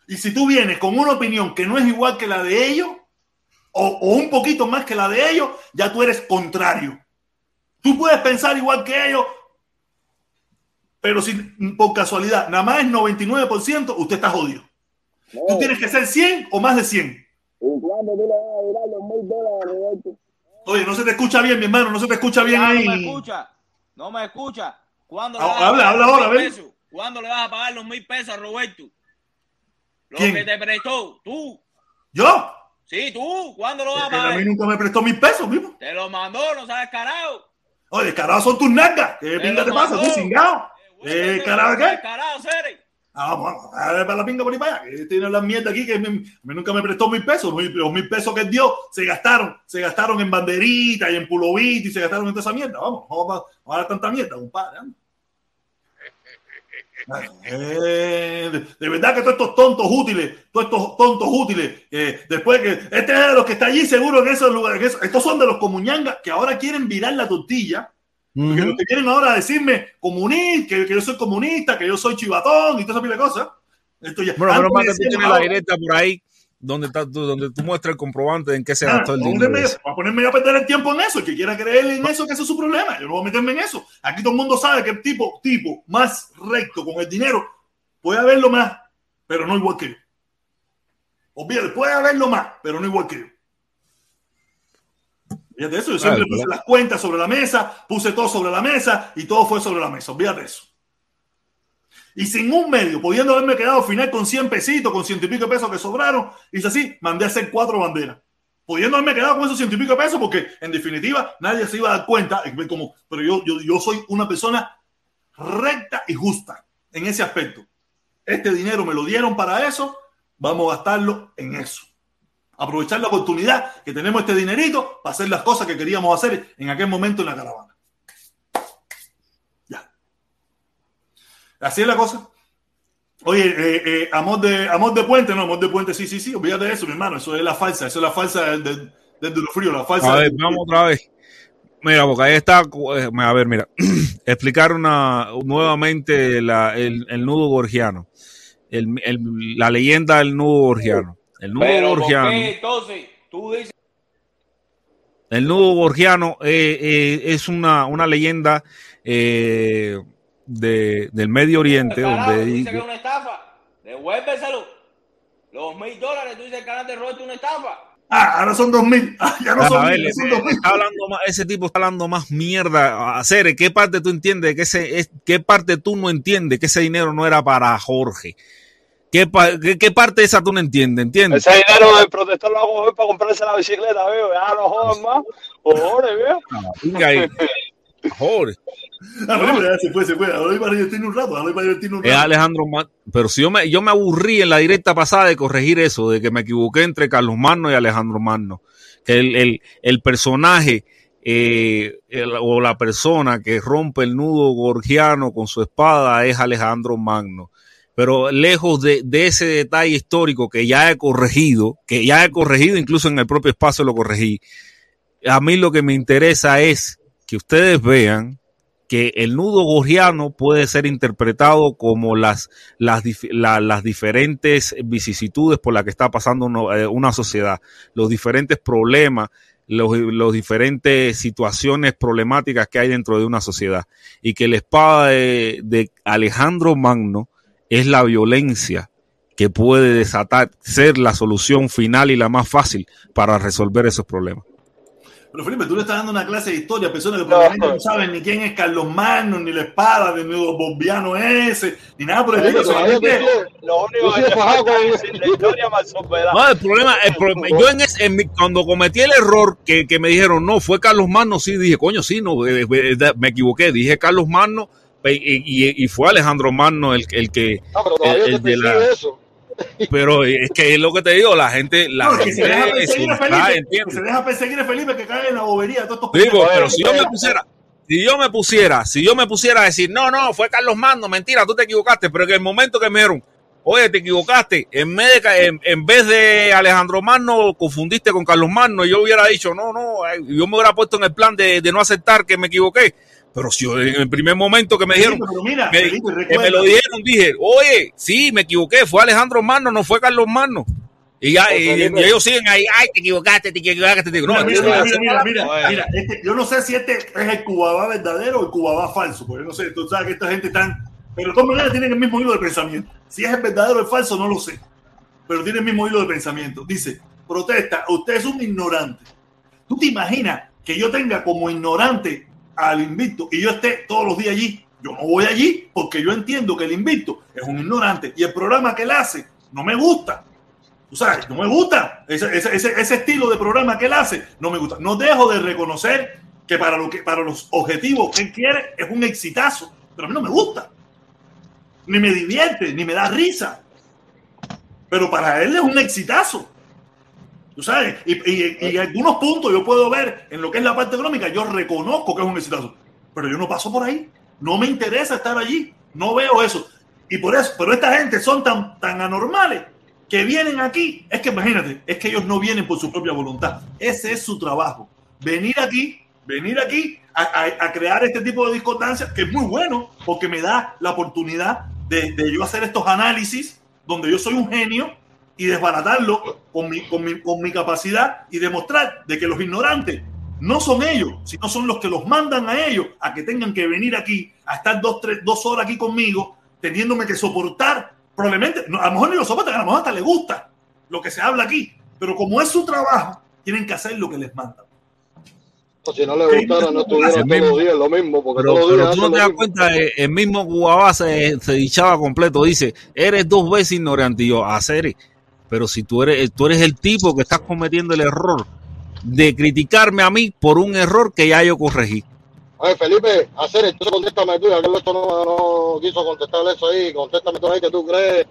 Y si tú vienes con una opinión que no es igual que la de ellos, o, o un poquito más que la de ellos, ya tú eres contrario. Tú puedes pensar igual que ellos, pero si por casualidad nada más es 99%, usted está jodido. No. Tú tienes que ser 100 o más de 100. ¿Y cuándo tú le vas a dar los mil dólares, Roberto? Oye, no se te escucha bien, mi hermano, no se te escucha bien no, ahí. No me escucha, no me escucha. ¿Cuándo le ah, vas habla, a habla ahora, ven. ¿Cuándo le vas a pagar los mil pesos a Roberto? Lo ¿Quién? que te prestó, tú. ¿Yo? Sí, tú. ¿Cuándo lo vas a pagar? a mí nunca me prestó mil pesos, mismo. Te lo mandó, no sabes carajo. Oye, carajo son tus nalgas. ¿Qué pinga te pasa? Tú cingado. Eh, carajo, ¿qué? Carajo, Cere. Ah, vamos, a ver para la pinga por ahí para allá. Que tiene la mierda aquí que me- a mí nunca me prestó mil pesos. Los mil- pesos que dio se gastaron. Se gastaron en banderitas y en pulovita y se gastaron en toda esa mierda. Vamos, vamos, a- vamos a dar tanta mierda, compadre. [LAUGHS] Eh, de, de verdad que todos estos tontos útiles, todos estos tontos útiles, eh, después que este es de los que está allí seguro en esos lugares, que estos son de los comuñangas que ahora quieren virar la tortilla, porque los que quieren ahora decirme comunista, que, que yo soy comunista, que yo soy chivatón y toda esa pila de cosas. Esto ya, Bueno, pero más que tú tienes la directa por ahí donde, está, tú, donde tú muestras el comprobante en qué se Ah, gastó el ¿a dinero. ese. a ponerme a perder el tiempo en eso. El que quiera creer en eso, que ese es su problema. Yo no voy a meterme en eso. Aquí todo el mundo sabe que el tipo, tipo más recto con el dinero puede haberlo más, pero no igual que yo. Olvídate, puede haberlo más, pero no igual que yo. Fíjate eso, yo siempre Claro, puse claro. las cuentas sobre la mesa, puse todo sobre la mesa y todo fue sobre la mesa. Olvídate eso. Y sin un medio, pudiendo haberme quedado al final con 100 pesitos, con ciento y pico de pesos que sobraron, hice así, mandé a hacer cuatro banderas. Pudiendo haberme quedado con esos ciento y pico pesos, porque en definitiva nadie se iba a dar cuenta, como, pero yo, yo, yo soy una persona recta y justa en ese aspecto. Este dinero me lo dieron para eso, vamos a gastarlo en eso. Aprovechar la oportunidad que tenemos este dinerito para hacer las cosas que queríamos hacer en aquel momento en la caravana. Ya. Así es la cosa. Oye, eh, eh, amor, de, amor de puente, no, amor de puente, sí, sí, sí, olvídate de eso, mi hermano, eso es la falsa, eso es la falsa del, del, del duro frío, la falsa. A ver, del- vamos otra vez. Mira, porque ahí está. eh, A ver, mira. [CLEARS THROAT] Explicar una, nuevamente la- el, el nudo gorgiano. El- el- la leyenda del nudo gorgiano. El nudo Pero ¿por gorgiano. qué entonces tú dices El nudo gorgiano eh, eh, es una, una leyenda eh, de, del Medio Oriente carajo, donde dices que es una estafa? Devuélveselo. Los mil dólares, tú dices que ganaste roto una estafa. Ah, ahora son dos mil. Ah, ya no A son ver, mil, son dos mil. está hablando más- ese tipo está hablando más mierda. Hacer, ¿qué parte tú entiendes? Que ese, es, ¿Qué parte tú no entiendes? Que ese dinero no era para Jorge. ¿Qué, pa- qué, qué parte esa tú no entiendes? ¿Entiendes? Ese dinero del protector lo hago hoy para comprarse la bicicleta, veo. Ya no jodan más. Joder, veo. Venga ahí. Jorge. Ah, ya se fue, se fue. Ahora iba a divertirnos un rato, ahora iba a divertirnos un Es rato. Alejandro Ma- Pero si yo me, yo me aburrí en la directa pasada de corregir eso, de que me equivoqué entre Carlos Magno y Alejandro Magno. Que el, el, el personaje eh, el- o la persona que rompe el nudo gorgiano con su espada es Alejandro Magno. Pero lejos de, de ese detalle histórico que ya he corregido, que ya he corregido, incluso en el propio espacio lo corregí, a mí lo que me interesa es que ustedes vean que el nudo gorgiano puede ser interpretado como las, las, la- las diferentes vicisitudes por las que está pasando uno- eh, una sociedad, los diferentes problemas, los, los diferentes situaciones problemáticas que hay dentro de una sociedad. Y que la espada de, de Alejandro Magno es la violencia que puede desatar, ser la solución final y la más fácil para resolver esos problemas. Pero Felipe, tú le estás dando una clase de historia a personas que probablemente no saben ni quién es Carlos Magno, ni la espada, ni el nudo bobbiano ese, ni nada por el estilo. Lo único que fajado falta con- es decir la historia superada. No, el problema, el problema yo en ese- en mi- cuando cometí el error que, que me dijeron, no, fue Carlos Magno, sí, dije, coño, sí, no, eh, eh, me equivoqué, dije Carlos Magno y, y- y fue Alejandro Magno el, el que, No, pero todavía el- el te de la- eso. pero es que es lo que te digo, la gente, la No, se deja perseguir a Felipe, se deja perseguir a Felipe que cae en la bobería de todos estos Digo, pero si yo me pusiera, si yo me pusiera, si yo me pusiera a decir, no, no, fue Carlos Magno, mentira, tú te equivocaste, pero en el momento que me dijeron, oye, te equivocaste, en vez de, en, en vez de Alejandro Magno, confundiste con Carlos Magno, y yo hubiera dicho, no, no, yo me hubiera puesto en el plan de, de no aceptar que me equivoqué. Pero si yo en el primer momento que me dijeron, mira, me- Felipe, que me lo dijeron, dije, oye, sí, me equivoqué, fue Alejandro Magno, no fue Carlos Magno. Y, ya, y- y ellos siguen ahí, ay, te equivocaste, te equivocaste, te digo, no, Mira, mira, mira, mira, mira, este- yo no sé si este es el cubabá verdadero o el cubabá falso, porque yo no sé, tú sabes que esta gente están, pero de todas maneras tienen el mismo hilo de pensamiento. Si es el verdadero o el falso, no lo sé, pero tiene el mismo hilo de pensamiento. Dice, protesta, usted es un ignorante. ¿Tú te imaginas que yo tenga como ignorante al invicto y yo esté todos los días allí? Yo no voy allí porque yo entiendo que el invicto es un ignorante y el programa que él hace no me gusta. Tú sabes, no me gusta ese, ese, ese, ese estilo de programa que él hace, no me gusta. No dejo de reconocer que para, lo que, para los objetivos que él quiere es un exitazo, pero a mí no me gusta. ni me divierte, ni me da risa. Pero para él es un exitazo. Tú sabes, y, y, algunos puntos yo puedo ver en lo que es la parte económica, yo reconozco que es un exitazo, pero yo no paso por ahí. No me interesa estar allí. No veo eso. Y por eso, pero esta gente son tan, tan anormales que vienen aquí. Es que imagínate, es que ellos no vienen por su propia voluntad. Ese es su trabajo. Venir aquí, venir aquí a, a- a crear este tipo de discordancias, que es muy bueno, porque me da la oportunidad de, de yo hacer estos análisis donde yo soy un genio y desbaratarlo con mi, con, mi, con mi capacidad y demostrar de que los ignorantes no son ellos, sino son los que los mandan a ellos a que tengan que venir aquí, a estar dos, tres, dos horas aquí conmigo, teniéndome que soportar, probablemente, no, a lo mejor ni lo soportan, a lo mejor hasta les gusta lo que se habla aquí, pero como es su trabajo, tienen que hacer lo que les mandan. O si no le gustara, no estuvieran todos los días lo mismo, porque Pero, todos los pero días tú no te das mismo. cuenta, eh, el mismo Guabá se, se dichaba completo, dice, eres dos veces ignorante, y yo, hacer, pero si tú eres, tú eres el tipo que estás cometiendo el error de criticarme a mí por un error que ya yo corregí. Oye, Felipe, hacer, entonces contéstame tú, ya que esto no, no quiso contestar eso ahí, contéstame tú ahí que tú crees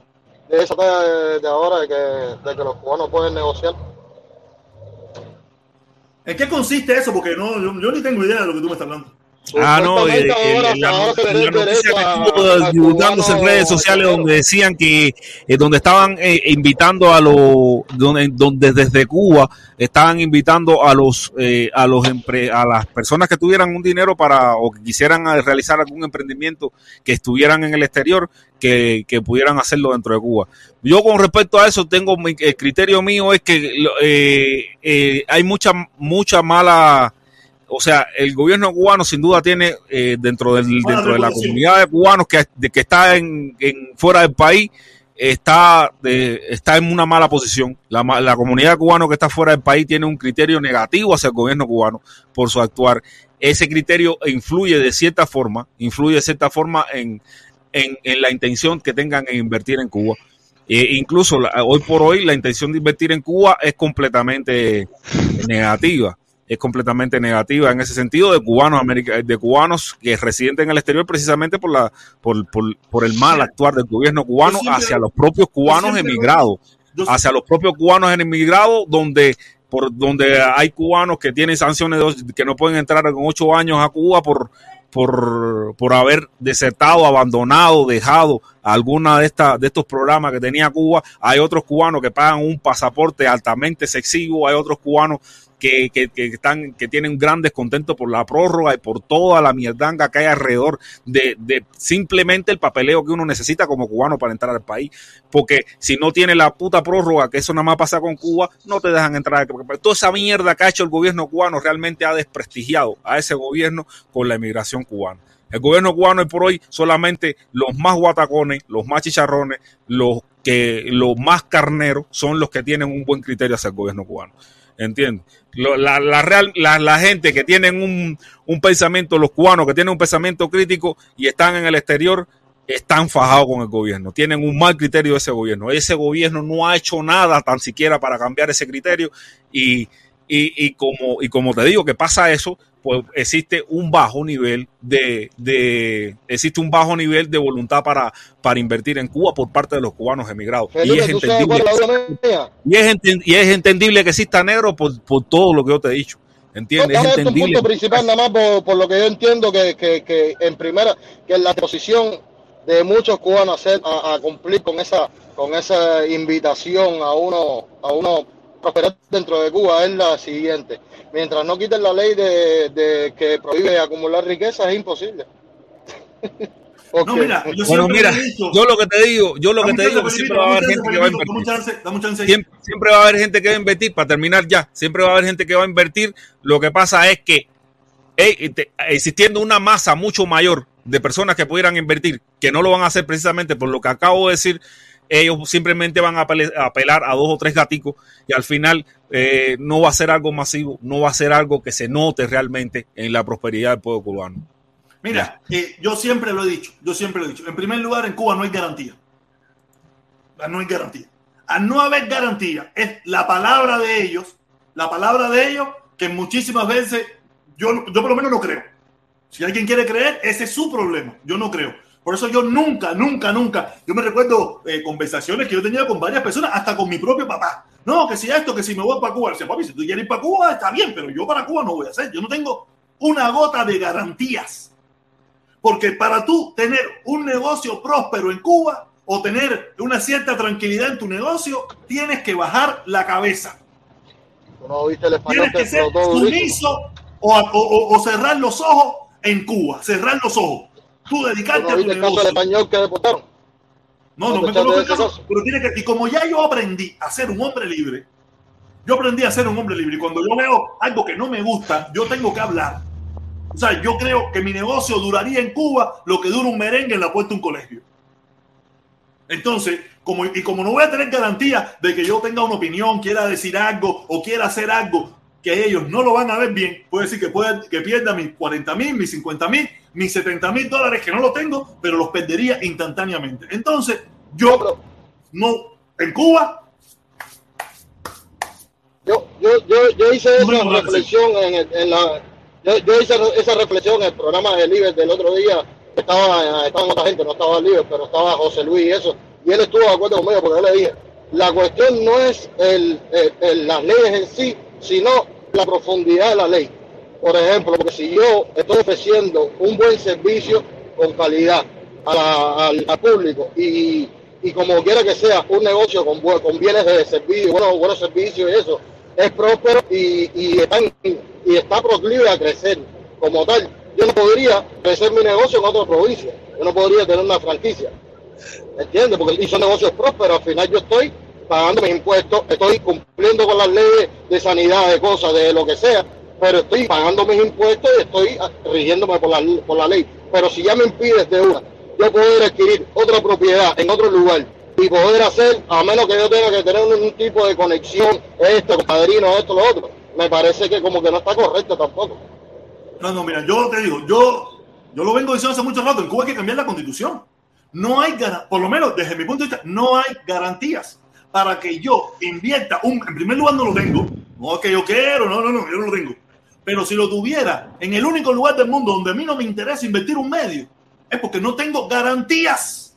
de esa talla de, de ahora de que, de que los cubanos pueden negociar. ¿En qué consiste eso? Porque no, yo, yo ni tengo idea de lo que tú me estás hablando. Ah, no, eh, eh, la, ahora noticia que estuvo al divulgándose en redes sociales extranjero. donde decían que, eh, donde estaban eh, invitando a los, donde, donde desde Cuba estaban invitando a los, eh, a los empre- a las personas que tuvieran un dinero para, o que quisieran realizar algún emprendimiento que estuvieran en el exterior, que, que pudieran hacerlo dentro de Cuba. Yo con respecto a eso tengo, mi- el criterio mío es que eh, eh, hay mucha, mucha mala, o sea, el gobierno cubano sin duda tiene eh, dentro del dentro de la comunidad de cubanos que, de que está en, en- fuera del país está de- está en una mala posición. La, la comunidad cubana que está fuera del país tiene un criterio negativo hacia el gobierno cubano por su actuar. Ese criterio influye de cierta forma, influye de cierta forma en, en, en la intención que tengan en invertir en Cuba. E incluso la- hoy por hoy la intención de invertir en Cuba es completamente negativa. Es completamente negativa en ese sentido de cubanos america- de cubanos que residen en el exterior precisamente por la por, por, por el mal actuar del gobierno cubano siempre- hacia los propios cubanos siempre- emigrados Yo- hacia los propios cubanos emigrados donde por donde hay cubanos que tienen sanciones de que no pueden entrar en ocho años a Cuba por por, por haber desertado, abandonado, dejado alguna de estas de estos programas que tenía Cuba. Hay otros cubanos que pagan un pasaporte altamente excesivo, hay otros cubanos que, que, que están, que tienen un gran descontento por la prórroga y por toda la mierdanga que hay alrededor de, simplemente el papeleo que uno necesita como cubano para entrar al país. Porque si no tiene la puta prórroga, que eso nada más pasa con Cuba, no te dejan entrar. Toda esa mierda que ha hecho el gobierno cubano realmente ha desprestigiado a ese gobierno con la emigración cubana. El gobierno cubano hoy por hoy solamente los más guatacones, los más chicharrones, los que los más carneros son los que tienen un buen criterio hacia el gobierno cubano. ¿Entiendes? La, la, real, la, la gente que tienen un, un pensamiento, los cubanos que tienen un pensamiento crítico y están en el exterior, están fajados con el gobierno, tienen un mal criterio de ese gobierno. Ese gobierno no ha hecho nada tan siquiera para cambiar ese criterio y, y, y como, y como te digo que pasa eso, pues existe un bajo nivel de, de existe un bajo nivel de voluntad para, para invertir en Cuba por parte de los cubanos emigrados. y es ¿tú sabes cuál entendible, mía? y es, enten- y es entendible que exista negro por, por todo lo que yo te he dicho. ¿Entiendes? Dame Es entendible. punto principal, nada más por, por lo que yo entiendo que, que, que en primera, que la posición de muchos cubanos a, hacer- a, a cumplir con esa, con esa invitación a uno, a uno prosperar dentro de Cuba es la siguiente. Mientras no quiten la ley de, de que prohíbe acumular riqueza, es imposible. Porque- [LAUGHS] No, mira, yo Bueno, mira, he dicho- yo lo que te digo, yo lo que te digo que siempre va a haber gente que va a invertir. Siempre, siempre va a haber gente que va a invertir, para terminar ya, siempre va a haber gente que va a invertir. Lo que pasa es que te- existiendo una masa mucho mayor de personas que pudieran invertir, que no lo van a hacer precisamente por lo que acabo de decir, ellos simplemente van a apelar a dos o tres gaticos y al final eh, no va a ser algo masivo, no va a ser algo que se note realmente en la prosperidad del pueblo cubano. Mira, eh, yo siempre lo he dicho, yo siempre lo he dicho. En primer lugar, en Cuba no hay garantía. No hay garantía. Al no haber garantía, es la palabra de ellos, la palabra de ellos, que muchísimas veces yo, yo por lo menos no creo. Si alguien quiere creer, ese es su problema. Yo no creo. Por eso yo nunca, nunca, nunca, yo me recuerdo eh, conversaciones que yo tenía con varias personas, hasta con mi propio papá. No, que si esto, que si me voy para Cuba. Dice, papi, si tú quieres ir para Cuba, está bien, pero yo para Cuba no voy a hacer. Yo no tengo una gota de garantías. Porque para tú tener un negocio próspero en Cuba o tener una cierta tranquilidad en tu negocio, tienes que bajar la cabeza. Tú no viste el español Tienes que ser sumiso o- o cerrar los ojos en Cuba. Cerrar los ojos. Tú dedicarte a tu negocio. español que deportaron. No, no ¿No me conozco el caso, pero tiene que, y como ya yo aprendí a ser un hombre libre, yo aprendí a ser un hombre libre. Y cuando yo veo algo que no me gusta, yo tengo que hablar. O sea, yo creo que mi negocio duraría en Cuba lo que dura un merengue en la puerta de un colegio. Entonces, como, y como no voy a tener garantía de que yo tenga una opinión, quiera decir algo o quiera hacer algo que ellos no lo van a ver bien, puede decir que, pueda, que pierda mis 40 mil, mis 50 mil, mis 70 mil dólares que no lo tengo, pero los perdería instantáneamente. Entonces, yo no, en Cuba, Yo, yo, yo, yo hice esa reflexión en, el- en la. Yo, yo hice esa reflexión en el programa de Liber del otro día. Estaba, estaba otra gente, no estaba Liber, pero estaba José Luis y eso. Y él estuvo de acuerdo conmigo porque yo le dije: la cuestión no es el- las leyes en sí, sino la profundidad de la ley. Por ejemplo, porque si yo estoy ofreciendo un buen servicio con calidad al, al público y, y como quiera que sea un negocio con, con bienes de servicio, buenos, buenos servicios y eso, es próspero y, y, está, y está proclive a crecer como tal. Yo no podría crecer mi negocio en otra provincia, yo no podría tener una franquicia. ¿Entiendes? Porque y son negocios prósperos, al final yo estoy pagando mis impuestos, estoy cumpliendo con las leyes de sanidad, de cosas, de lo que sea, pero estoy pagando mis impuestos y estoy ah, rigiéndome por la, por la ley. Pero si ya me impides de una, yo poder adquirir otra propiedad en otro lugar y poder hacer, a menos que yo tenga que tener un, tipo de conexión, esto, padrino, esto, lo otro, me parece que como que no está correcto tampoco. no, no, mira, yo te digo, yo, yo lo vengo diciendo hace mucho rato, en Cuba hay que cambiar la constitución. No hay, por lo menos desde mi punto de vista, no hay garantías para que yo invierta un, en primer lugar no lo tengo, no es que yo quiero, no, no, no, yo no lo tengo. Pero si lo tuviera en el único lugar del mundo donde a mí no me interesa invertir un medio, es porque no tengo garantías.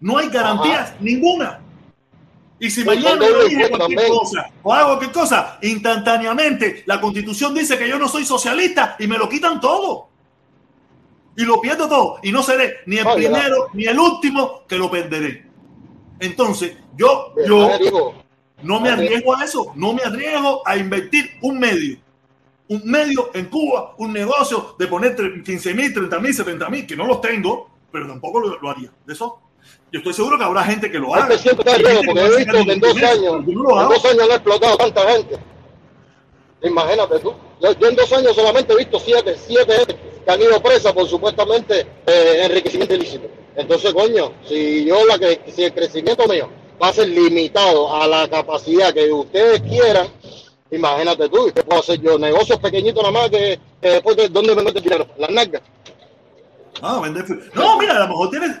No hay garantías ninguna. Y si Pues mañana yo cualquier también. cosa o hago cualquier cosa, instantáneamente la constitución dice que yo no soy socialista y me lo quitan todo. Y lo pierdo todo. Y no seré ni el Oye, primero ni el último que lo perderé. Entonces, yo, yo ver, no me arriesgo a eso. No me arriesgo a invertir un medio. Un medio en Cuba, un negocio de poner 15 mil, 30 mil, 70 mil, que no los tengo, pero tampoco lo, lo haría. De eso, yo estoy seguro que habrá gente que lo haga. Este siempre está porque he visto que en dos años, en dos años han explotado tanta gente. Imagínate tú. Yo, yo en dos años solamente he visto siete, siete que han ido presas por supuestamente eh, enriquecimiento ilícito. Entonces, coño, si yo la que, si el crecimiento mío va a ser limitado a la capacidad que ustedes quieran, imagínate tú, ¿qué puedo hacer yo? Negocios pequeñitos nada más que, que después de dónde me meto el dinero, las nalgas. Ah, No, mira, a lo mejor tienes.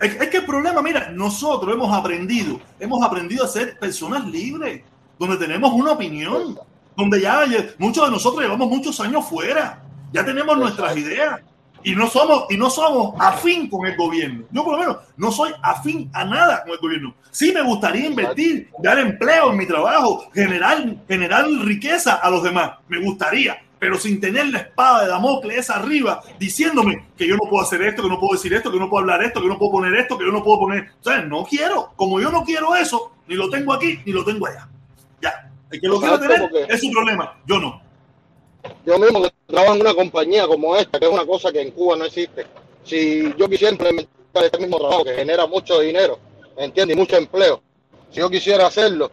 Es, que el problema, mira, nosotros hemos aprendido, hemos aprendido a ser personas libres, donde tenemos una opinión, donde ya muchos de nosotros llevamos muchos años fuera, ya tenemos nuestras ideas y no somos y no somos afín con el gobierno. Yo por lo menos no soy afín a nada con el gobierno. Sí me gustaría invertir, dar empleo en mi trabajo, generar generar riqueza a los demás. Me gustaría, pero sin tener la espada de Damocles arriba diciéndome que yo no puedo hacer esto, que no puedo decir esto, que no puedo hablar esto, que no puedo poner esto, que yo no puedo poner. O sea, no quiero. Como yo no quiero eso, ni lo tengo aquí, ni lo tengo allá. Ya. El que lo quiera Exacto, tener es su problema. Yo no. Yo mismo que trabajo en una compañía como esta, que es una cosa que en Cuba no existe, si yo quisiera implementar este mismo trabajo que genera mucho dinero, ¿entiendes? Y mucho empleo, si yo quisiera hacerlo,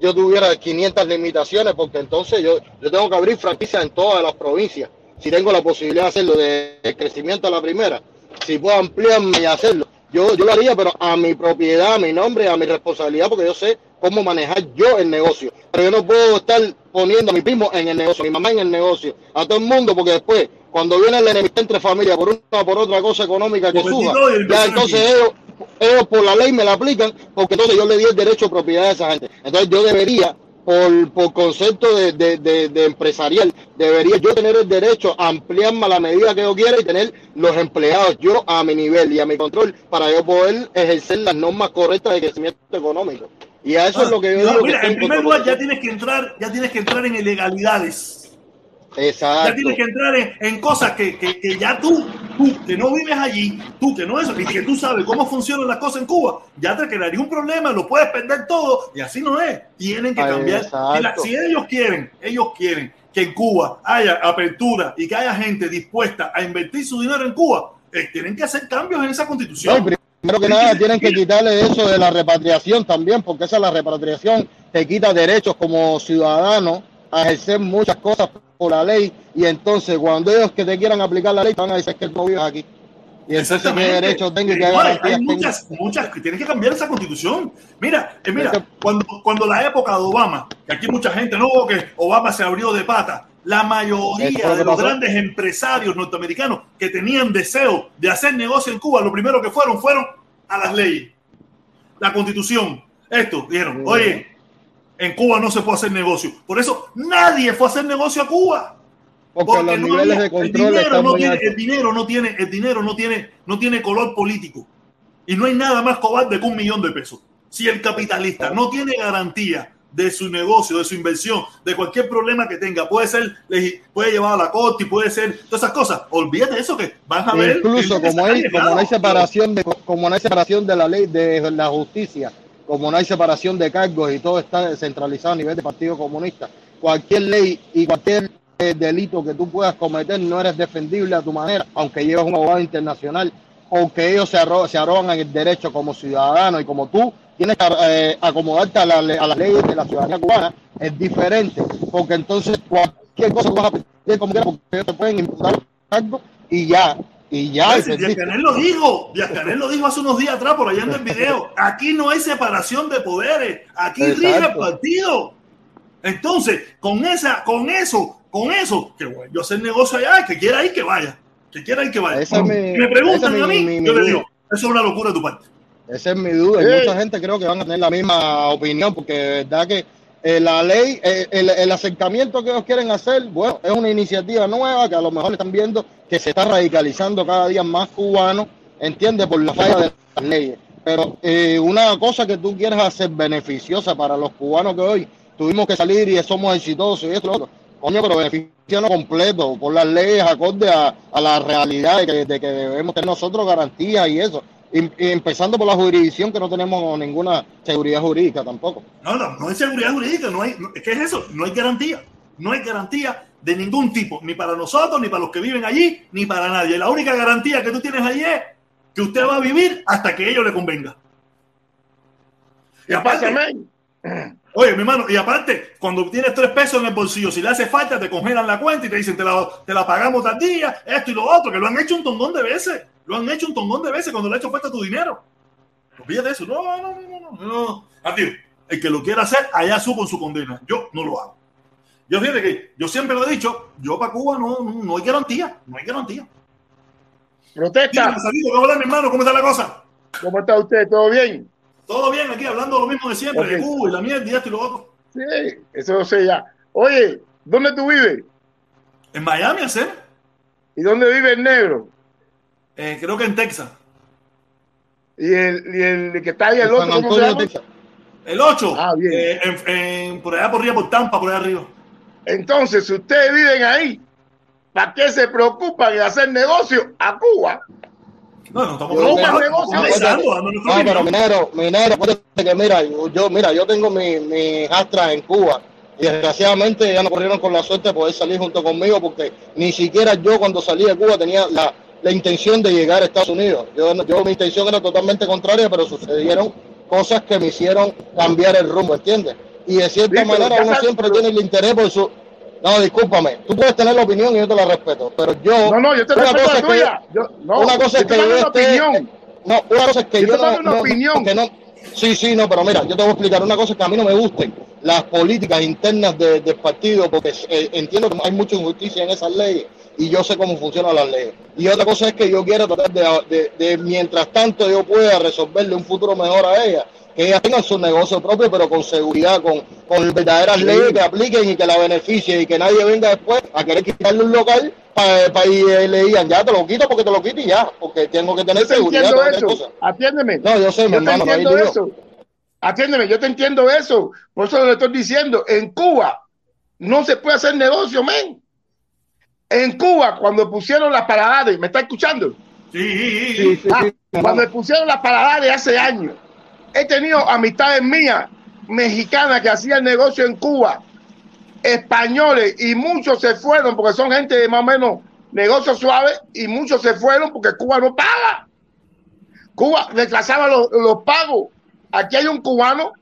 yo tuviera 500 limitaciones porque entonces yo, yo tengo que abrir franquicias en todas las provincias. Si tengo la posibilidad de hacerlo de, crecimiento a la primera, si puedo ampliarme y hacerlo, yo, yo lo haría, pero a mi propiedad, a mi nombre, a mi responsabilidad, porque yo sé cómo manejar yo el negocio. Pero yo no puedo estar poniendo a mi primo en el negocio, a mi mamá en el negocio, a todo el mundo, porque después, cuando viene la enemistad entre familias por una por otra cosa económica que suba, ya entonces ellos, ellos por la ley me la aplican, porque entonces yo le di el derecho de propiedad a esa gente. Entonces yo debería por, por concepto de, de, de, de empresarial, debería yo tener el derecho a ampliarme a la medida que yo quiera y tener los empleados yo a mi nivel y a mi control para yo poder ejercer las normas correctas de crecimiento económico. Y a eso Ah, es lo que yo no, digo. mira, que en primer lugar ya tienes que entrar, ya tienes que entrar en ilegalidades. Exacto. Ya tienes que entrar en, en cosas que, que, que ya tú, tú que no vives allí, tú que no eso, y que tú sabes cómo funcionan las cosas en Cuba, ya te crearía un problema, lo puedes perder todo, y así no es. Tienen que Ay, cambiar. la- si ellos quieren, ellos quieren que en Cuba haya apertura y que haya gente dispuesta a invertir su dinero en Cuba, eh, tienen que hacer cambios en esa No, constitución. y primero que nada tienen que quitarle eso de la repatriación también, porque esa es la repatriación, te quita derechos como ciudadano a ejercer muchas cosas por la ley y entonces cuando ellos que te quieran aplicar la ley te van a decir que no vives aquí. Y Exactamente. derechos tengo no, hay- tengo. muchas, muchas que tienes que cambiar esa constitución. Mira, eh, mira, que- cuando, cuando la época de Obama, que aquí mucha gente no que Obama se abrió de pata, la mayoría de los grandes empresarios norteamericanos que tenían deseo de hacer negocio en Cuba, lo primero que fueron fueron a las leyes, la constitución. Esto, dijeron, oye, en Cuba no se puede hacer negocio. Por eso nadie fue a hacer negocio a Cuba. Porque los no niveles había- de control el dinero no tiene, el dinero no tiene, el dinero no tiene, no tiene color político. Y no hay nada más cobarde que un millón de pesos. Si el capitalista no tiene garantía de su negocio, de su inversión, de cualquier problema que tenga, puede ser, puede llevar a la corte y puede ser todas esas cosas. Olvídate de eso que van a ver. Incluso como hay, como no hay separación de como no hay separación de la ley de la justicia, como no hay separación de cargos y todo está descentralizado a nivel de Partido Comunista, cualquier ley y cualquier eh, delito que tú puedas cometer no eres defendible a tu manera, aunque lleves un abogado internacional, porque ellos se, arro- se arrogan el derecho como ciudadano y como tú tienes que eh, acomodarte a, la a las leyes de la ciudadanía cubana, es diferente, porque entonces cualquier cosa vas a pedir como quieras, porque ellos te pueden imputar cargos y ya, y ya. y Díaz. Canel lo dijo, Díaz Canel lo dijo hace unos días atrás por allá en el video. Aquí no hay separación de poderes, aquí rige el Exacto. partido. Entonces, con esa, con eso, con eso, que bueno, yo hacer negocio allá, que quiera ir que vaya, que quiera ir que vaya. Mi- Si me preguntan a mí, mi- mi yo le digo, eso es una locura de tu parte. Esa es mi duda. Y mucha gente creo que van a tener la misma opinión, porque de verdad que eh, la ley, eh, el, el acercamiento que ellos quieren hacer, bueno, es una iniciativa nueva que a lo mejor están viendo que se está radicalizando cada día más cubano, entiende, por la falla de las leyes. Pero eh, una cosa que tú quieres hacer beneficiosa para los cubanos que hoy tuvimos que salir y somos exitosos y esto lo otro, coño, pero beneficio completo, por las leyes acorde a, a la realidad de que, de que debemos tener nosotros garantías y eso. Y, y empezando por la jurisdicción que no tenemos ninguna seguridad jurídica tampoco. No, no, no hay seguridad jurídica, no hay, no- ¿qué es eso? No hay garantía, no hay garantía de ningún tipo, ni para nosotros, ni para los que viven allí, ni para nadie. La única garantía que tú tienes allí es que usted va a vivir hasta que a ellos le convenga. Y aparte, oye, mi hermano, y aparte, cuando tienes tres pesos en el bolsillo, si le hace falta, te congelan la cuenta y te dicen, te la, te la pagamos tal día, esto y lo otro, que lo han hecho un tongón de veces. Lo han hecho un tongón de veces cuando le ha hecho falta tu dinero. Olvídate de eso. No, no, no, no, no. no. A ti, el que lo quiera hacer, allá su con su condena. Yo no lo hago. Yo fíjate que yo siempre lo he dicho, yo para Cuba no, no, no hay garantía, no hay garantía. Protesta. Saludos, hola mi hermano, ¿cómo está la cosa? ¿Cómo está usted? ¿Todo bien? Todo bien aquí, hablando lo mismo de siempre, de Ok. Cuba y la mierda y esto y lo otro. Sí, eso lo sé ya. Oye, ¿dónde tú vives? En Miami, hacer, ¿Y dónde vive el negro? Eh, creo que en Texas. ¿Y el, y el que está ahí, el San otro, cómo se Antonio, llama? Texas. El 8, Ah, bien. eh, en, en- por allá por arriba, por Tampa, por allá arriba. Entonces, si ustedes viven ahí, ¿para qué se preocupan de hacer negocio a Cuba? No, no, estamos más estamos negocio, nuestra No, pero minero, minero, acuérdate que mira, yo, yo- mira, yo tengo mi, mi astra en Cuba y desgraciadamente ya no corrieron con la suerte de poder salir junto conmigo porque ni siquiera yo cuando salí de Cuba tenía la, la intención de llegar a Estados Unidos. Yo, yo mi intención era totalmente contraria, pero sucedieron cosas que me hicieron cambiar el rumbo, ¿entiendes? Y de cierta Sí, manera uno sabes- siempre tiene el interés por su... No, discúlpame, tú puedes tener la opinión y yo te la respeto, pero yo... No, no, yo te una respeto cosa la tuya. Yo- no, una cosa es que yo esté- opinión. no, una cosa es que Yo yo, no, una no- opinión. que no- sí, sí, no, pero mira, yo te voy a explicar una cosa que a mí no me gusten las políticas internas de- del partido porque eh, entiendo que hay mucha injusticia en esas leyes y yo sé cómo funcionan las leyes. Y otra cosa es que yo quiero tratar de, de- de, mientras tanto yo pueda resolverle un futuro mejor a ella, que ellas tengan su negocio propio, pero con seguridad, con, con verdaderas Sí. leyes que apliquen y que la beneficien y que nadie venga después a querer quitarle un local para y eh, le digan, ya te lo quito porque te lo quito y ya, porque tengo que tener Yo te seguridad. eso. Atiéndeme. No, yo sé, mi Yo te hermano, entiendo eso. Atiéndeme, yo te entiendo eso. Por eso le estoy diciendo, en Cuba no se puede hacer negocio, men. En Cuba, cuando pusieron las paradadas, ¿me está escuchando? Sí, Sí, sí, Ah, cuando pusieron las paradadas hace años, he tenido amistades mías mexicanas que hacían negocio en Cuba, españoles, y muchos se fueron porque son gente de más o menos negocio suave, y muchos se fueron porque Cuba no paga. Cuba retrasaba los, los pagos. Aquí hay un cubano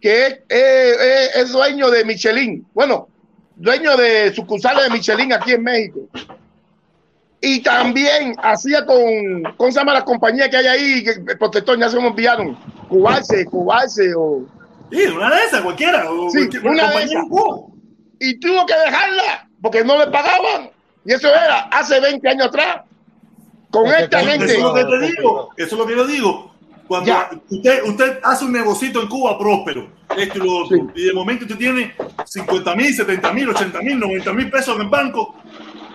que es, es- es- es dueño de Michelin. Bueno, dueño de sucursales de Michelin aquí en México. Y también hacía con, ¿cómo se llama la compañía que hay ahí? Que el protector ya se me enviaron. Cubarse, Cubarse o... Sí, una de esas, cualquiera. o Sí, cualquier- una de compañía esas. en Cuba. Y tuvo que dejarla porque no le pagaban. Y eso era hace 20 años atrás. Con Es que esta con- Eso gente... es lo que te digo. Eso es lo que yo digo. Cuando Ya. usted, usted hace un negocito en Cuba próspero, esto y lo otro, Sí. y de momento usted tiene 50 mil, 70 mil, 80 mil, 90 mil pesos en el banco,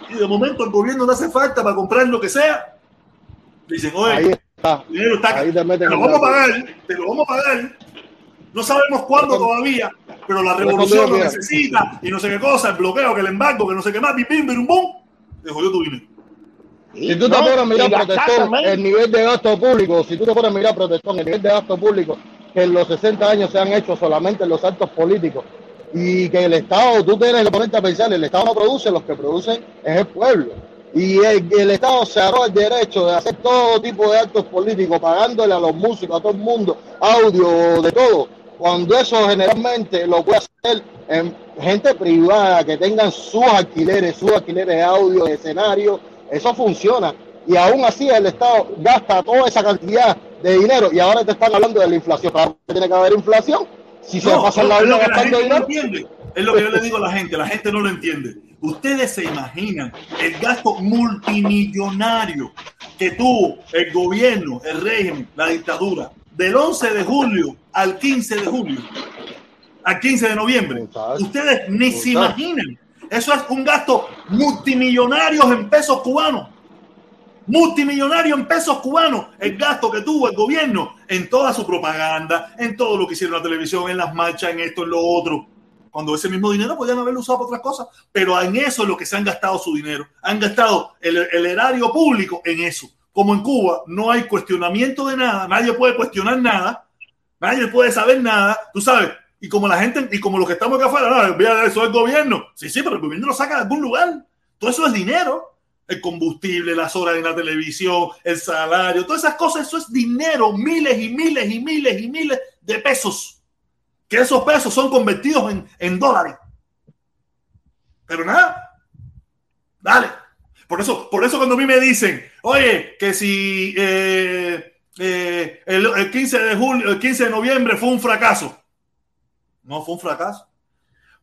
y de momento el gobierno le hace falta para comprar lo que sea, dicen, oye, Ahí está. el dinero está Ahí te te lo vamos a pagar, te lo vamos a pagar. No sabemos cuándo todavía, pero la revolución lo necesita, y no sé qué cosa, el bloqueo, que el embargo, que no sé qué más, bim, bim, bim, bum, te jodió tu dinero. Si tú te No, pones a mirar protestón, el nivel de gasto público, si tú te pones a mirar protestón, el nivel de gasto público que en los 60 años se han hecho solamente en los actos políticos y que el Estado, tú tienes que ponerte a pensar, el Estado no produce, los que producen es el pueblo. Y el, Estado se agarró el derecho de hacer todo tipo de actos políticos, pagándole a los músicos, a todo el mundo, audio, de todo, cuando eso generalmente lo puede hacer en gente privada que tengan sus alquileres, sus alquileres de audio, de escenario, eso funciona. Y aún así el Estado gasta toda esa cantidad de dinero y ahora te están hablando de la inflación. Claro que tiene que haber inflación. Si se No, pasan la vida gastando no dinero. entiende. Es lo que yo le digo a la gente, la gente no lo entiende. Ustedes se imaginan el gasto multimillonario que tuvo el gobierno, el régimen, la dictadura, del 11 de julio al 15 de julio, al 15 de noviembre. Ustedes ni se imaginan. Eso es un gasto multimillonario en pesos cubanos. Multimillonario en pesos cubanos, el gasto que tuvo el gobierno en toda su propaganda, en todo lo que hicieron la televisión, en las marchas, en esto, en lo otro. Cuando ese mismo dinero podían haberlo usado para otras cosas, pero en eso es lo que se han gastado su dinero. Han gastado el, erario público en eso. Como en Cuba no hay cuestionamiento de nada, nadie puede cuestionar nada, nadie puede saber nada, tú sabes. Y como la gente, y como los que estamos acá afuera, no, eso es el gobierno. Sí, sí, pero el gobierno lo saca de algún lugar. Todo eso es dinero el combustible, las horas en la televisión, el salario, todas esas cosas, eso es dinero, miles y miles y miles y miles de pesos. Que esos pesos son convertidos en, en dólares. Pero nada, dale. Por eso, por eso cuando a mí me dicen, oye, que si eh, eh, el, el 15 de julio, el 15 de noviembre fue un fracaso. No fue un fracaso.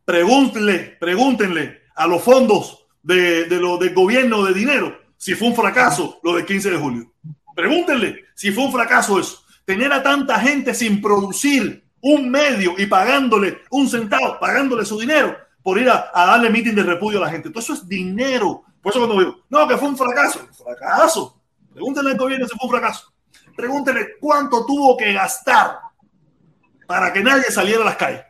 Pregúntenle, pregúntenle a los fondos de, de lo del gobierno de dinero si fue un fracaso lo del 15 de julio. Pregúntenle si fue un fracaso eso. Tener a tanta gente sin producir un medio y pagándole un centavo, pagándole su dinero por ir a, a darle meeting de repudio a la gente. Todo eso es dinero. Por eso cuando digo, no, que fue un fracaso. Fracaso. Pregúntenle al gobierno si fue un fracaso. Pregúntenle cuánto tuvo que gastar para que nadie saliera a las calles.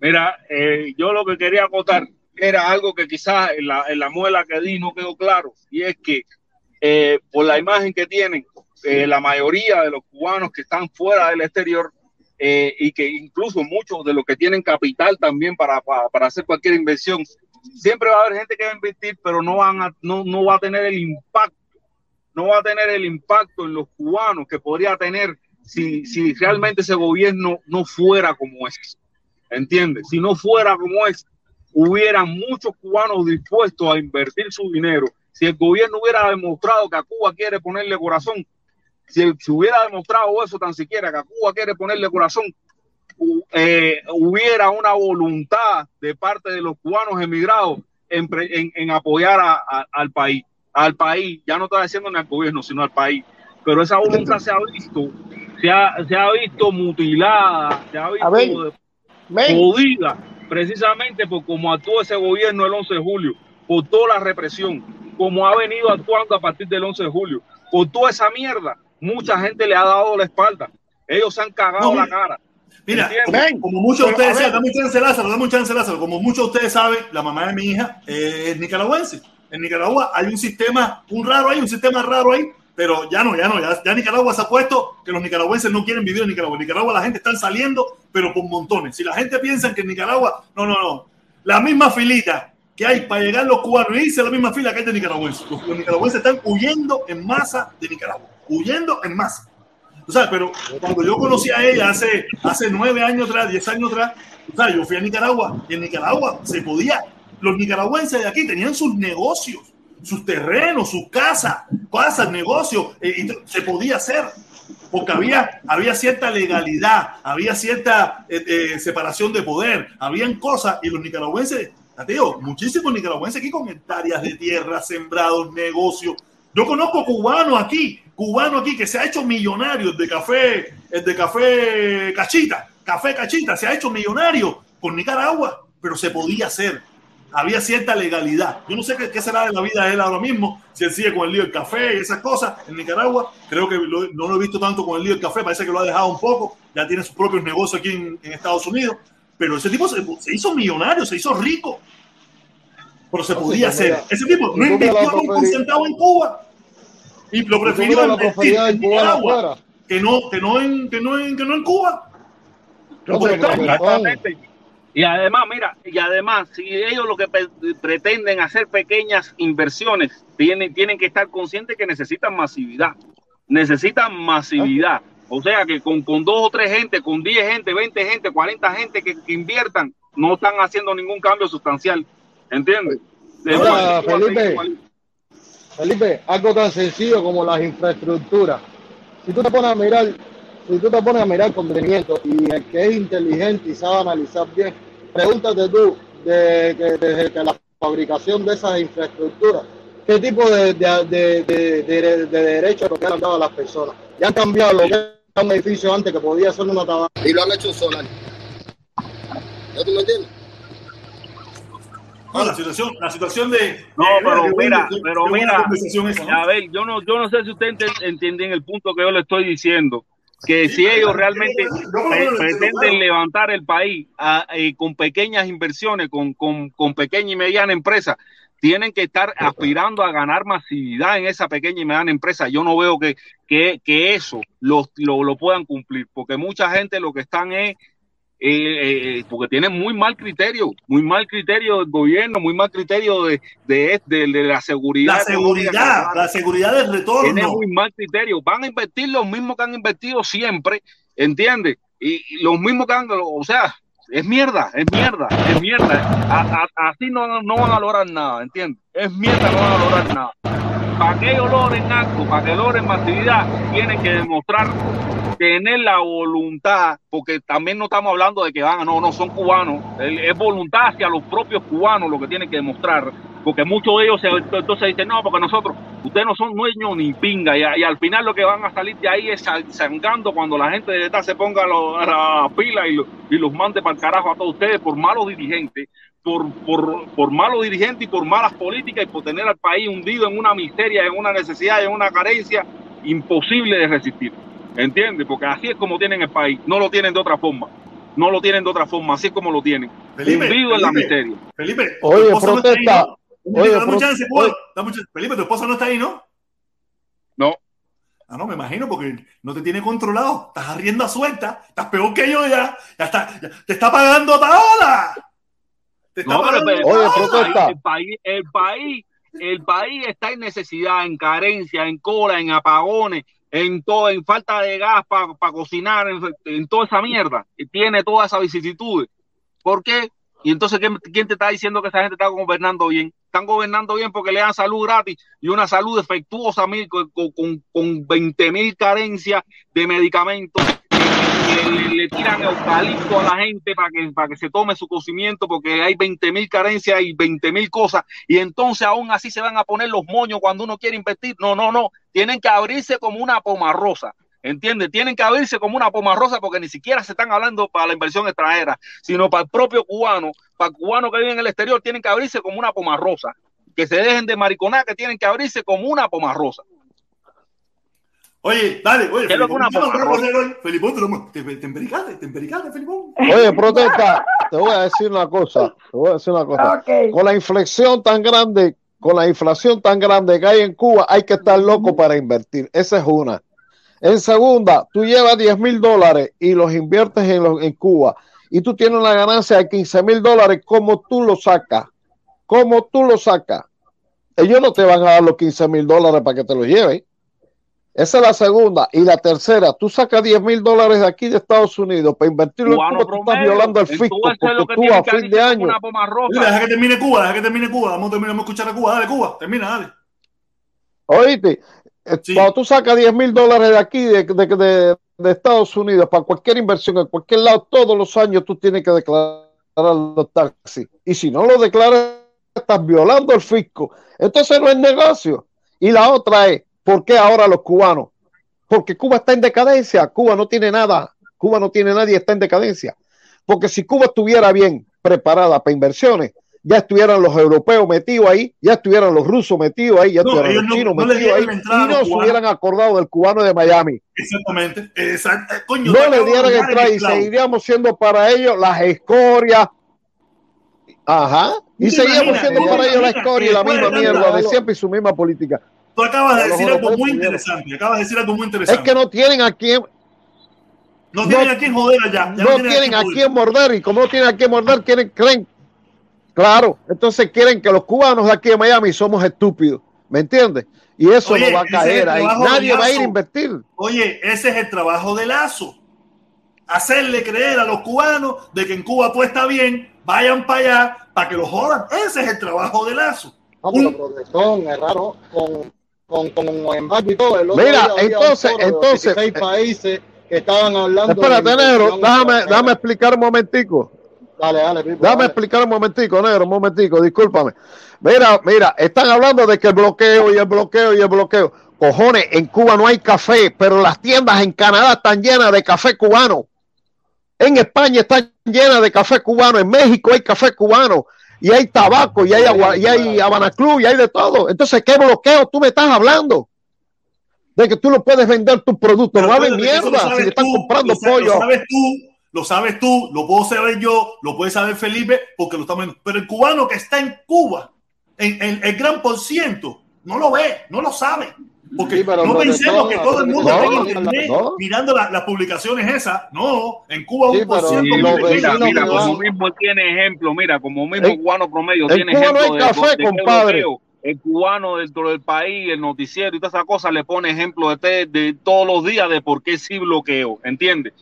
Mira, eh, yo lo que quería acotar era algo que quizás en la, en la muela que di no quedó claro, y es que eh, por la imagen que tienen, eh, la mayoría de los cubanos que están fuera del exterior eh, y que incluso muchos de los que tienen capital también para, para, para hacer cualquier inversión, siempre va a haber gente que va a invertir, pero no, van a, no, no va a tener el impacto, no va a tener el impacto en los cubanos que podría tener si, si realmente ese gobierno no fuera como es. ¿Entiendes? Si no fuera como es, hubieran muchos cubanos dispuestos a invertir su dinero. Si el gobierno hubiera demostrado que a Cuba quiere ponerle corazón, si, si hubiera demostrado eso tan siquiera, que a Cuba quiere ponerle corazón, eh, hubiera una voluntad de parte de los cubanos emigrados en, en- en apoyar a- a- al país, al país, ya no está diciendo ni al gobierno, sino al país. Pero esa voluntad se ha visto se ha, se ha visto mutilada, se ha visto ver, jodida, precisamente por cómo actuó ese gobierno el 11 de julio, por toda la represión, como ha venido actuando a partir del 11 de julio, por toda esa mierda, mucha gente le ha dado la espalda. Ellos se han cagado No, la cara. Mira, ¿Entiendes? como, muchos de ustedes saben, dame un chance, Lázaro, dame un chance, Lázaro. Como muchos de ustedes saben, la mamá de mi hija es nicaragüense. En Nicaragua hay un sistema, un raro ahí, un sistema raro ahí, pero ya no, ya no, ya, ya Nicaragua se ha puesto que los nicaragüenses no quieren vivir en Nicaragua. En Nicaragua la gente está saliendo, pero por montones. Si la gente piensa que en Nicaragua, no, no, no. La misma filita que hay para llegar los cubanos y la misma fila que hay de nicaragüenses. Los, los nicaragüenses están huyendo en masa de Nicaragua, huyendo en masa. Tú sabes, pero cuando yo conocí a ella hace, hace nueve años atrás, diez años atrás, tú sabes, yo fui a Nicaragua y en Nicaragua se podía, los nicaragüenses de aquí tenían sus negocios, sus terrenos, sus casas, casas, negocios, eh, se podía hacer. Porque había, había cierta legalidad, había cierta eh, eh, separación de poder, habían cosas y los nicaragüenses, Mateo, muchísimos nicaragüenses aquí con hectáreas de tierra, sembrados, negocios. Yo conozco cubanos aquí, cubanos aquí que se ha hecho millonario el de café, el de café cachita, café cachita, se ha hecho millonario con Nicaragua, pero se podía hacer. Había cierta legalidad. Yo no sé qué, qué será de la vida de él ahora mismo, si él sigue con el lío del café y esas cosas en Nicaragua. Creo que lo- no lo he visto tanto con el lío del café, parece que lo ha dejado un poco, ya tiene sus propios negocios aquí en, en Estados Unidos, pero ese tipo se, se hizo millonario, se hizo rico. Pero se No, podía sí, pero hacer. mira, Ese tipo no invirtió un prosperidad- centavo en Cuba y lo prefirió invertir en Nicaragua que no, que no en, que no en, que no en Cuba. no, pero, pero, Exactamente. Y además, mira, y además, si ellos lo que pretenden hacer pequeñas inversiones, tienen, tienen que estar conscientes que necesitan masividad. Necesitan masividad. O sea que con, con dos o tres gente, con 10 gente, 20 gente, 40 gente que, que inviertan, no están haciendo ningún cambio sustancial. ¿Entiendes? De Ahora, Felipe. Felipe, algo tan sencillo como las infraestructuras. Si tú te pones a mirar, si tú te pones a mirar con detenimiento y el que es inteligente y sabe analizar bien, pregúntate tú de que desde que la fabricación de esas infraestructuras, qué tipo de, de, de, de, de- de derechos lo que han dado a las personas. Ya han cambiado lo que era un edificio antes que podía ser una tabaca y lo han hecho solar. ¿Ya tú me entiendes? No, la situación, la situación de. No, pero mira, pero mira, a ver, yo no, yo no sé si ustedes entienden el punto que yo le estoy diciendo, que si ellos realmente pre- pretenden levantar el país a- eh, con pequeñas inversiones, con, con, con pequeña y mediana empresa, tienen que estar aspirando a ganar masividad en esa pequeña y mediana empresa. Yo no veo que, que, que eso lo, lo, lo puedan cumplir, porque mucha gente lo que están es eh, eh, porque tienen muy mal criterio, muy mal criterio del gobierno, muy mal criterio de, de, de- de la seguridad. La seguridad, la seguridad del retorno. muy mal criterio. Van a invertir los mismos que han invertido siempre, ¿entiendes? Y, y los mismos que han, o sea, es mierda, es mierda, es mierda. A- a- así no, no van a lograr nada, ¿entiendes? Es mierda, no van a lograr nada. Para que ellos logren algo, para que logren masividad, tienen que demostrar tener la voluntad, porque también no estamos hablando de que van, no, no, son cubanos, es voluntad hacia los propios cubanos lo que tienen que demostrar, porque muchos de ellos se, entonces dicen, no, porque nosotros, ustedes no son dueños ni pinga, y, a- al final lo que van a salir de ahí es sangrando cuando la gente de verdad se ponga a la pila y, y los mande para el carajo a todos ustedes por malos dirigentes, por, por, por malos dirigentes y por malas políticas y por tener al país hundido en una miseria, en una necesidad, en una carencia imposible de resistir. ¿Entiendes? Porque así es como tienen el país. No lo tienen de otra forma. No lo tienen de otra forma. Así es como lo tienen. Felipe, hundido en la Felipe, miseria. Felipe, tu Oye, esposa no está ahí, protesta. ¿no? Oye, minutito, dame chance, ¿puedo? oye. Dame chance. Felipe, tu esposa no está ahí, ¿no? No. Ah, no, me imagino, porque no te tiene controlado. Estás a rienda suelta. Estás peor que yo ya. Ya está, ya- te está pagando Taola. Te No, pero, Oye, el país, el país, el país está en necesidad, en carencia, en cola, en apagones, en todo, en falta de gas para cocinar, en, en toda esa mierda. Y tiene todas esas vicisitudes. ¿Por qué? Y entonces, ¿quién, quién te está diciendo que esa gente está gobernando bien? Están gobernando bien porque le dan salud gratis y una salud defectuosa mil, con, con, con 20 mil carencias de medicamentos. Le, tiran eucalipto a la gente para que, para que se tome su cocimiento porque hay 20 mil carencias y 20 mil cosas. Y entonces aún así se van a poner los moños cuando uno quiere invertir. No, no, no. Tienen que abrirse como una pomarrosa. ¿Entiendes? Tienen que abrirse como una poma rosa porque ni siquiera se están hablando para la inversión extranjera, sino para el propio cubano, para el cubano que vive en el exterior, tienen que abrirse como una poma rosa. Que se dejen de mariconar, que tienen que abrirse como una poma rosa. Oye, dale, oye, ¿Qué es lo que una Felipón. Felipón, te, lo- te, te empericaste, te empericaste, Felipón. Oye, protesta, te voy a decir una cosa, te voy a decir una cosa. Con la inflexión tan grande, con la inflación tan grande que hay en Cuba, hay que estar loco para invertir. Esa es una. En segunda, tú llevas 10 mil dólares y los inviertes en, los- en Cuba y tú tienes una ganancia de 15 mil dólares, ¿cómo tú lo sacas? ¿Cómo tú lo sacas? Ellos no te van a dar los 15 mil dólares para que te los lleven. Esa es la segunda. Y la tercera, tú sacas 10 mil dólares de aquí de Estados Unidos para invertirlo en Cuba, tú estás promedio. violando el fisco, porque que tú a fin de año. Mira, deja que termine Cuba, deja que termine Cuba. Vamos a terminar, vamos a escuchar a Cuba. Dale, Cuba, termina, dale. Oíste, eh, cuando tú sacas 10 mil dólares de aquí, de, de- de- de Estados Unidos, para cualquier inversión en cualquier lado, todos los años tú tienes que declarar los taxis. Y si no lo declaras, estás violando el fisco. Entonces no es negocio. Y la otra es, ¿por qué ahora los cubanos? Porque Cuba está en decadencia. Cuba no tiene nada. Cuba no tiene nadie, está en decadencia. Porque si Cuba estuviera bien preparada para inversiones, ya estuvieran los europeos metidos ahí, ya estuvieran los rusos metidos ahí, ya No, estuvieran los no- chinos no metidos ahí, y no se hubieran acordado del cubano de Miami. Exactamente. Exacto. Eh, Coño, No le dieran entrada y seguiríamos siendo para ellos las escorias. Ajá. Y ¿Tú te seguíamos imaginas? siendo ¿Tú te para ellos la escoria y la misma mierda de siempre y su misma política. Tú acabas de decir algo muy interesante. Acabas de decir algo muy Es interesante. que no tienen a quién, no tienen a quién joder allá. Ya no tienen a quién morder y como no tienen a quién morder, quieren, creen, claro, entonces quieren que los cubanos de aquí de Miami somos estúpidos, ¿me entiendes? Y eso Oye, no va a es caer ahí, nadie va a ir a invertir. Oye, ese es el trabajo de Lazo. Hacerle creer a los cubanos de que en Cuba todo está bien, vayan para allá para que los jodan. Ese es el trabajo de Lazo. No, pero protestón, es raro, con, con, con embargo y todo. El otro Mira, día había un entonces- entonces- 16 países que estaban hablando. Espérate, de negro, déjame, déjame explicar un momentico. Dale, dale, Pipo, dale. explicar un momentico, negro, un momentico, discúlpame. Mira, mira, están hablando de que el bloqueo y el bloqueo y el bloqueo. Cojones, en Cuba no hay café, pero las tiendas en Canadá están llenas de café cubano. En España están llenas de café cubano. En México hay café cubano. Y hay tabaco, y hay, agua, y hay Habana Club, y hay de todo. Entonces, ¿qué bloqueo tú me estás hablando? De que tú no puedes vender tus productos. No lo mierda si le están comprando pollo. Lo sabes tú, lo sabes tú, lo puedo saber yo, lo puede saber Felipe, porque lo estamos viendo. Pero el cubano que está en Cuba, en, en el gran por ciento, no lo ve, no lo sabe. Porque Sí, pero no pensemos que todo el mundo no, está en internet no. mirando la- las publicaciones esas. No, en Cuba Sí, un por ciento Sí, los vive mira, mira, que como mismo tiene ejemplo, mira, como mismo cubano promedio en tiene Cuba no ejemplo hay de, café, de compadre. El cubano dentro del país, el noticiero y todas esas cosas le pone ejemplo de, te- de todos los días de por qué sí bloqueo, ¿entiendes?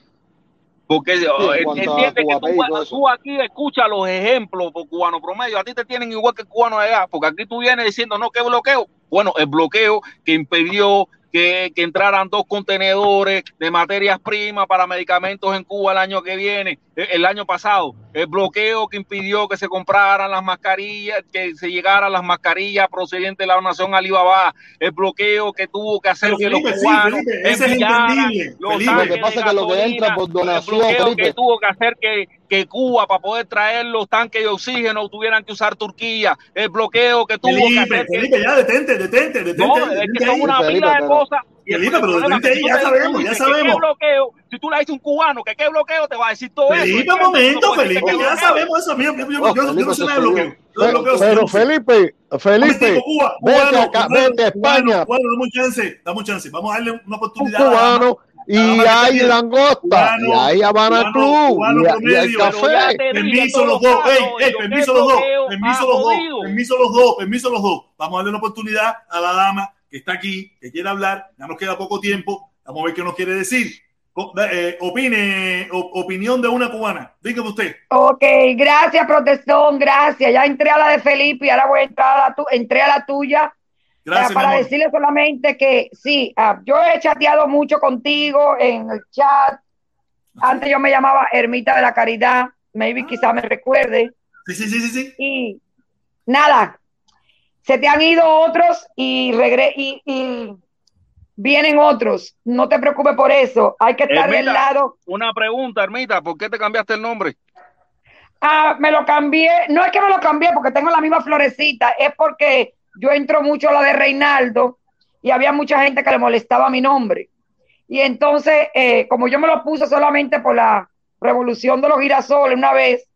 Porque cuanto a entiende que tú, eso. tú aquí escuchas los ejemplos por cubano promedio, a ti te tienen igual que cubano de allá, porque aquí tú vienes diciendo, no, ¿qué bloqueo? Bueno, el bloqueo que impidió que, que entraran dos contenedores de materias primas para medicamentos en Cuba el año que viene, el año pasado, el bloqueo que impidió que se compraran las mascarillas, que se llegaran las mascarillas procedentes de la nación Alibaba, el bloqueo que tuvo que hacer que los sí, cubanos Felipe, ese es enviaran entendible. los Felipe. Lo tanques que pasa es que lo que entra por el donación, bloqueo Felipe. que tuvo que hacer que, que Cuba para poder traer los tanques de oxígeno tuvieran que usar Turquía, el bloqueo que tuvo que Felipe, hacer que Felipe, ya detente, detente, detente. no, es que son una pila de pero- cosas. Y el, Felipe, pero que ahí, ya sabemos, ya sabemos. qué bloqueo, si tú le dices a un cubano que qué bloqueo, te va a decir todo eso. Felipe, un ¿entiendes? momento, Felipe, que ya bloqueo. sabemos eso. Yo, yo- Oh, yo- yo Felipe no sé nada de bloqueo. Pero, pero. Felipe, Un Felipe, Cuba, vete cubano, acá, cubano, vete a España, cubano, dame un chance, dame un chance. Vamos a darle una un oportunidad a la dama. cubano y hay langosta Cubano, y hay Habana Club cubano y, y hay café. Permiso los dos, permiso los dos, permiso los dos, permiso los dos, permiso los dos. Vamos a darle una oportunidad a la dama que está aquí, que quiere hablar, ya nos queda poco tiempo, vamos a ver qué nos quiere decir. Co- eh, opine, opinión de una cubana, dígame usted. Ok, gracias, protestón, gracias. Ya entré a la de Felipe y ahora voy a entrar a la, tu- entré a la tuya. Gracias, Eh, mi para decirle solamente que sí, ah, yo he chateado mucho contigo en el chat. Antes yo me llamaba Ermita de la Caridad, maybe quizá me recuerde. Sí, sí, sí, sí, sí. Y nada, se te han ido otros y, regre y, y vienen otros. No te preocupes por eso. Hay que estar del lado. Una pregunta, Ermita, ¿por qué te cambiaste el nombre? Ah, me lo cambié. No es que me lo cambié porque tengo la misma florecita, es porque yo entro mucho a la de Reinaldo y había mucha gente que le molestaba mi nombre. Y entonces, eh, como yo me lo puse solamente por la revolución de los girasoles una vez,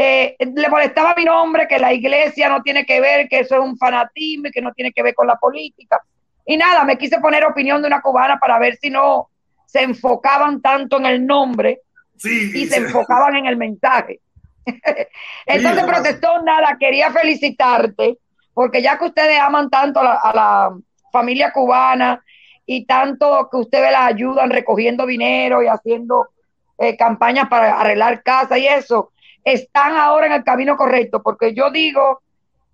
eh, le molestaba mi nombre, que la iglesia no tiene que ver, que eso es un fanatismo y que no tiene que ver con la política. Y nada, me quise poner opinión de una cubana para ver si no se enfocaban tanto en el nombre Sí, y se enfocaban en el mensaje. [LAUGHS] Entonces Sí, protestó nada, quería felicitarte, porque ya que ustedes aman tanto a la, a la familia cubana y tanto que ustedes la ayudan recogiendo dinero y haciendo eh, campañas para arreglar casa y eso, están ahora en el camino correcto, porque yo digo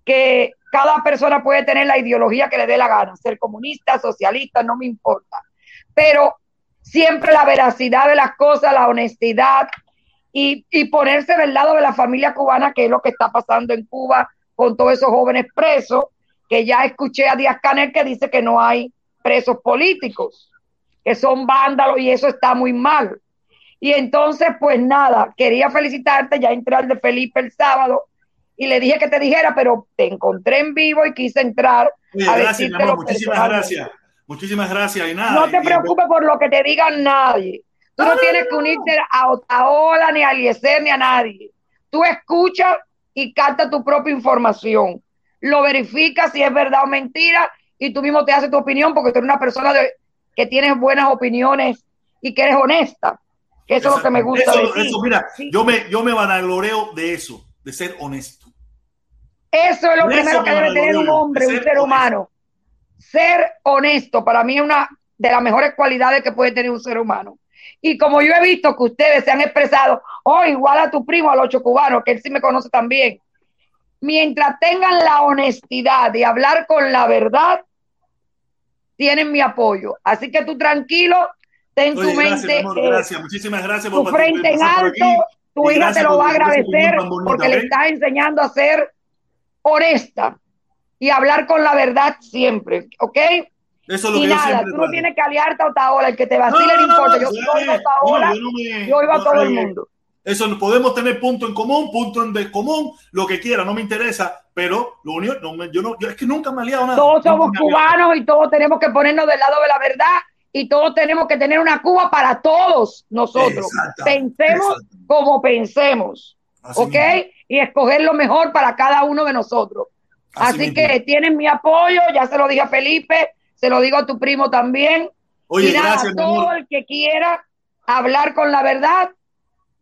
que cada persona puede tener la ideología que le dé la gana, ser comunista, socialista, no me importa, pero siempre la veracidad de las cosas, la honestidad y, ponerse del lado de la familia cubana, que es lo que está pasando en Cuba con todos esos jóvenes presos, que ya escuché a Díaz Canel que dice que no hay presos políticos, que son vándalos y eso está muy mal. Y entonces, pues nada, quería felicitarte, ya entré al de Felipe el sábado y le dije que te dijera, pero te encontré en vivo y quise entrar Oye, a gracias, mi amor. Muchísimas gracias. Muchísimas gracias. Y nada. No te y- preocupes por lo que te digan nadie. Tú no tienes que unirte a Otaola, ni a Eliezer, ni a nadie. Tú escuchas y captas tu propia información. Lo verificas si es verdad o mentira y tú mismo te haces tu opinión porque tú eres una persona de- que tienes buenas opiniones y que eres honesta. Que eso es lo que me gusta Eso, de eso, mira, yo me, yo me vanagloreo de eso, de ser honesto. Eso es lo De primero que me debe tener un hombre, un ser ser honesto. humano. Ser honesto, para mí es una de las mejores cualidades que puede tener un ser humano. Y como yo he visto que ustedes se han expresado, oh, igual a tu primo, al ocho cubano, que él sí me conoce también, mientras tengan la honestidad de hablar con la verdad, tienen mi apoyo. Así que tú tranquilo, ten Oye, tu gracias, mente, amor, eh, gracias. Muchísimas gracias tu frente en alto, tu hija te lo va a agradecer bonita, porque le estás enseñando a ser honesta y hablar con la verdad siempre, ¿ok? Eso es lo y que yo nada, siempre tú no tienes que aliarte a Otaola, el que te vacile No, no, no, importa. yo soy Otaola, yo no me- yo iba a todo el mundo. Eso podemos tener punto en común, punto en descomún, lo que quiera, no me interesa, pero lo único, no me- yo no, yo es que nunca me he aliado nada. Todos somos cubanos y todos tenemos que ponernos del lado de la verdad y todos tenemos que tener una Cuba para todos nosotros. Pensemos como pensemos, Así ¿ok? mismo. Y escoger lo mejor para cada uno de nosotros. Así que tienes mi apoyo, ya se lo dije a Felipe, se lo digo a tu primo también. Oye, y nada, gracias, todo amor. el que quiera hablar con la verdad,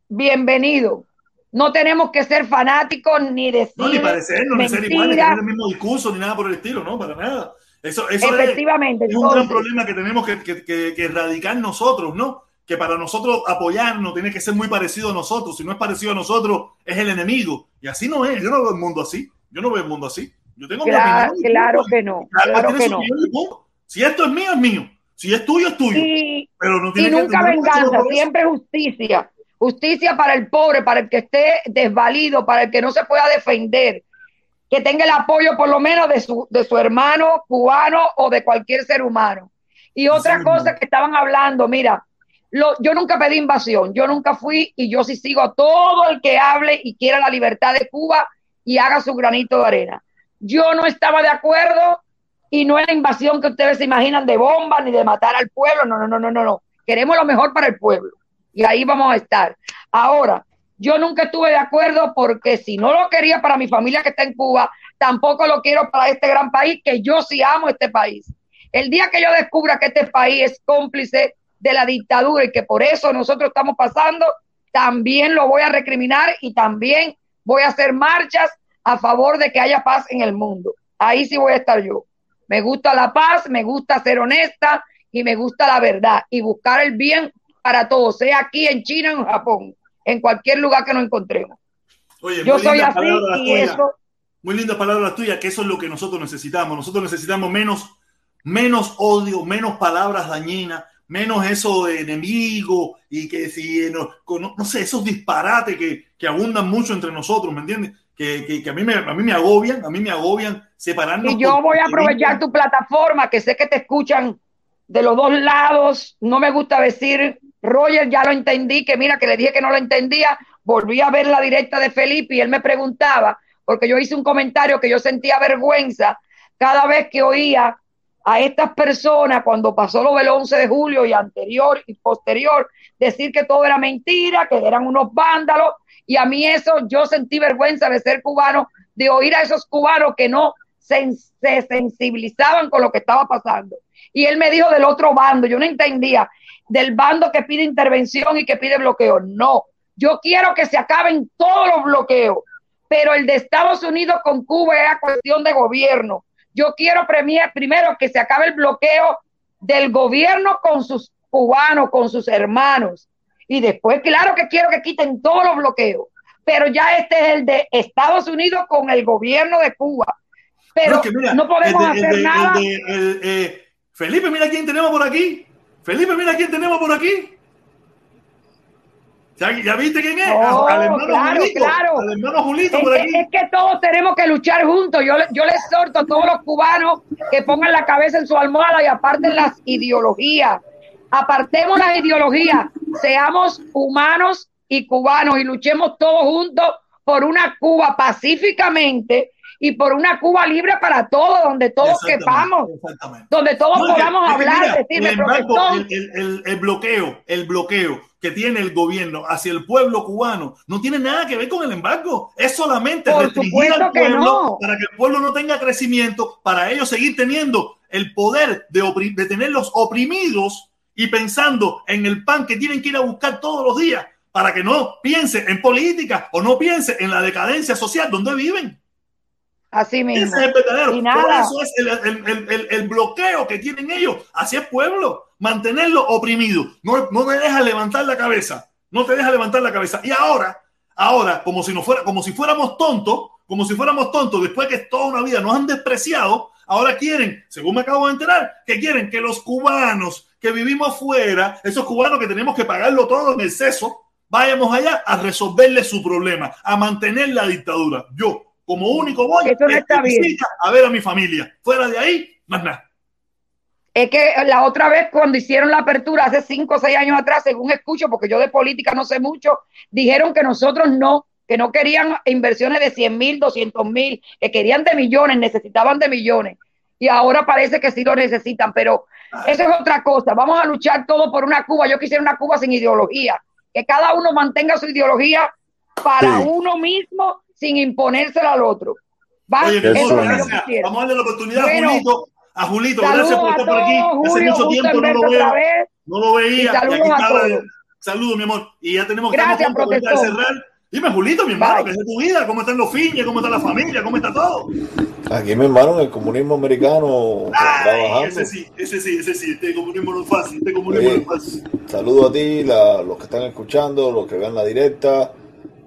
bienvenido. No tenemos que ser fanáticos ni decir No, ni parecernos, ni ser iguales, ni tener el mismo discurso, ni nada por el estilo, no, para nada. Eso, eso es- Efectivamente, es, un gran problema que tenemos que, que, que- que erradicar nosotros, ¿no? Que para nosotros apoyarnos tiene que ser muy parecido a nosotros. Si no es parecido a nosotros, es el enemigo. Y así no es. Yo no veo el mundo así. Yo no veo el mundo así. Yo tengo mi Claro, opinión. y claro que no, claro tiene que no. y. Si esto es mío, es mío. Si es tuyo, es tuyo. Y, Pero no y tiene que nunca que venganza, siempre justicia. Justicia para el pobre, para el que esté desvalido, para el que no se pueda defender. Que tenga el apoyo por lo menos de su, de su hermano cubano o de cualquier ser humano. Y otra cosa que estaban hablando, mira, lo- yo nunca pedí invasión, yo nunca fui y yo sí sigo a todo el que hable y quiera la libertad de Cuba y haga su granito de arena. Yo no estaba de acuerdo y no es la invasión que ustedes se imaginan de bombas ni de matar al pueblo, no, no, no, no, no, no. Queremos lo mejor para el pueblo y ahí vamos a estar. Ahora, yo nunca estuve de acuerdo porque si no lo quería para mi familia que está en Cuba, tampoco lo quiero para este gran país, que yo sí amo este país. El día que yo descubra que este país es cómplice de la dictadura y que por eso nosotros estamos pasando, también lo voy a recriminar y también voy a hacer marchas a favor de que haya paz en el mundo. Ahí sí voy a estar yo. Me gusta la paz, me gusta ser honesta y me gusta la verdad y buscar el bien para todos, sea aquí en China, en Japón, en cualquier lugar que nos encontremos. Oye, Yo soy así y tuyas. eso Muy lindas palabras tuyas, que eso es lo que nosotros necesitamos. Nosotros necesitamos menos, menos odio, menos palabras dañinas, menos eso de enemigo y que si no, con- no sé, esos disparates que, que abundan mucho entre nosotros, ¿me entiendes? Que, que, que a, mí me, a mí me agobian, a mí me agobian separarnos. Y yo voy a aprovechar tu plataforma, que sé que te escuchan de los dos lados. No me gusta decir, Roger, ya lo entendí, que mira, que le dije que no lo entendía. Volví a ver la directa de Felipe y él me preguntaba, porque yo hice un comentario que yo sentía vergüenza cada vez que oía a estas personas cuando pasó lo del 11 de julio y anterior y posterior, decir que todo era mentira, que eran unos vándalos, y a mí eso, yo sentí vergüenza de ser cubano, de oír a esos cubanos que no se, se sensibilizaban con lo que estaba pasando. Y él me dijo del otro bando, yo no entendía, del bando que pide intervención y que pide bloqueo. No, yo quiero que se acaben todos los bloqueos, pero el de Estados Unidos con Cuba era cuestión de gobierno yo quiero premier, primero que se acabe el bloqueo del gobierno con sus cubanos, con sus hermanos. Y después, claro que quiero que quiten todos los bloqueos. Pero ya este es el de Estados Unidos con el gobierno de Cuba. Pero no, podemos hacer nada. Eh, Felipe, mira quién tenemos por aquí. Felipe, mira quién tenemos por aquí. ¿Ya, viste quién es? Oh, al hermano claro, Julito, claro. Al hermano Julito es, por aquí. Es, que todos tenemos que luchar juntos. Yo, yo les exhorto a todos los cubanos que pongan la cabeza en su almohada y aparten las ideologías. Apartemos las ideologías. Seamos humanos y cubanos y luchemos todos juntos por una Cuba pacíficamente y por una Cuba libre para todos, donde todos quepamos, donde todos podamos hablar, decirme, el, el, el, bloqueo, el bloqueo que tiene el gobierno hacia el pueblo cubano no tiene nada que ver con el embargo, es solamente restringir al pueblo para que el pueblo no tenga crecimiento, para ellos seguir teniendo el poder de, de tenerlos oprimidos y pensando en el pan que tienen que ir a buscar todos los días para que no piense en política o no piense en la decadencia social donde viven. Así mismo. Ese es el verdadero. Por eso es el, el, el, el, bloqueo que tienen ellos hacia el pueblo. Mantenerlo oprimido. No, no te deja levantar la cabeza. No te deja levantar la cabeza. Y ahora, ahora, como si, no fuera, como si fuéramos tontos, como si fuéramos tontos, después que toda una vida nos han despreciado, ahora quieren, según me acabo de enterar, que quieren que los cubanos que vivimos fuera, esos cubanos que tenemos que pagarlo todo en exceso, vayamos allá a resolverle su problema, a mantener la dictadura. Yo, como único voy a ver a mi familia. Fuera de ahí, más nada. Es que la otra vez cuando hicieron la apertura, hace cinco o seis años atrás, según escucho, porque yo de política no sé mucho, dijeron que nosotros no, que no querían inversiones de 100 mil, 200 mil, que querían de millones, necesitaban de millones. Y ahora parece que sí lo necesitan, pero eso es otra cosa. Vamos a luchar todo por una Cuba. Yo quisiera una Cuba sin ideología, que cada uno mantenga su ideología para uno mismo sin imponérselo al otro. Va, Oye, eso gracias. Vamos a darle la oportunidad bueno, a Julito. A Julito, gracias por estar por aquí. Hace mucho tiempo no lo veo. No lo veía. Y, y aquí. Saludos, mi amor. Y ya tenemos que cerrar. Dime, Julito, mi hermano, ¿qué es de tu vida? ¿Cómo están los fines? ¿Cómo está la familia? ¿Cómo está todo? Aquí, mi hermano, en el comunismo americano Ay, trabajando. Ese sí, ese sí, ese sí. Este comunismo no es fácil. Este comunismo Oye, no es fácil. Saludo a ti, la, los que están escuchando, los que vean la directa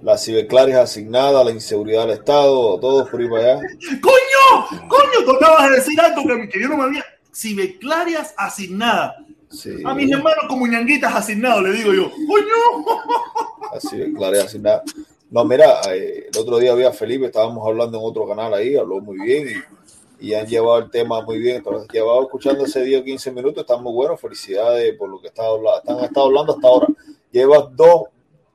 las ciberclarias asignadas, la inseguridad del Estado, todos por ahí para allá. [LAUGHS] ¡Coño! ¡Coño! Tú acabas de decir algo que, que yo no me había. Ciberclarias asignadas. Sí. A mis hermanos como ñanguitas asignados, le digo yo. ¡Coño! [LAUGHS] Las ciberclarias asignadas. No, mira, eh, el otro día había Felipe, estábamos hablando en otro canal ahí, habló muy bien y, y han llevado el tema muy bien. Entonces, llevado escuchando ese día 15 minutos, están muy buenos. Felicidades por lo que están hablando. Están estado hablando hasta ahora. Llevas dos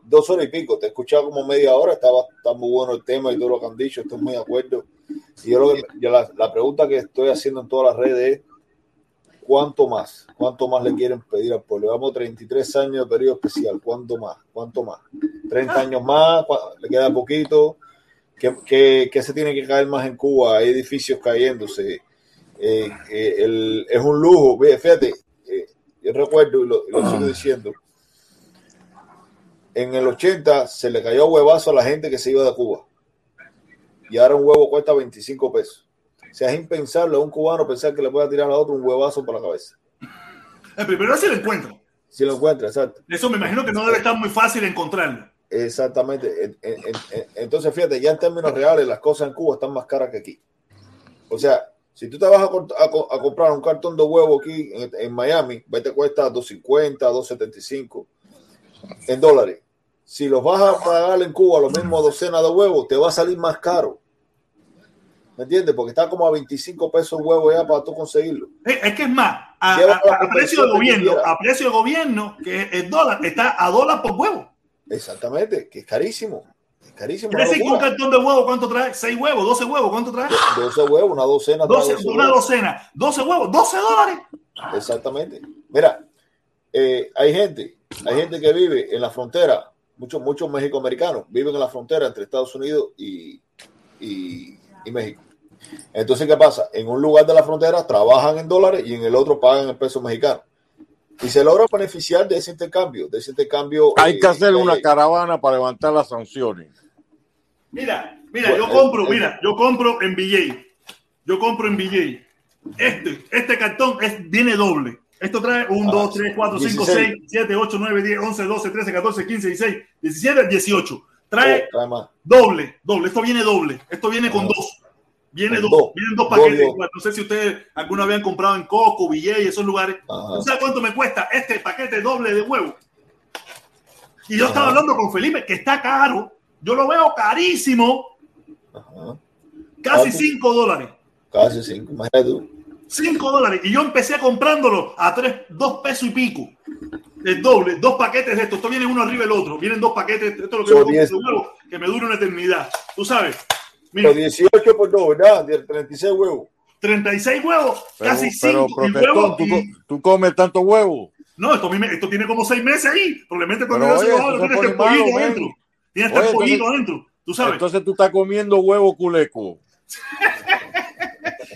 dos horas y pico. Te he escuchado como media hora, estaba está muy bueno el tema y todo lo que han dicho, estoy muy de acuerdo. Y yo, lo que, yo la, la, pregunta que estoy haciendo en todas las redes es, ¿cuánto más? ¿Cuánto más le quieren pedir al pueblo? Llevamos 33 años de periodo especial, ¿cuánto más? ¿Cuánto más? ¿30 años más? ¿Le queda poquito? ¿Qué, qué, qué se tiene que caer más en Cuba? Hay edificios cayéndose. Eh, eh, el, es un lujo. Fíjate, eh, yo recuerdo y lo, y lo sigo [CLEARS THROAT] diciendo en el 80 se le cayó huevazo a la gente que se iba de Cuba. Y ahora un huevo cuesta 25 pesos. O sea, es impensable a un cubano pensar que le pueda tirar a otro un huevazo por la cabeza. El primero si lo encuentra. Si lo encuentra, exacto. Eso me imagino que no debe estar muy fácil encontrarlo. Exactamente. Entonces, fíjate, ya en términos reales, las cosas en Cuba están más caras que aquí. O sea, si tú te vas a, a, a comprar un cartón de huevo aquí en, en Miami, te cuesta 2.50, 2.75 en dólares. Si los vas a pagar en Cuba, lo mismo docena de huevos, te va a salir más caro. ¿Me entiendes? Porque está como a 25 pesos el huevo ya para tú conseguirlo. Es, es que es más, a, a- a precio de gobierno, a precio de gobierno, que el dólar está a dólar por huevo. Exactamente, que es carísimo. Es carísimo. Decir que un cartón de huevo, ¿cuánto trae? ¿Seis huevos? ¿12 huevos? ¿Cuánto trae? 12 huevos, una docena. trae 12, 12 una huevos. docena. 12 huevos, 12 dólares. Exactamente. Mira, eh, hay gente, hay gente que vive en la frontera, muchos, muchos mexicoamericanos viven en la frontera entre Estados Unidos y, y, y México. Entonces, ¿qué pasa? En un lugar de la frontera trabajan en dólares y en el otro pagan en pesos mexicanos. Y se logra beneficiar de ese intercambio, de ese intercambio. Hay que eh, hacer una eh, caravana para levantar las sanciones. Mira, mira, Bueno, yo compro, eh, mira, yo compro en BJ. Yo compro en BJ. Este, este cartón es, viene doble. Esto trae 1, Ah, 2, 3, 4, 5, 6, 16. 7, 8, 9, 10, 11, 12, 13, 14, 15, 16, 17, 18. Trae oh, trae más. doble, doble. Esto viene doble. Esto viene con dos. Viene Con dos. dos. Vienen dos Dos, paquetes. dos. No sé si ustedes alguna habían comprado en Coco, BJ, esos lugares. ¿Tú sabes cuánto me cuesta este paquete doble de huevo? Y yo Ajá. estaba hablando con Felipe que está caro. Yo lo veo carísimo. Ajá. Casi Ah, tú- 5 dólares. Casi cinco, imagínate tú. 5 dólares. Y yo empecé comprándolo a 3, 2 pesos y pico. El doble, dos paquetes de esto. Esto viene uno arriba del otro. Vienen dos paquetes. Esto es lo que Son yo compro 10. de huevo, que me dura una eternidad. Tú sabes. Mira, 18 por 2, ¿verdad? 36 huevos. 36 huevos, Pero, casi pero 5. Y protestón, huevos. ¿tú, y- tú comes tanto huevo. No, esto, esto tiene como 6 meses ahí. Probablemente cuando yo se lo hago, eso se tiene este pollito adentro. Tiene este pollito adentro. Tú sabes. Entonces tú estás comiendo huevo culeco. [LAUGHS]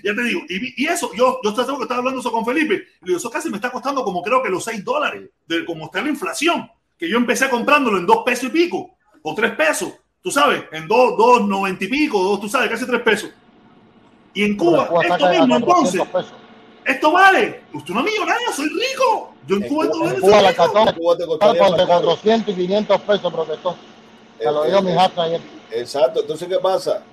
Ya te digo, y, y eso, yo, yo estaba estaba hablando eso con Felipe, y le digo, eso casi me está costando como creo que los 6 dólares, de como está la inflación, que yo empecé comprándolo en 2 pesos y pico, o 3 pesos, tú sabes, en 2, 2, 90 y pico, dos, tú sabes, casi 3 pesos. Y en Cuba, esto mismo entonces, 400 pesos. esto vale, usted no es millonario, soy rico, yo en En Cuba, En la te está costaría por más de caro. 400 y 500 pesos, protestó. Me lo dijo mi hija ayer. Exacto. Entonces, ¿qué pasa?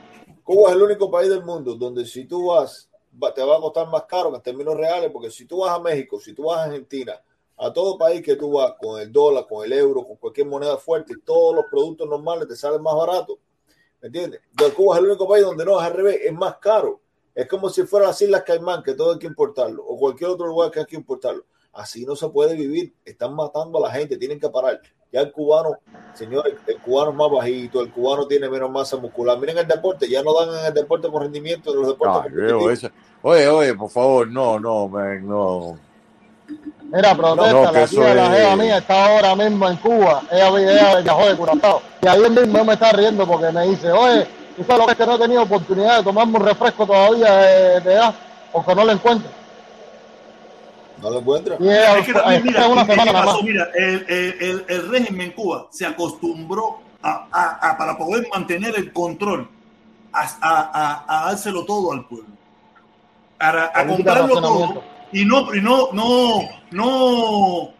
Cuba es el único país del mundo donde si tú vas, va- te va a costar más caro en términos reales, porque si tú vas a México, si tú vas a Argentina, a todo país que tú vas con el dólar, con el euro, con cualquier moneda fuerte, todos los productos normales te salen más baratos. ¿Me entiendes? Cuba es el único país donde no es al revés, es más caro. Es como si fuera las Islas Caimán, que todo hay que importarlo, o cualquier otro lugar que hay que importarlo. Así no se puede vivir. Están matando a la gente, tienen que parar. Ya el cubano, señores, el cubano es más bajito, el cubano tiene menos masa muscular. Miren el deporte, ya no dan en el deporte con rendimiento de los deportes. Esa- Oye, oye, por favor, no, no, man, no. Mira, protesta, No, la tía de la es- jeva mía está ahora mismo en Cuba. Ella, ella viajó de Curazao. Y ayer mismo yo me está riendo porque me dice, oye, tú sabes lo que es que no he tenido oportunidad de tomarme un refresco todavía de, de edad, porque no lo encuentro. No lo encuentran. Y ella Es que también, mira, fue una ¿qué semana nada pasó? más. Mira, el, el- el- el régimen en Cuba se acostumbró a, a- a- para poder mantener el control a, a- a- a dárselo todo al pueblo. A, comprarlo todo y no, y no, no, no,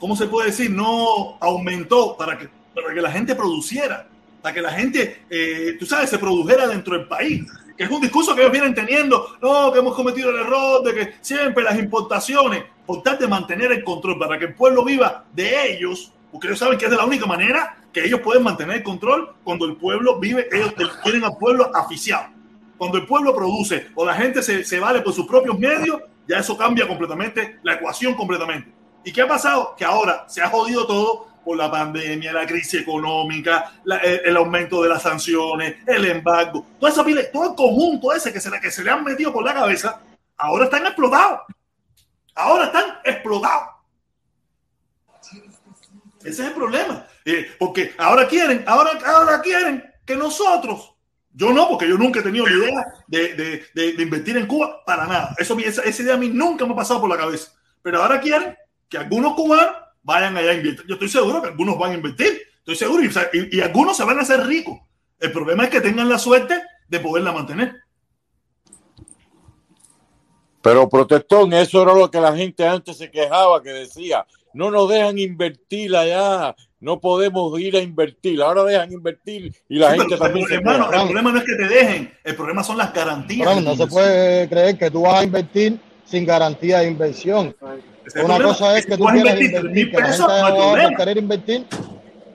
¿cómo se puede decir? No aumentó para que, para que la gente produciera, para que la gente, eh, tú sabes, se produjera dentro del país. Que es un discurso que ellos vienen teniendo, no, que hemos cometido el error de que siempre las importaciones, por tal de mantener el control, para que el pueblo viva de ellos, porque ellos saben que es de la única manera que ellos pueden mantener el control cuando el pueblo vive, ellos tienen al pueblo aficiado. Cuando el pueblo produce o la gente se, se vale por sus propios medios, ya eso cambia completamente la ecuación completamente. ¿Y qué ha pasado? Que ahora se ha jodido todo por la pandemia, la crisis económica, el, aumento de las sanciones, el embargo, toda esa pila- todo el conjunto ese que se, que se le han metido por la cabeza, ahora están explotados. Ahora están explotados. Ese es el problema. Eh, porque ahora quieren, ahora, ahora quieren que nosotros, yo no, porque yo nunca he tenido la idea de, de- de- de invertir en Cuba para nada. Eso, esa, esa idea a mí nunca me ha pasado por la cabeza. Pero ahora quieren que algunos cubanos vayan allá a invertir. Yo estoy seguro que algunos van a invertir. Estoy seguro. Y, algunos se van a hacer ricos. El problema es que tengan la suerte de poderla mantener. Pero protestón, eso era lo que la gente antes se quejaba, que decía, no nos dejan invertir allá, no podemos ir a invertir, ahora dejan invertir y la Sí, gente pero, también pero, se hermano, el problema no es que te dejen, el problema son las garantías. Bueno, no se puede creer que tú vas a invertir sin garantía de inversión. Una problema. cosa es Si que tú tú vas a quieres invertir tres invertir, mil que la pesos, gente no hay va a querer invertir.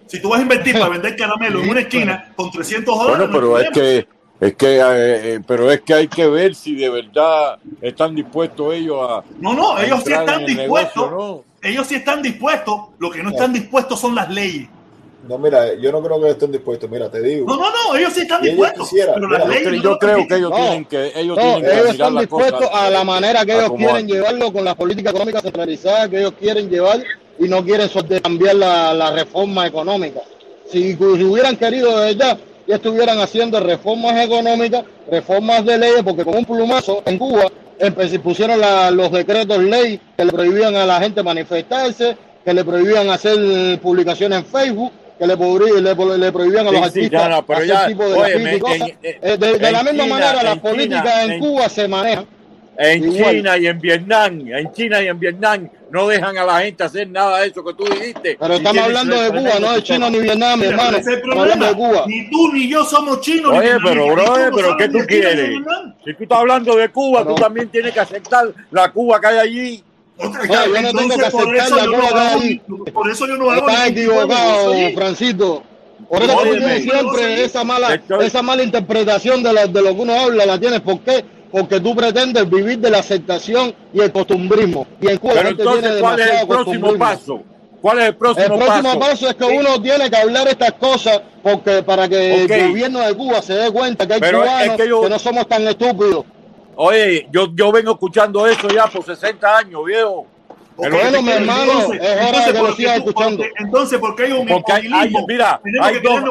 Si tú vas a invertir para vender [LAUGHS] caramelo en una esquina con 300 dólares, Bueno, no hay pero es que Es que, eh, eh, pero es que hay que ver si de verdad están dispuestos ellos a. No, no, ellos sí están el dispuestos. negocio, Ellos sí están dispuestos. Lo que no están dispuestos son las leyes. No, mira, yo no creo que estén dispuestos. Mira, te digo. No, no, no, ellos sí están dispuestos. pero mira, yo no yo creo que ellos No, tienen que ellos No, tienen que ellos están dispuestos a la manera que ellos quieren llevarlo con la política económica centralizada que ellos quieren llevar y no quieren cambiar la, la reforma económica. Si, si hubieran querido de verdad, ya estuvieran haciendo reformas económicas, reformas de leyes, porque con un plumazo en Cuba empe- pusieron la- los decretos ley que le prohibían a la gente manifestarse, que le prohibían hacer publicaciones en Facebook, que le, le, le prohibían a los Sí, sí, artistas ya no, pero hacer ya, tipo de y cosas. en- en- Eh, de, de la misma China, manera, las políticas en Cuba se manejan. En Igual. China y en Vietnam, en China y en Vietnam no dejan a la gente hacer nada de eso que tú dijiste. Pero estamos hablando de Cuba, no de. China ni Vietnam, mi hermano. ese hablando de problema. Cuba. Ni tú ni yo somos chinos. Oye, pero Ni tú no pero sabes ¿qué tú quieres? Si tú estás hablando de Cuba, Pero- tú también tienes que aceptar la Cuba que hay allí. Otra- No, yo no tengo que aceptar eso la que allí. ni- por eso yo no hago Estás equivocado. Francito. Por eso tú tienes siempre esa mala, estoy- esa mala interpretación de, la- de lo que uno habla, la tienes. ¿Por qué? Porque tú pretendes vivir de la aceptación y el costumbrismo. Y en Cuba la Pero entonces, ¿cuál es el próximo paso? ¿Cuál es el próximo, El próximo paso? paso es que uno tiene que hablar estas cosas porque para que Ok. el gobierno de Cuba se dé cuenta que hay Pero es cubanos que yo- no somos tan estúpidos. Oye, yo, yo vengo escuchando eso ya por 60 años, viejo. Que Bueno, mi hermano, decir. es hora de que lo sigas escuchando. entonces, ¿por qué hay un Porque hay, hay- mira, hay que dos.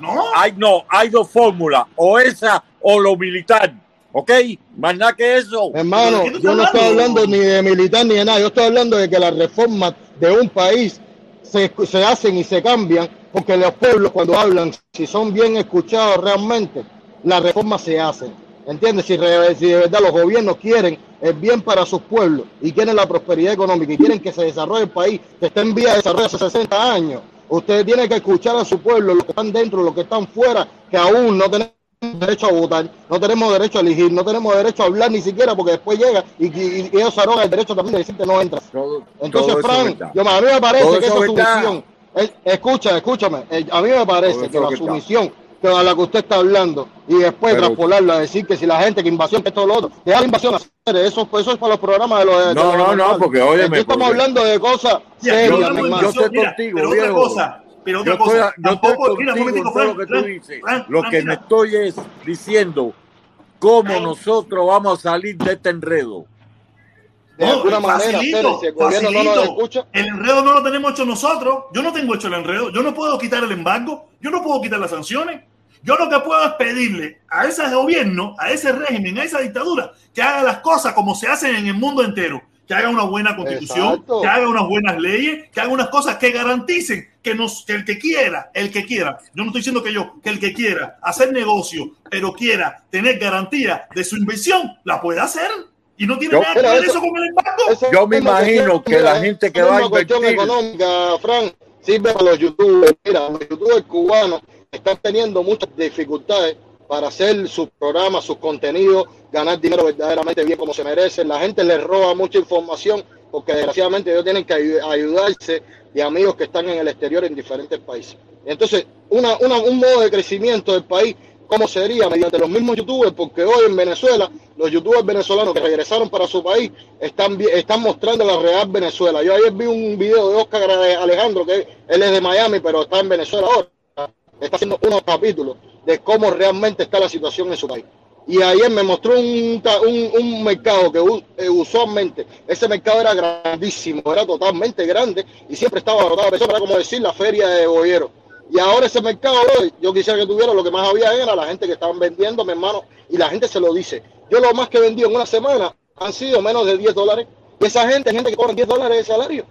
No. hay, no, hay dos fórmulas, o esa o lo militar, ¿ok? Más nada que eso. Hermano, ¿De qué tú yo no estoy hablando? hablando ni de militar ni de nada. Yo estoy hablando de que las reformas de un país se, se hacen y se cambian porque los pueblos cuando hablan, si son bien escuchados realmente, las reformas se hacen. ¿Entiendes? Si, si de verdad los gobiernos quieren el bien para sus pueblos y quieren la prosperidad económica y quieren que se desarrolle el país que está en vía de desarrollo hace 60 años, ustedes tienen que escuchar a su pueblo, los que están dentro, los que están fuera, que aún no tenemos derecho a votar, no tenemos derecho a elegir, no tenemos derecho a hablar ni siquiera porque después llega y, y, y ellos arrogan el derecho también de decirte no entras. Todo- Entonces, todo Frank, yo, a mí me parece Todo que esa sumisión, eh, escucha, escúchame, eh, a mí me parece que la sumisión a la que usted está hablando y después Pero- traspolarlo a decir que si la gente, que invasión, que esto, lo otro, deja la invasión hacer, eso, eso es para los programas de los de No, los no, no, porque, Aquí estamos porque- hablando de cosas serias, yo yo estoy mira, contigo, pero otra cosa, pero otra Yo estoy, cosa, yo estoy tampoco, mira, un contigo momentico, en todo lo que tú Frank, dices. Frank, Lo Frank, que me estoy es diciendo cómo nosotros vamos a salir de este enredo. De No, alguna manera, facilito, si el gobierno no nos escucha, El enredo no lo tenemos hecho nosotros. Yo no tengo hecho el enredo. Yo no puedo quitar el embargo. Yo no puedo quitar las sanciones. Yo lo que puedo es pedirle a ese gobierno, a ese régimen, a esa dictadura, que haga las cosas como se hacen en el mundo entero. Que haga una buena constitución, Exacto. que haga unas buenas leyes, que haga unas cosas que garanticen que, nos, que el que quiera, el que quiera, yo no estoy diciendo que yo, que el que quiera hacer negocio, pero quiera tener garantía de su inversión, la puede hacer. Y no tiene Yo- nada que ver eso- eso con el embargo. Esa Yo me imagino que la gente que va a invertir- económica, Frank, sirve para los youtubers. Mira, los youtubers cubanos están teniendo muchas dificultades para hacer sus programas, sus contenidos, ganar dinero verdaderamente bien como se merecen. La gente les roba mucha información porque desgraciadamente ellos tienen que ayu- ayudarse de amigos que están en el exterior en diferentes países. Entonces, una, una- un modo de crecimiento del país, ¿cómo sería? Mediante los mismos youtubers, porque hoy en Venezuela, los youtubers venezolanos que regresaron para su país están, están mostrando la real Venezuela. Yo ayer vi un video de Oscar Alejandro, que él es de Miami, pero está en Venezuela ahora está haciendo unos capítulos de cómo realmente está la situación en su país. Y ayer me mostró un, un, un mercado que eh, usualmente ese mercado era grandísimo, era totalmente grande y siempre estaba abarrotado. Eso era como decir la feria de Boyero. Y ahora ese mercado, yo quisiera que tuviera lo que más había era la gente que estaban vendiendo, mi hermano, y la gente se lo dice. Yo lo más que vendí en una semana han sido menos de 10 dólares. Y esa gente, gente que cobra 10 dólares de salario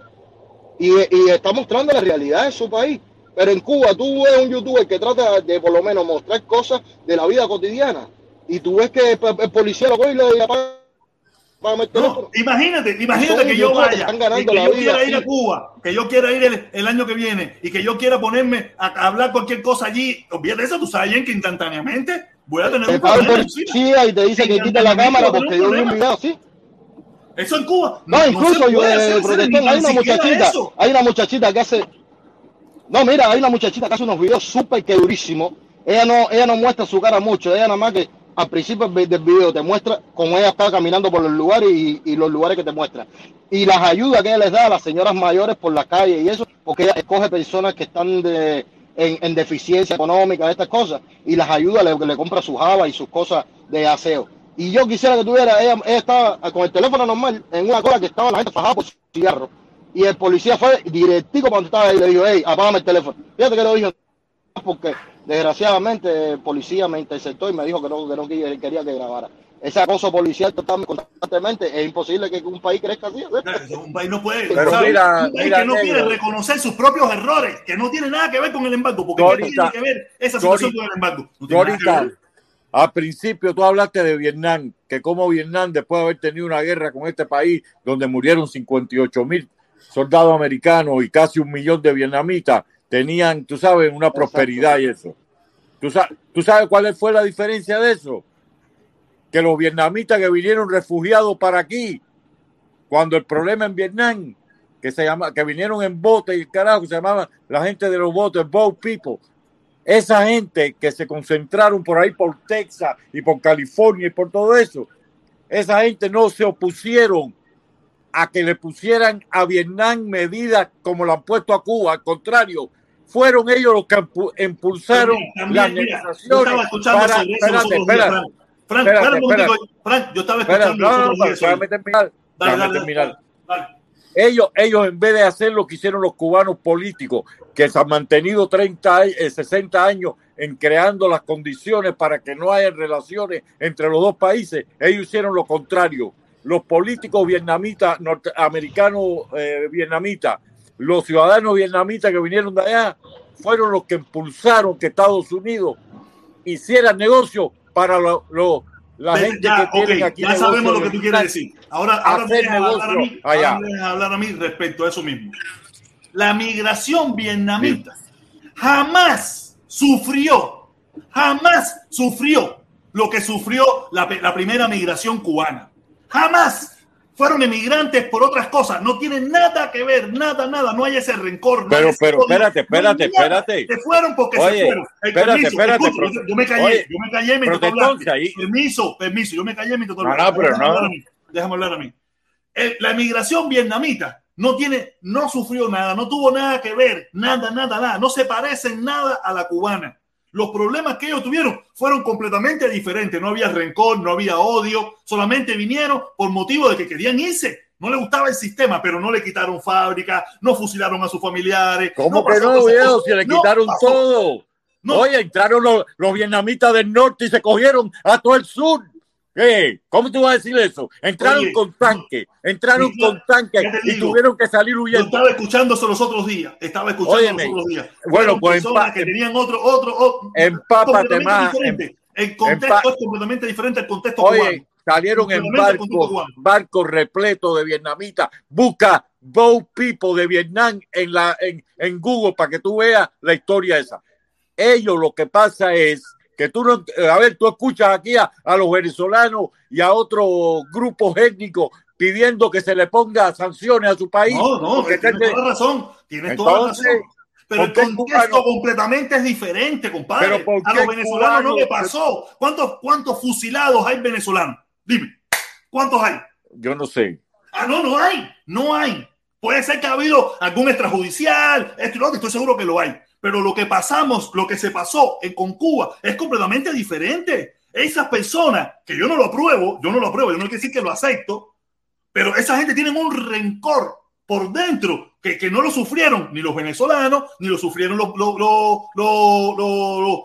y, y está mostrando la realidad de su país. Pero en Cuba tú ves un youtuber que trata de por lo menos mostrar cosas de la vida cotidiana y tú ves que el, el policía lo coge y le apaga. No, imagínate, imagínate que yo que vaya que yo quiera ir a. Cuba, que yo quiera ir el, el año que viene y que yo quiera ponerme a, a hablar cualquier cosa allí. Olvídate eso, tú sabes bien que instantáneamente voy a tener Te un problema. policía y te dice que quita la cámara porque yo vi un video así. Eso en Cuba. No, incluso yo, eh, protestón, hay una muchachita, eso. hay una muchachita que hace, no, mira, hay una muchachita que hace unos videos súper que durísimos ella no, ella no muestra su cara mucho, ella nada más que al principio del video te muestra cómo ella está caminando por los lugares y, los lugares que te muestra. Y las ayudas que ella les da a las señoras mayores por la calle y eso, porque ella escoge personas que están en, en deficiencia económica, estas cosas, y las ayuda, le, le compra sus habas y sus cosas de aseo. Y yo quisiera que tuviera, ella, ella estaba con el teléfono normal en una cola que estaba la gente fajada por cigarro. Y el policía fue directico cuando estaba ahí y le dijo, hey, apágame el teléfono. Fíjate que lo dijo, porque desgraciadamente el policía me interceptó y me dijo que no, que no quería, quería que grabara. Ese acoso policial constantemente es imposible que un país crezca así. ¿sí? Un país no puede, Pero mira, un país mira, que no quiere negro. reconocer sus propios errores, que no tiene nada que ver con el embargo, porque ¿qué tiene que ver esa situación con el embargo? No al principio tú hablaste de Vietnam, que como Vietnam, después de haber tenido una guerra con este país, donde murieron 58 mil soldados americanos y casi un millón de vietnamitas, tenían, tú sabes, una prosperidad y eso. ¿Tú sabes, ¿Tú sabes cuál fue la diferencia de eso? Que los vietnamitas que vinieron refugiados para aquí, cuando el problema en Vietnam, que se llama, que vinieron en bote y carajo, se llamaba la gente de los botes, boat people, esa gente que se concentraron por ahí por Texas y por California y por todo eso, esa gente no se opusieron a que le pusieran a Vietnam medidas como lo han puesto a Cuba, al contrario, fueron ellos los que impulsaron las negociaciones para... Espérate, espérate, Frank. Espérate, espérate. Frank, yo estaba escuchando los no, otros no, días. déjame terminar, Dale, dale, terminar. dale. Ellos, ellos en vez de hacer lo que hicieron los cubanos políticos, que se han mantenido 30, a- eh, 60 años en creando las condiciones para que no haya relaciones entre los dos países, ellos hicieron lo contrario. Los políticos vietnamitas, norteamericanos eh, vietnamitas, los ciudadanos vietnamitas que vinieron de allá, fueron los que impulsaron que Estados Unidos hiciera negocio para lo- la gente ya, que tiene aquí ya sabemos lo que tú quieres decir. Ahora, ahora me dejas hablar a mí, negocio allá. ahora me dejas hablar a mí respecto a eso mismo. La migración vietnamita jamás sufrió, jamás sufrió lo que sufrió la primera migración cubana. Jamás. Fueron emigrantes por otras cosas. No tienen nada que ver, nada, nada. No hay ese rencor. no Pero, ese pero, odio, espérate, espérate, espérate. Se fueron porque Oye, se fueron. Eh, espérate, permiso, espérate, pero- yo, yo me callé, oye, yo me callé, hablar. entonces ahí- Permiso, permiso, yo me callé, me tocó No, pero Déjame no. hablar a mí, Déjame hablar a mí. Eh, la emigración vietnamita no tiene, no sufrió nada, no tuvo nada que ver, nada, nada, nada. No se parece en nada a la cubana. Los problemas que ellos tuvieron fueron completamente diferentes. No había rencor, no había odio. Solamente vinieron por motivo de que querían irse. No le gustaba el sistema, pero no le quitaron fábrica, no fusilaron a sus familiares. ¿Cómo que pasó no, viejo? Si le No quitaron todo. Oye, entraron los, los vietnamitas del norte y se cogieron a todo el sur. ¿Qué? ¿Cómo tú vas a decir eso? Entraron Oye, con tanque, entraron con tanque y digo, tuvieron que salir Yo huyendo. estaba escuchando eso los otros días. Estaba escuchando Óyeme, los otros días. bueno, pues que tenían otro, otro, otro Empápate más. diferente. em- El contexto es completamente diferente al contexto Oye, cubano. salieron en barcos, barcos repletos de vietnamitas. Busca Boat People de Vietnam en, la, en, en Google para que tú veas la historia esa. Ellos lo que pasa es que tú no, eh, a ver, tú escuchas aquí a, a los venezolanos y a otros grupos étnicos pidiendo que se le ponga sanciones a su país. No, no, tienes este- toda la razón. Tienes toda la razón. Pero el ¿por qué el contexto cubano- completamente es diferente, compadre. Pero ¿por a los venezolanos no le pasó. ¿Cuántos, ¿Cuántos fusilados hay venezolanos? Dime, ¿cuántos hay? Yo no sé. Ah, no, no hay, no hay. Puede ser que ha habido algún extrajudicial, esto y lo otro, estoy seguro que lo hay. Pero lo que pasamos, lo que se pasó en, con Cuba es completamente diferente. Esas personas, que yo no lo apruebo, yo no lo apruebo, yo no quiero decir que lo acepto, pero esa gente tiene un rencor por dentro que, que no lo sufrieron ni los venezolanos, ni lo sufrieron los, los, los,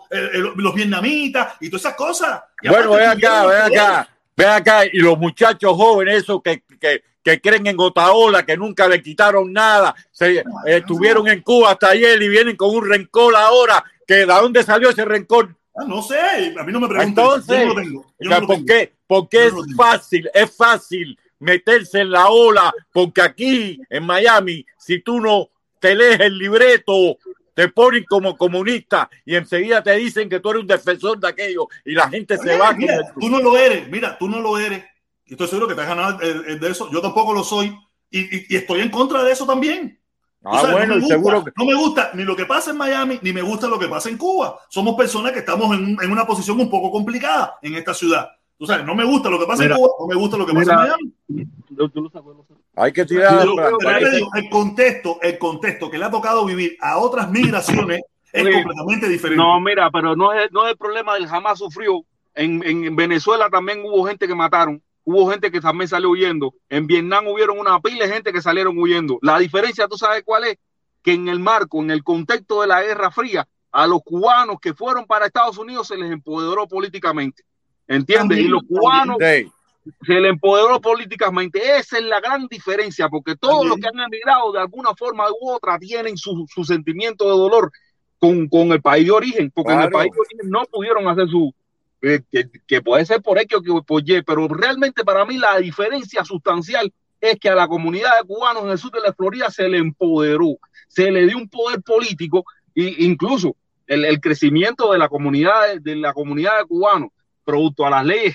los, vietnamitas y todas esas cosas. Y Bueno, ven acá, ven acá, ven acá. Y los muchachos jóvenes, esos que, que, que creen en Otaola, que nunca le quitaron nada, se, eh, estuvieron en Cuba hasta ayer y vienen con un rencor ahora. Que ¿De dónde salió ese rencor? Ah, no sé, a mí no me pregunten. Entonces, yo no lo tengo. Yo o sea, no lo ¿por tengo. qué? Porque es fácil, es fácil meterse en la ola, porque aquí en Miami, si tú no te lees el libreto, te ponen como comunista y enseguida te dicen que tú eres un defensor de aquello y la gente se va. mira, tú no lo eres, mira, tú no lo eres. Y estoy seguro que te has ganado de eso. Yo tampoco lo soy. Y, y- y estoy en contra de eso también. Ah, Tú sabes, bueno, no, me gusta, seguro que- no me gusta ni lo que pasa en Miami, ni me gusta lo que pasa en Cuba. Somos personas que estamos en, en una posición un poco complicada en esta ciudad. Tú sabes, no me gusta lo que pasa Mira, en Cuba, no me gusta lo que pasa en Miami. Hay que tirar. Digo, el contexto, el contexto que le ha tocado vivir a otras migraciones es Oye, completamente diferente. No, mira, pero no es, no es el problema del jamás sufrió. En, en Venezuela también hubo gente que mataron, hubo gente que también salió huyendo. En Vietnam hubieron una pila de gente que salieron huyendo. La diferencia, ¿tú sabes cuál es? Que en el marco, en el contexto de la Guerra Fría, a los cubanos que fueron para Estados Unidos se les empoderó políticamente. ¿Entiendes? Y los cubanos Sí. se les empoderó políticamente. Esa es la gran diferencia, porque todos los que han emigrado de alguna forma u otra tienen su, su sentimiento de dolor con, con el país de origen, porque en el país de origen no pudieron hacer su, eh, que, que puede ser por X o que por Y, pero realmente para mí la diferencia sustancial es que a la comunidad de cubanos en el sur de la Florida se le empoderó, se le dio un poder político e incluso el, el crecimiento de la comunidad de la comunidad de cubanos producto a las leyes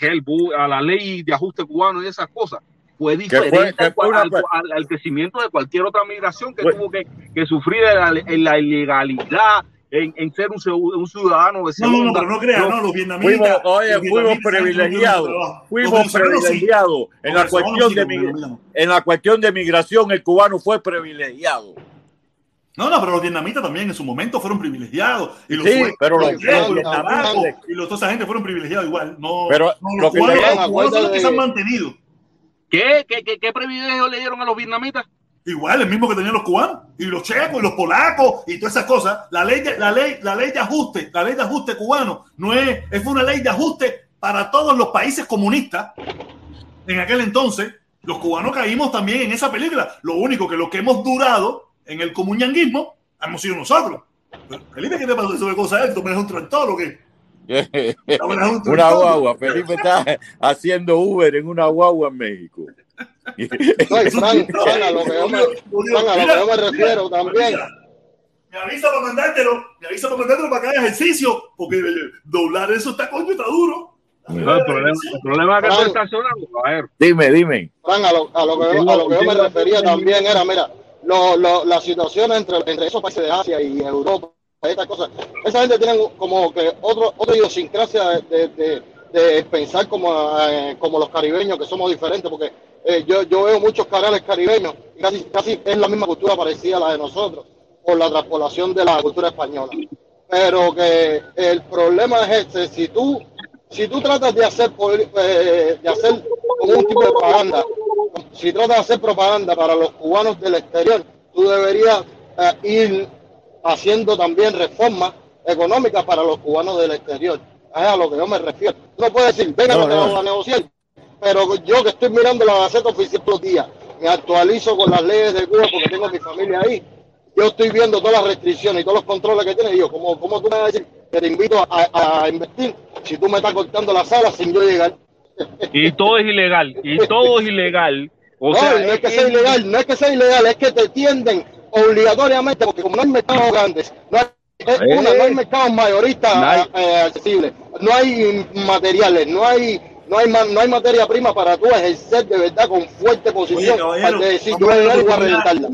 a la ley de ajuste cubano y esas cosas fue diferente fue al- al- al crecimiento de cualquier otra migración que tuvo que, que sufrir en la, en la ilegalidad en, en ser un, ciu- un ciudadano de No, no, segunda. no, pero no creas, no, los vietnamitas. Fuimos, oye, los fuimos privilegiados, fuimos sí. privilegiados en la cuestión sí, de los mi- vietnamitas no. en la cuestión de migración el cubano fue privilegiado. No, no, pero los vietnamitas también en su momento fueron privilegiados. Y los Sí, pero los griegos, los polacos, y los, toda esa gente fueron privilegiados igual. No, Pero no, los que cubanos, los cubanos son los que se han mantenido. ¿Qué, qué, qué, qué privilegio le dieron a los vietnamitas? Igual, el mismo que tenían los cubanos, y los checos, y los polacos, y todas esas cosas. La ley de, la ley, la ley de ajuste, la ley de ajuste cubano, no es, es una ley de ajuste para todos los países comunistas. En aquel entonces, los cubanos caímos también en esa película. Lo único que lo que hemos durado en el comunanguismo hemos sido nosotros. Pero, Felipe, ¿qué te pasa sobre cosas esto? ¿Me eres un tractor o qué? [LAUGHS] Una guagua. Felipe está haciendo Uber en una guagua en México. No, y a lo que yo me, Fran, a lo que yo me refiero también. Me avisa para mandártelo, me avisa para mandártelo para que haga ejercicio, porque eh, doblar eso está coño, está duro. No, el problema, el problema es que tú estás sonando. Dime, dime. Fran, a lo, a lo que, yo- a lo que yo me refería también era, mira, lo, lo, la situación entre, entre esos países de Asia y Europa, estas cosas, esa gente tiene como que otro, otra idiosincrasia de, de, de- de pensar como, eh, como los caribeños, que somos diferentes, porque eh, yo, yo veo muchos canales caribeños y casi, casi es la misma cultura parecida a la de nosotros, por la transpolación de la cultura española. Pero que el problema es este, si tú, si tú tratas de hacer, eh, de hacer como un tipo de propaganda, si tratas de hacer propaganda para los cubanos del exterior, tú deberías eh, ir haciendo también reformas económicas para los cubanos del exterior. Es a lo que yo me refiero. No puedes decir, venga, No, que vamos no. a negociar. Pero yo que estoy mirando la Gaceta Oficial todos los días, me actualizo con las leyes de Cuba porque tengo mi familia ahí. Yo estoy viendo todas las restricciones y todos los controles que tiene. Y yo, ¿cómo, cómo tú me vas a decir que te invito a, a invertir si tú me estás cortando la sala sin yo llegar? Y todo es ilegal, y todo es ilegal. O no, sea, no es que sea ilegal, no es que sea ilegal, es que te tienden obligatoriamente, porque como no hay mercados grandes, no hay, es Eh. una, no hay mercados mayoristas No hay- eh, accesibles, no hay materiales, no hay, no hay, no hay materia prima para tú ejercer de verdad con fuerte posición para decir, yo a reventarla.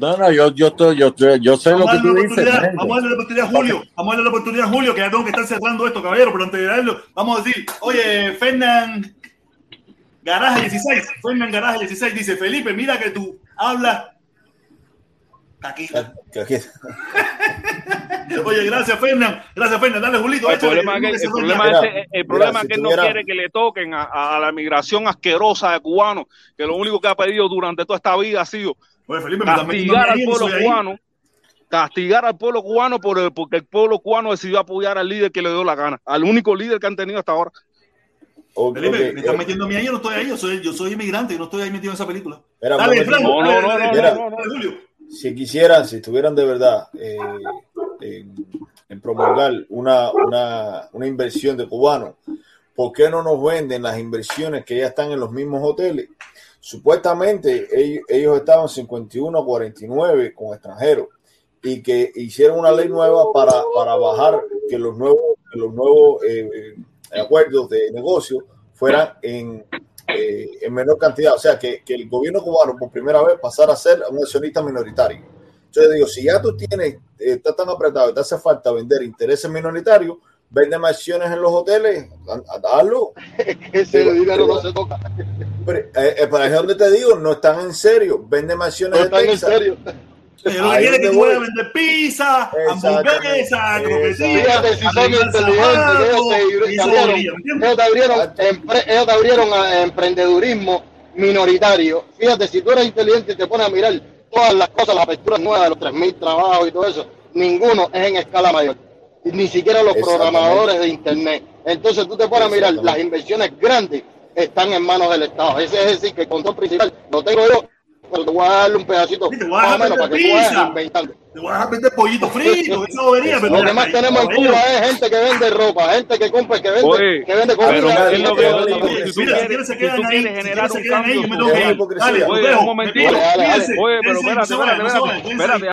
No, no, yo, yo, estoy, yo, estoy- yo sé lo Vamos que tú dices. vamos a darle la oportunidad a Julio, vamos a darle la oportunidad a Julio, que ya tengo que estar cerrando esto, caballero, pero antes de darlo, vamos a decir, oye, Fernán Garaje 16, Fernán Garaje 16 dice, Felipe, mira que tú hablas taquita. [LAUGHS] Oye, gracias, Fernán, gracias, Fernán, dale, Julito. El échale, problema, es que, que se el suelta. problema, Mira, es, el mira, problema si es que él no tuviera- quiere que le toquen a, a la migración asquerosa de cubanos, que lo único que ha pedido durante toda esta vida ha sido Oye, Felipe, castigar al pueblo ahí. cubano, castigar al pueblo cubano por el- porque el pueblo cubano decidió apoyar al líder que le dio la gana, al único líder que han tenido hasta ahora. Felipe, me estás eh, metiendo a mí ahí, yo no estoy ahí, yo soy, yo soy inmigrante, yo no estoy ahí metido en esa película. Dale, dale, dale, Mira, dale, dale, Julio. Si quisieran, si estuvieran de verdad eh, en, en promulgar una, una, una inversión de cubanos, ¿por qué no nos venden las inversiones que ya están en los mismos hoteles? Supuestamente ellos, estaban 51 a 49 con extranjeros y que hicieron una ley nueva para, para bajar que los nuevos, los nuevos eh, eh, acuerdos de negocio fueran en, eh, en menor cantidad. O sea, que, que el gobierno cubano por primera vez pasara a ser un accionista minoritario. Entonces digo, si ya tú tienes, eh, está tan apretado y te hace falta vender intereses minoritarios, vende más acciones en los hoteles, hazlo. [LAUGHS] Ese Digo, dinero digo, no se toca. pero, eh, eh, pero ahí es donde te digo, no están en serio, vende más acciones No de están en serio. Pero que Ahí quiere que tú vayas a vender pizza, hamburguesa, croquetas, Fíjate si son inteligentes, ellos te, abrieron, ellos te abrieron, empre- ellos te abrieron a emprendedurismo minoritario. Fíjate, si tú eres inteligente y te pones a mirar todas las cosas, las aperturas nuevas de los 3.000 trabajos y todo eso, ninguno es en escala mayor. Ni siquiera los programadores de Internet. Entonces tú te pones a mirar, las inversiones grandes están en manos del Estado. Ese es decir, que el control principal lo tengo yo, pero te voy a darle un pedacito te voy a dejar menos para vender que tú vayas pizza. inventando. Te voy a dejar vender pollito frito, eso bobería, pero Lo que más tenemos en Cuba es gente que vende ropa, gente que compra, que vende, Oye, que vende pero es lo que si tú quieres, se quedan ahí, generar un cambio. Dale, un momentito. Oye, pero espérate, espérate, espérate.